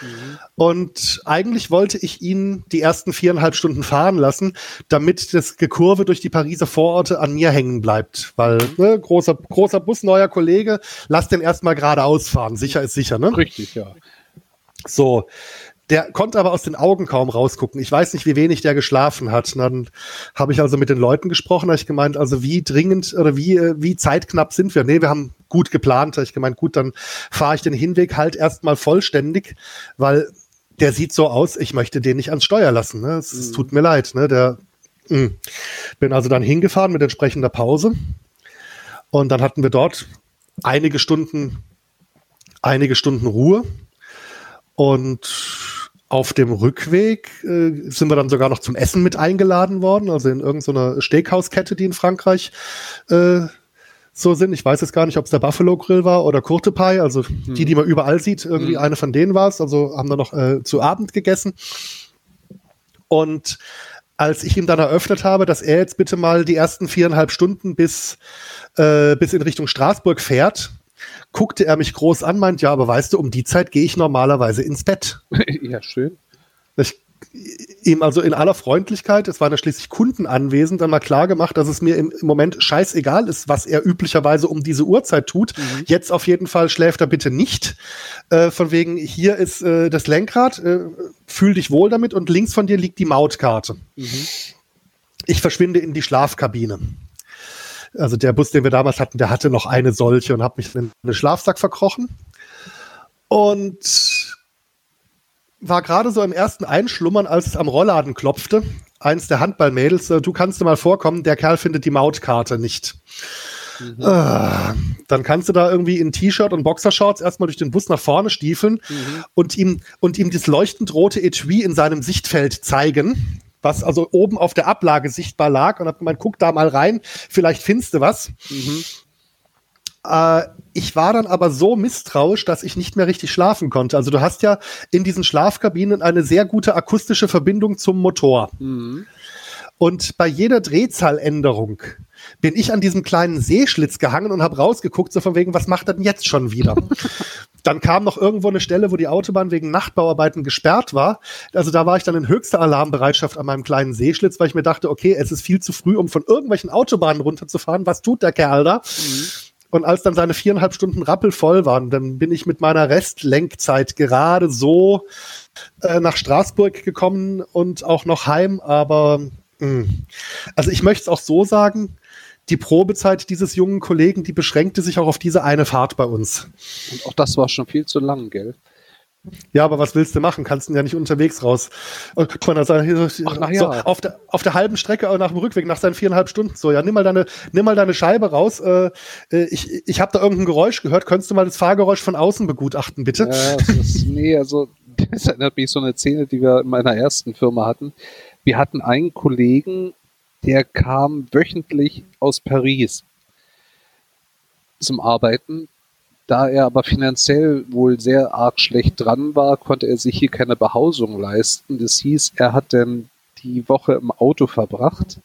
Mhm. Und eigentlich wollte ich ihn die ersten viereinhalb Stunden fahren lassen, damit das Gekurve durch die Pariser Vororte an mir hängen bleibt. Weil, ne, großer, großer Bus, neuer Kollege, lass den erstmal geradeaus fahren. Sicher ist sicher, ne? Richtig, ja. So, der konnte aber aus den Augen kaum rausgucken. Ich weiß nicht, wie wenig der geschlafen hat. Und dann habe ich also mit den Leuten gesprochen, habe ich gemeint, also wie dringend oder wie, äh, wie zeitknapp sind wir? Nee, wir haben gut geplant. Habe ich gemeint, gut, dann fahre ich den Hinweg halt erstmal vollständig, weil der sieht so aus, ich möchte den nicht ans Steuer lassen. Ne? Es, mhm. tut mir leid. Ne? Der, mh. Bin also dann hingefahren mit entsprechender Pause. Und dann hatten wir dort einige Stunden, einige Stunden Ruhe. Und auf dem Rückweg äh, sind wir dann sogar noch zum Essen mit eingeladen worden, also in irgendeiner so Steakhauskette, die in Frankreich äh, so sind. Ich weiß jetzt gar nicht, ob es der Buffalo Grill war oder Kurte Pie, also hm. die, die man überall sieht, irgendwie hm. eine von denen war es. Also haben wir noch äh, zu Abend gegessen. Und als ich ihm dann eröffnet habe, dass er jetzt bitte mal die ersten viereinhalb Stunden bis, äh, bis in Richtung Straßburg fährt, guckte er mich groß an, meint, ja, aber weißt du, um die Zeit gehe ich normalerweise ins Bett. ja, schön. Ich, ihm also in aller Freundlichkeit, es waren ja schließlich Kunden anwesend, dann mal klar gemacht, dass es mir im, im Moment scheißegal ist, was er üblicherweise um diese Uhrzeit tut. Mhm. Jetzt auf jeden Fall schläft er bitte nicht. Äh, von wegen, hier ist äh, das Lenkrad, äh, fühl dich wohl damit und links von dir liegt die Mautkarte. Mhm. Ich verschwinde in die Schlafkabine. Also der Bus, den wir damals hatten, der hatte noch eine solche und habe mich in den Schlafsack verkrochen. Und war gerade so im ersten Einschlummern, als es am Rollladen klopfte. Eins der Handballmädels, äh, du kannst dir mal vorkommen, der Kerl findet die Mautkarte nicht. Mhm. Ah, dann kannst du da irgendwie in T-Shirt und Boxershorts erstmal durch den Bus nach vorne stiefeln mhm. und ihm und ihm das leuchtend rote Etui in seinem Sichtfeld zeigen, was also oben auf der Ablage sichtbar lag und hab gemeint, guck da mal rein, vielleicht findest du was. Mhm. Äh, ich war dann aber so misstrauisch, dass ich nicht mehr richtig schlafen konnte. Also du hast ja in diesen Schlafkabinen eine sehr gute akustische Verbindung zum Motor. Mhm. Und bei jeder Drehzahländerung bin ich an diesem kleinen Seeschlitz gehangen und habe rausgeguckt, so von wegen, was macht er denn jetzt schon wieder? dann kam noch irgendwo eine Stelle, wo die Autobahn wegen Nachtbauarbeiten gesperrt war. Also da war ich dann in höchster Alarmbereitschaft an meinem kleinen Seeschlitz, weil ich mir dachte, okay, es ist viel zu früh, um von irgendwelchen Autobahnen runterzufahren. Was tut der Kerl da? Mhm. Und als dann seine viereinhalb Stunden rappelvoll waren, dann bin ich mit meiner Restlenkzeit gerade so äh, nach Straßburg gekommen und auch noch heim. Aber. Also ich möchte es auch so sagen, die Probezeit dieses jungen Kollegen, die beschränkte sich auch auf diese eine Fahrt bei uns. Und auch das war schon viel zu lang, gell? Ja, aber was willst du machen? Kannst du ja nicht unterwegs raus. Und guck mal, also, Ach, na ja. so, auf, der, auf der halben Strecke nach dem Rückweg, nach seinen viereinhalb Stunden, so, ja, nimm mal deine, nimm mal deine Scheibe raus. Äh, äh ich ich habe da irgendein Geräusch gehört. Könntest du mal das Fahrgeräusch von außen begutachten, bitte? Ja, das ist, nee, also das erinnert mich so eine Szene, die wir in meiner ersten Firma hatten. Wir hatten einen Kollegen, der kam wöchentlich aus Paris zum Arbeiten da er aber finanziell wohl sehr arg schlecht dran war, konnte er sich hier keine Behausung leisten. Das hieß, er hat dann die Woche im Auto verbracht.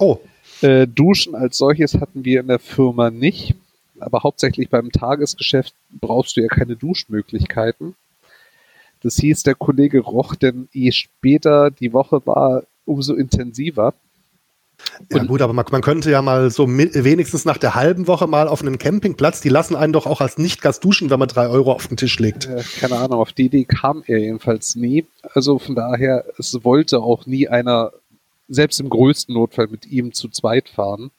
Oh. Äh, Duschen als solches hatten wir in der Firma nicht, aber hauptsächlich beim Tagesgeschäft brauchst du ja keine Duschmöglichkeiten. Das hieß, der Kollege roch denn je später die Woche war, umso intensiver. Ja gut, aber man, man, könnte ja mal so wenigstens nach der halben Woche mal auf einen Campingplatz, die lassen einen doch auch als Nicht-Gast duschen, wenn man drei Euro auf den Tisch legt. Äh, keine Ahnung, auf die Idee kam er jedenfalls nie. Also von daher, es wollte auch nie einer, selbst im größten Notfall, mit ihm zu zweit fahren.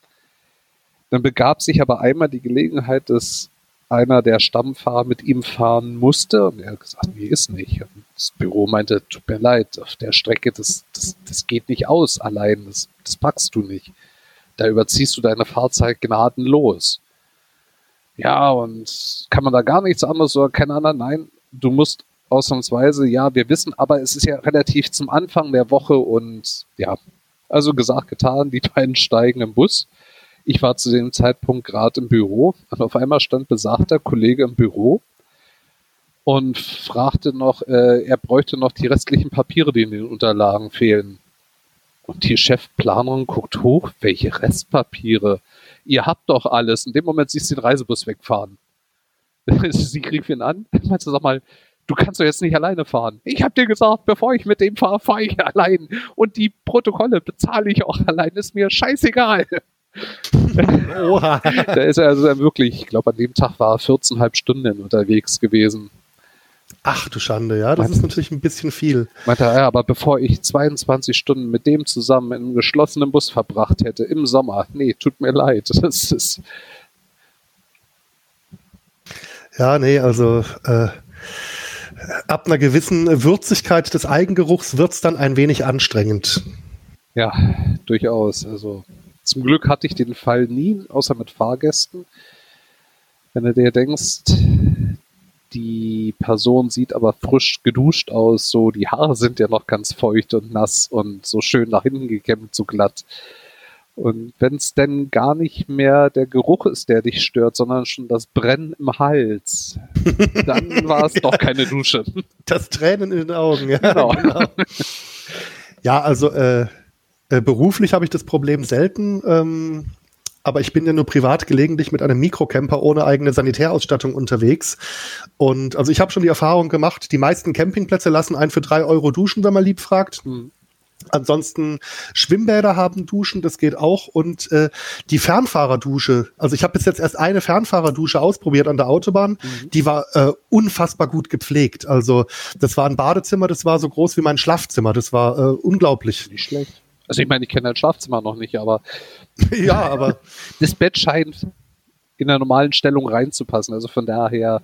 Dann begab sich aber einmal die Gelegenheit, dass einer der Stammfahrer mit ihm fahren musste. Und er hat gesagt, nee, ist nicht. Und das Büro meinte, tut mir leid, auf der Strecke, das, das, das geht nicht aus allein, das, das packst du nicht. Da überziehst du deine Fahrzeit gnadenlos. Ja, und kann man da gar nichts anderes oder kein anderer? Nein, du musst ausnahmsweise, ja, wir wissen, aber es ist ja relativ zum Anfang der Woche und ja, also gesagt, getan, die beiden steigen im Bus ich war zu dem Zeitpunkt gerade im Büro und auf einmal stand besagter Kollege im Büro und fragte noch, äh, er bräuchte noch die restlichen Papiere, die in den Unterlagen fehlen. Und die Chefplanerin guckt hoch, welche Restpapiere? Ihr habt doch alles. In dem Moment siehst du den Reisebus wegfahren. Sie rief ihn an, meinte, sag mal, du kannst doch jetzt nicht alleine fahren. Ich hab dir gesagt, bevor ich mit dem fahre, fahre ich allein. Und die Protokolle bezahle ich auch allein. Ist mir scheißegal. Oha. da ist er also wirklich, ich glaube, an dem Tag war er 14,5 Stunden unterwegs gewesen. Ach du Schande, ja, das meinte, ist natürlich ein bisschen viel. Meinte er, ja, aber bevor ich 22 Stunden mit dem zusammen in einem geschlossenen Bus verbracht hätte im Sommer, nee, tut mir leid. Das ist. Ja, nee, also äh, ab einer gewissen Würzigkeit des Eigengeruchs wird es dann ein wenig anstrengend. Ja, durchaus. Also zum Glück hatte ich den Fall nie, außer mit Fahrgästen. Wenn du dir denkst, die Person sieht aber frisch geduscht aus, so die Haare sind ja noch ganz feucht und nass und so schön nach hinten gekämmt, so glatt. Und wenn es denn gar nicht mehr der Geruch ist, der dich stört, sondern schon das Brennen im Hals, dann war es doch keine Dusche. Das Tränen in den Augen, ja. Genau. genau. Ja, also äh, äh, beruflich habe ich das Problem selten, ähm, aber ich bin ja nur privat gelegentlich mit einem Mikrocamper ohne eigene Sanitärausstattung unterwegs. Und also ich habe schon die Erfahrung gemacht, die meisten Campingplätze lassen einen für drei Euro duschen, wenn man lieb fragt. Mhm. Ansonsten Schwimmbäder haben Duschen, das geht auch. Und äh, die Fernfahrerdusche, also ich habe bis jetzt erst eine Fernfahrerdusche ausprobiert an der Autobahn, mhm. die war äh, unfassbar gut gepflegt. Also das war ein Badezimmer, das war so groß wie mein Schlafzimmer, das war äh, unglaublich. Nicht schlecht. Also ich meine, ich kenne dein Schlafzimmer noch nicht, aber ja, aber das Bett scheint in der normalen Stellung reinzupassen. Also von daher.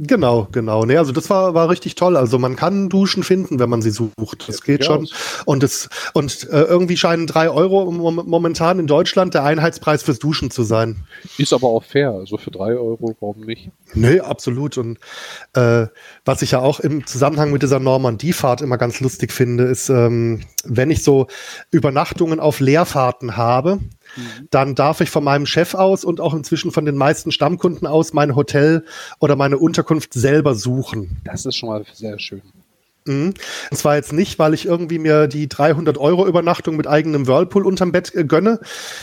Genau, genau. Nee, also das war, war richtig toll. Also man kann Duschen finden, wenn man sie sucht. Das geht schon. Aus. Und es, und äh, irgendwie scheinen drei Euro momentan in Deutschland der Einheitspreis fürs Duschen zu sein. Ist aber auch fair. Also für drei Euro, warum nicht? Nee, absolut. Und äh, was ich ja auch im Zusammenhang mit dieser Normandie-Fahrt immer ganz lustig finde, ist, ähm, wenn ich so Übernachtungen auf Leerfahrten habe, Mhm. dann darf ich von meinem Chef aus und auch inzwischen von den meisten Stammkunden aus mein Hotel oder meine Unterkunft selber suchen. Das ist schon mal sehr schön. Mhm. Und zwar jetzt nicht, weil ich irgendwie mir die 300 Euro Übernachtung mit eigenem Whirlpool unterm Bett äh, gönne,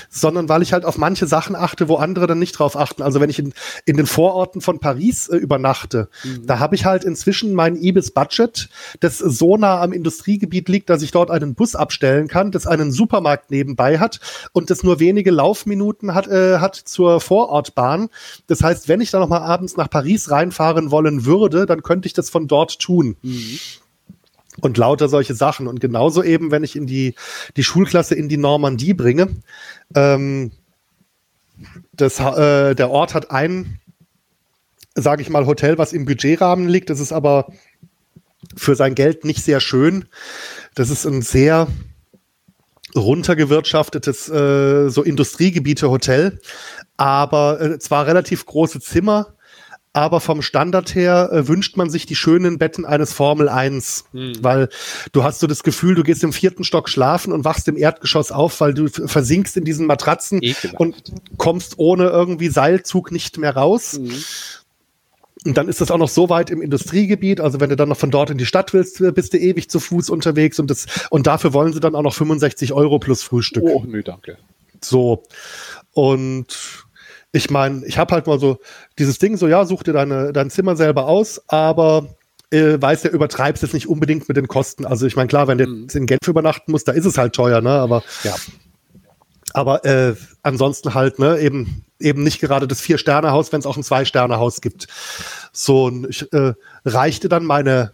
sondern weil ich halt auf manche Sachen achte, wo andere dann nicht drauf achten. Also wenn ich in, in den Vororten von Paris äh, übernachte, mhm. da habe ich halt inzwischen mein Ibis-Budget, das so nah am Industriegebiet liegt, dass ich dort einen Bus abstellen kann, das einen Supermarkt nebenbei hat und das nur wenige Laufminuten hat, äh, hat zur Vorortbahn. Das heißt, wenn ich da noch mal abends nach Paris reinfahren wollen würde, dann könnte ich das von dort tun. Mhm und lauter solche Sachen. Und genauso eben, wenn ich in die, die Schulklasse in die Normandie bringe, ähm, das, äh, der Ort hat ein, sage ich mal, Hotel, was im Budgetrahmen liegt. Das ist aber für sein Geld nicht sehr schön. Das ist ein sehr runtergewirtschaftetes äh, so Industriegebiete Hotel, aber äh, zwar relativ große Zimmer, aber vom Standard her äh, wünscht man sich die schönen Betten eines Formel 1, hm. weil du hast so das Gefühl, du gehst im vierten Stock schlafen und wachst im Erdgeschoss auf, weil du versinkst in diesen Matratzen Ekelhaft. und kommst ohne irgendwie Seilzug nicht mehr raus. Hm. Und dann ist das auch noch so weit im Industriegebiet. Also wenn du dann noch von dort in die Stadt willst, äh, bist du ewig zu Fuß unterwegs und das, und dafür wollen sie dann auch noch 65 Euro plus Frühstück. Oh, nö, danke. So. Und ich meine, ich habe halt mal so dieses Ding, so ja, such dir deine, dein Zimmer selber aus, aber äh, weiß ja, übertreibst es nicht unbedingt mit den Kosten. Also ich meine, klar, wenn du mhm. jetzt in Genf übernachten musst, da ist es halt teuer, ne? Aber ja. Aber äh, ansonsten halt, ne, eben, eben nicht gerade das Vier-Sterne-Haus, wenn es auch ein Zwei-Sterne-Haus gibt. So, und ich äh, reichte dann meine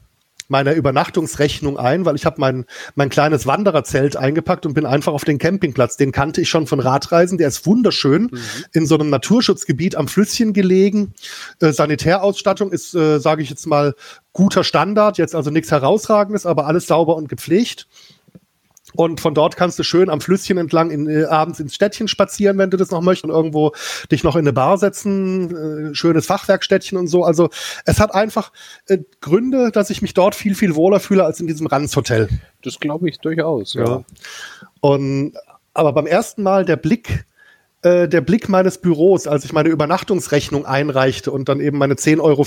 meiner Übernachtungsrechnung ein, weil ich habe mein, mein kleines Wandererzelt eingepackt und bin einfach auf den Campingplatz. Den kannte ich schon von Radreisen. Der ist wunderschön mhm. in so einem Naturschutzgebiet am Flüsschen gelegen. Äh, Sanitärausstattung ist, äh, sage ich jetzt mal, guter Standard. Jetzt also nichts Herausragendes, aber alles sauber und gepflegt. Und von dort kannst du schön am Flüsschen entlang in, äh, abends ins Städtchen spazieren, wenn du das noch möchtest, und irgendwo dich noch in eine Bar setzen, äh, schönes Fachwerkstädtchen und so. Also es hat einfach äh, Gründe, dass ich mich dort viel, viel wohler fühle als in diesem Ranzhotel. Das glaube ich durchaus, ja. ja. Und aber beim ersten Mal der Blick äh, der Blick meines Büros, als ich meine Übernachtungsrechnung einreichte und dann eben meine 10,50 Euro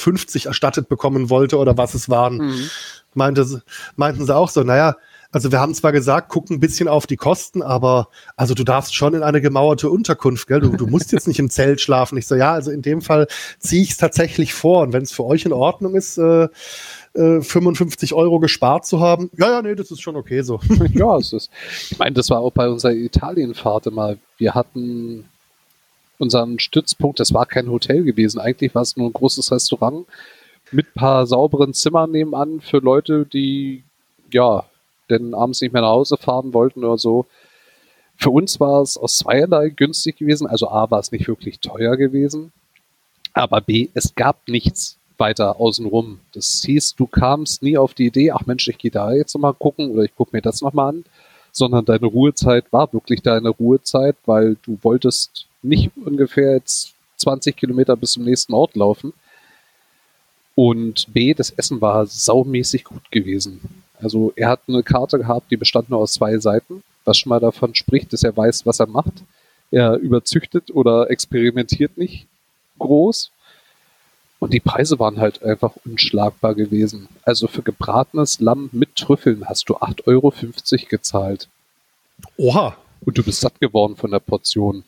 erstattet bekommen wollte oder was es waren, mhm. meinte, meinten sie auch so, naja, also wir haben zwar gesagt, guck ein bisschen auf die Kosten, aber also du darfst schon in eine gemauerte Unterkunft, gell? Du, du musst jetzt nicht im Zelt schlafen. Ich so, ja, also in dem Fall ziehe ich es tatsächlich vor. Und wenn es für euch in Ordnung ist, äh, äh, 55 Euro gespart zu haben, ja, ja, nee, das ist schon okay so. ja, es ist. Ich meine, das war auch bei unserer Italienfahrt immer. Wir hatten unseren Stützpunkt, das war kein Hotel gewesen. Eigentlich war es nur ein großes Restaurant mit paar sauberen Zimmern nebenan für Leute, die ja denn abends nicht mehr nach Hause fahren wollten oder so. Für uns war es aus zweierlei günstig gewesen. Also A war es nicht wirklich teuer gewesen, aber B, es gab nichts weiter außenrum. Das hieß, du kamst nie auf die Idee, ach Mensch, ich gehe da jetzt nochmal gucken oder ich gucke mir das nochmal an, sondern deine Ruhezeit war wirklich deine Ruhezeit, weil du wolltest nicht ungefähr jetzt 20 Kilometer bis zum nächsten Ort laufen. Und B, das Essen war saumäßig gut gewesen. Also er hat eine Karte gehabt, die bestand nur aus zwei Seiten, was schon mal davon spricht, dass er weiß, was er macht. Er überzüchtet oder experimentiert nicht groß. Und die Preise waren halt einfach unschlagbar gewesen. Also für gebratenes Lamm mit Trüffeln hast du 8,50 Euro gezahlt. Oha. Und du bist satt geworden von der Portion.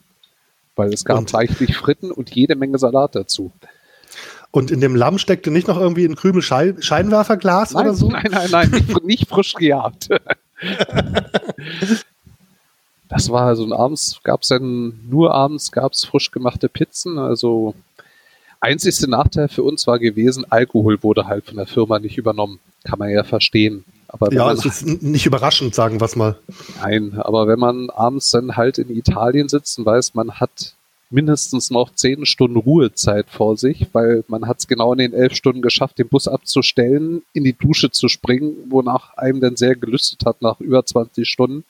Weil es gab reichlich Fritten und jede Menge Salat dazu. Und in dem Lamm steckte nicht noch irgendwie ein Krümel Schein Scheinwerferglas nein, oder so? Nein, nein, nein, nicht, frisch gejagt. das war also ein abends, gab es dann nur abends gab es frisch gemachte Pizzen. Also einzigste Nachteil für uns war gewesen, Alkohol wurde halt von der Firma nicht übernommen. Kann man ja verstehen. Aber ja, es ist nicht überraschend, sagen wir es mal. Nein, aber wenn man abends dann halt in Italien sitzt und weiß, man hat mindestens noch zehn Stunden Ruhezeit vor sich, weil man hat es genau in den elf Stunden geschafft, den Bus abzustellen, in die Dusche zu springen, wonach einem dann sehr gelüstet hat nach über 20 Stunden.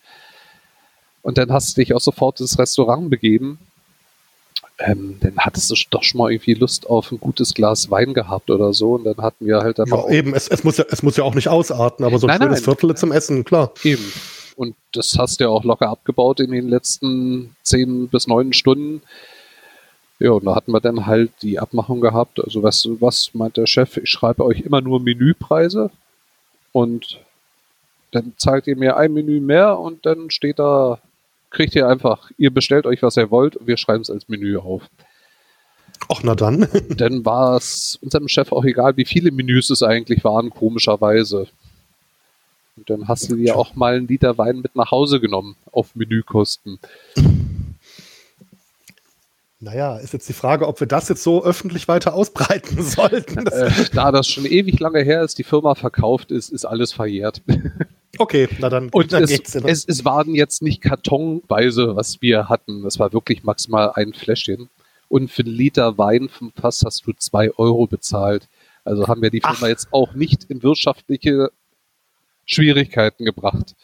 Und dann hast du dich auch sofort ins Restaurant begeben. Ähm, dann hattest du doch schon mal irgendwie Lust auf ein gutes Glas Wein gehabt oder so. Und dann hatten wir halt einfach. Ja, eben, es, es, muss ja, es muss ja auch nicht ausarten, aber so ein nein, schönes nein, Viertel zum Essen, klar. Eben. Und das hast du ja auch locker abgebaut in den letzten zehn bis neun Stunden. Ja, und da hatten wir dann halt die Abmachung gehabt. Also, was, was meint der Chef? Ich schreibe euch immer nur Menüpreise und dann zahlt ihr mir ein Menü mehr und dann steht da, kriegt ihr einfach, ihr bestellt euch, was ihr wollt und wir schreiben es als Menü auf. Ach, na dann. dann war es unserem Chef auch egal, wie viele Menüs es eigentlich waren, komischerweise. Und dann hast du dir auch mal einen Liter Wein mit nach Hause genommen auf Menükosten. Naja, ist jetzt die Frage, ob wir das jetzt so öffentlich weiter ausbreiten sollten. Äh, da das schon ewig lange her ist, die Firma verkauft ist, ist alles verjährt. Okay, na dann, Und dann es, geht's. Es, es waren jetzt nicht kartonweise, was wir hatten. Es war wirklich maximal ein Fläschchen. Und für einen Liter Wein vom Fass hast du zwei Euro bezahlt. Also haben wir die Firma Ach. jetzt auch nicht in wirtschaftliche Schwierigkeiten gebracht.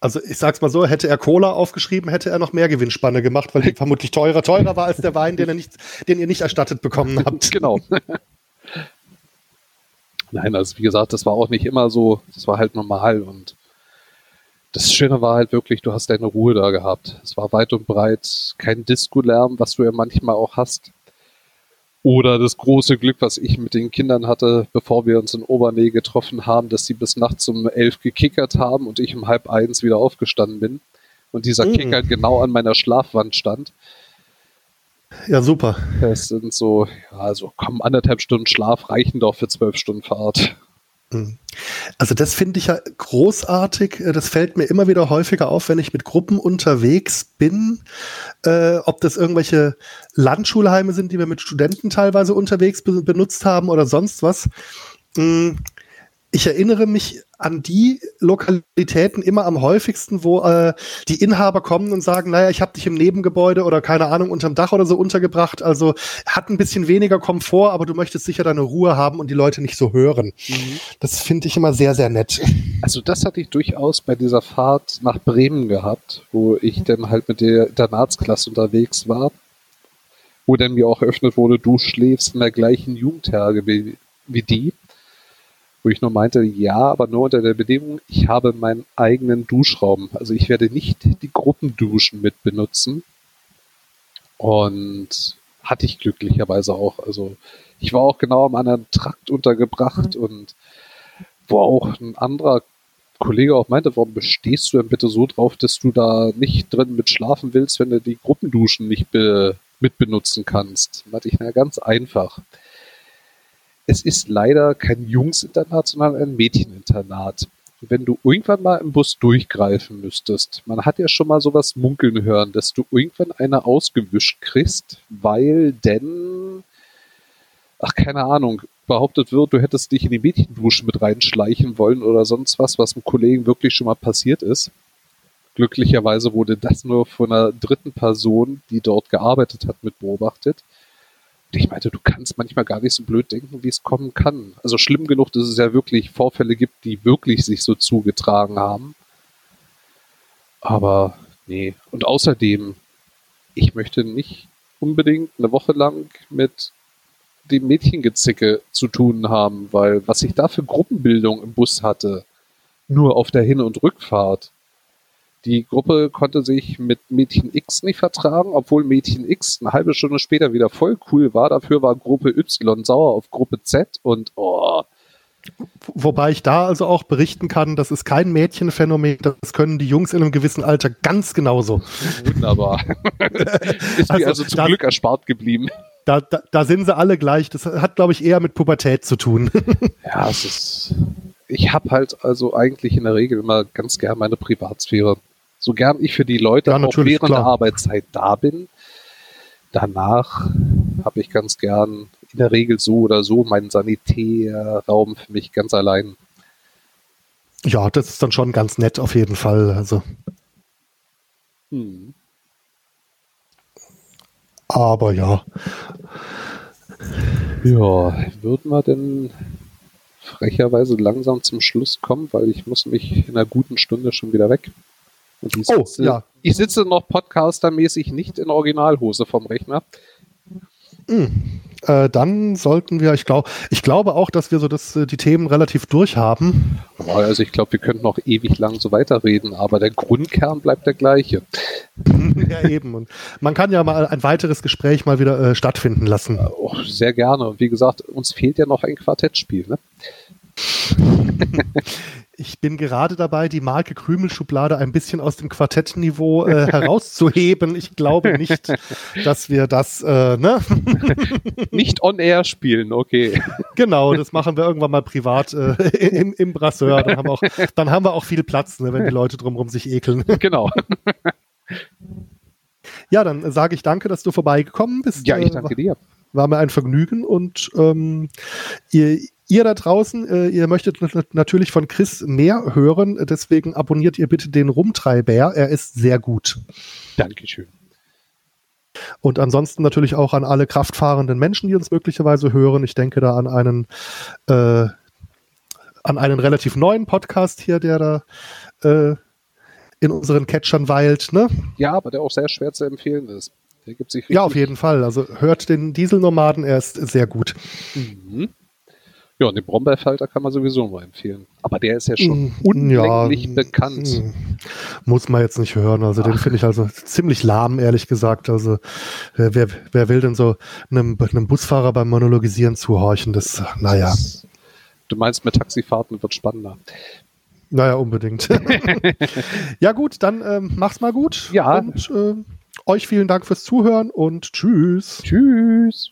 Also ich sag's mal so, hätte er Cola aufgeschrieben, hätte er noch mehr Gewinnspanne gemacht, weil die vermutlich teurer, teurer war als der Wein, den, er nicht, den ihr nicht erstattet bekommen habt. Genau. Nein, also wie gesagt, das war auch nicht immer so, das war halt normal und das Schöne war halt wirklich, du hast deine Ruhe da gehabt. Es war weit und breit kein Disco-Lärm, was du ja manchmal auch hast. Oder das große Glück, was ich mit den Kindern hatte, bevor wir uns in Obernähe getroffen haben, dass sie bis nachts um elf gekickert haben und ich um halb eins wieder aufgestanden bin. Und dieser mhm. Kicker genau an meiner Schlafwand stand. Ja, super. Das sind so, ja, also komm, anderthalb Stunden Schlaf reichen doch für zwölf Stunden Fahrt. Mhm. Also das finde ich ja großartig. Äh, das fällt mir immer wieder häufiger auf, wenn ich mit Gruppen unterwegs bin. Äh, ob das irgendwelche Landschulheime sind, die wir mit Studenten teilweise unterwegs be benutzt haben oder sonst was. Ich erinnere mich an die Lokalitäten immer am häufigsten, wo äh, die Inhaber kommen und sagen, naja, ich habe dich im Nebengebäude oder keine Ahnung, unterm Dach oder so untergebracht. Also hat ein bisschen weniger Komfort, aber du möchtest sicher deine Ruhe haben und die Leute nicht so hören. Mhm. Das finde ich immer sehr, sehr nett. Also das hatte ich durchaus bei dieser Fahrt nach Bremen gehabt, wo ich dann halt mit der Internatsklasse unterwegs war, wo dann mir auch eröffnet wurde, du schläfst in der gleichen Jugendherge wie, wie die wo ich nur meinte, ja, aber nur unter der Bedingung, ich habe meinen eigenen Duschraum. Also ich werde nicht die Gruppenduschen mit benutzen. Und hatte ich glücklicherweise auch. Also ich war auch genau am anderen Trakt untergebracht mhm. und wo auch ein anderer Kollege auch meinte, warum bestehst du denn bitte so drauf, dass du da nicht drin mit schlafen willst, wenn du die Gruppenduschen nicht be mit benutzen kannst? Meinte ich, na ganz einfach es ist leider kein Jungsinternat, sondern ein Mädcheninternat. Wenn du irgendwann mal im Bus durchgreifen müsstest, man hat ja schon mal sowas munkeln hören, dass du irgendwann eine ausgewischt kriegst, weil denn, ach keine Ahnung, behauptet wird, du hättest dich in die Mädchendusche mit reinschleichen wollen oder sonst was, was einem Kollegen wirklich schon mal passiert ist. Glücklicherweise wurde das nur von einer dritten Person, die dort gearbeitet hat, mit beobachtet. Ich meinte, du kannst manchmal gar nicht so blöd denken, wie es kommen kann. Also schlimm genug, dass es ja wirklich Vorfälle gibt, die wirklich sich so zugetragen haben. Aber nee. Und außerdem, ich möchte nicht unbedingt eine Woche lang mit dem Mädchengezicke zu tun haben, weil was ich da für Gruppenbildung im Bus hatte, nur auf der Hin- und Rückfahrt, die Gruppe konnte sich mit Mädchen X nicht vertragen, obwohl Mädchen X eine halbe Stunde später wieder voll cool war. Dafür war Gruppe Y sauer auf Gruppe Z und oh. Wobei ich da also auch berichten kann, das ist kein Mädchenphänomen, das können die Jungs in einem gewissen Alter ganz genauso. Wunderbar. ist mir also, also zum da, Glück erspart geblieben. Da, da, da sind sie alle gleich. Das hat, glaube ich, eher mit Pubertät zu tun. ja, es ist. Ich habe halt also eigentlich in der Regel immer ganz gern meine Privatsphäre so gern ich für die Leute ja, auch während klar. der Arbeitszeit da bin, danach habe ich ganz gern in der Regel so oder so meinen Sanitärraum für mich ganz allein. Ja, das ist dann schon ganz nett auf jeden Fall. Also. Hm. Aber ja. Ja, würden wir denn frecherweise langsam zum Schluss kommen, weil ich muss mich in einer guten Stunde schon wieder weg. Ich Oh, sitze, ja. ich sitze noch podcastermäßig nicht in Originalhose vom Rechner. Äh, dann sollten wir, ich glaube, ich glaube auch, dass wir so das, äh, die Themen relativ durch haben. Also ich glaube, wir könnten noch ewig lang so weiterreden, aber der Grundkern bleibt der gleiche. ja, eben. Und man kann ja mal ein weiteres Gespräch mal wieder äh, stattfinden lassen. Oh, sehr gerne. Und wie gesagt, uns fehlt ja noch ein Quartettspiel. Ne? Ich bin gerade dabei, die Marke Krümelschublade ein bisschen aus dem Quartettniveau äh, herauszuheben. Ich glaube nicht, dass wir das, äh, ne? Nicht on air spielen, okay. Genau, das machen wir irgendwann mal privat äh, im, im Brasseur. Dann haben, wir auch, dann haben wir auch viel Platz, ne, wenn die Leute drumherum sich ekeln. genau. Ja, dann sage ich danke, dass du vorbeigekommen bist. Ja, ich Äh, danke dir. war mir ein Vergnügen und ähm, ihr, ihr da draußen, äh, ihr möchtet nat- natürlich von Chris mehr hören, deswegen abonniert ihr bitte den Rumtreiber, er ist sehr gut. Dankeschön. Und ansonsten natürlich auch an alle kraftfahrenden Menschen, die uns möglicherweise hören. Ich denke da an einen äh, an einen relativ neuen Podcast hier, der da äh, in unseren Catchern weilt, ne? Ja, aber der auch sehr schwer zu empfehlen ist. Der gibt sich Ja, auf jeden Fall. Also hört den Dieselnomaden, er ist sehr gut. Mhm. Ja, und den Brombeerfalter kann man sowieso nur empfehlen. Aber der ist ja schon Mm, unlänglich ja, bekannt. mm, Muss man jetzt nicht hören. Also den Ach. finde ich also ziemlich lahm, ehrlich gesagt. Also äh, wer, wer will denn so einem, einem Busfahrer beim Monologisieren zuhorchen? Das, naja, Du meinst, mit Taxifahrten wird spannender. naja, unbedingt. ja gut, dann ähm, mach's mal gut. Ja. Und äh, euch vielen Dank fürs Zuhören und tschüss. Tschüss.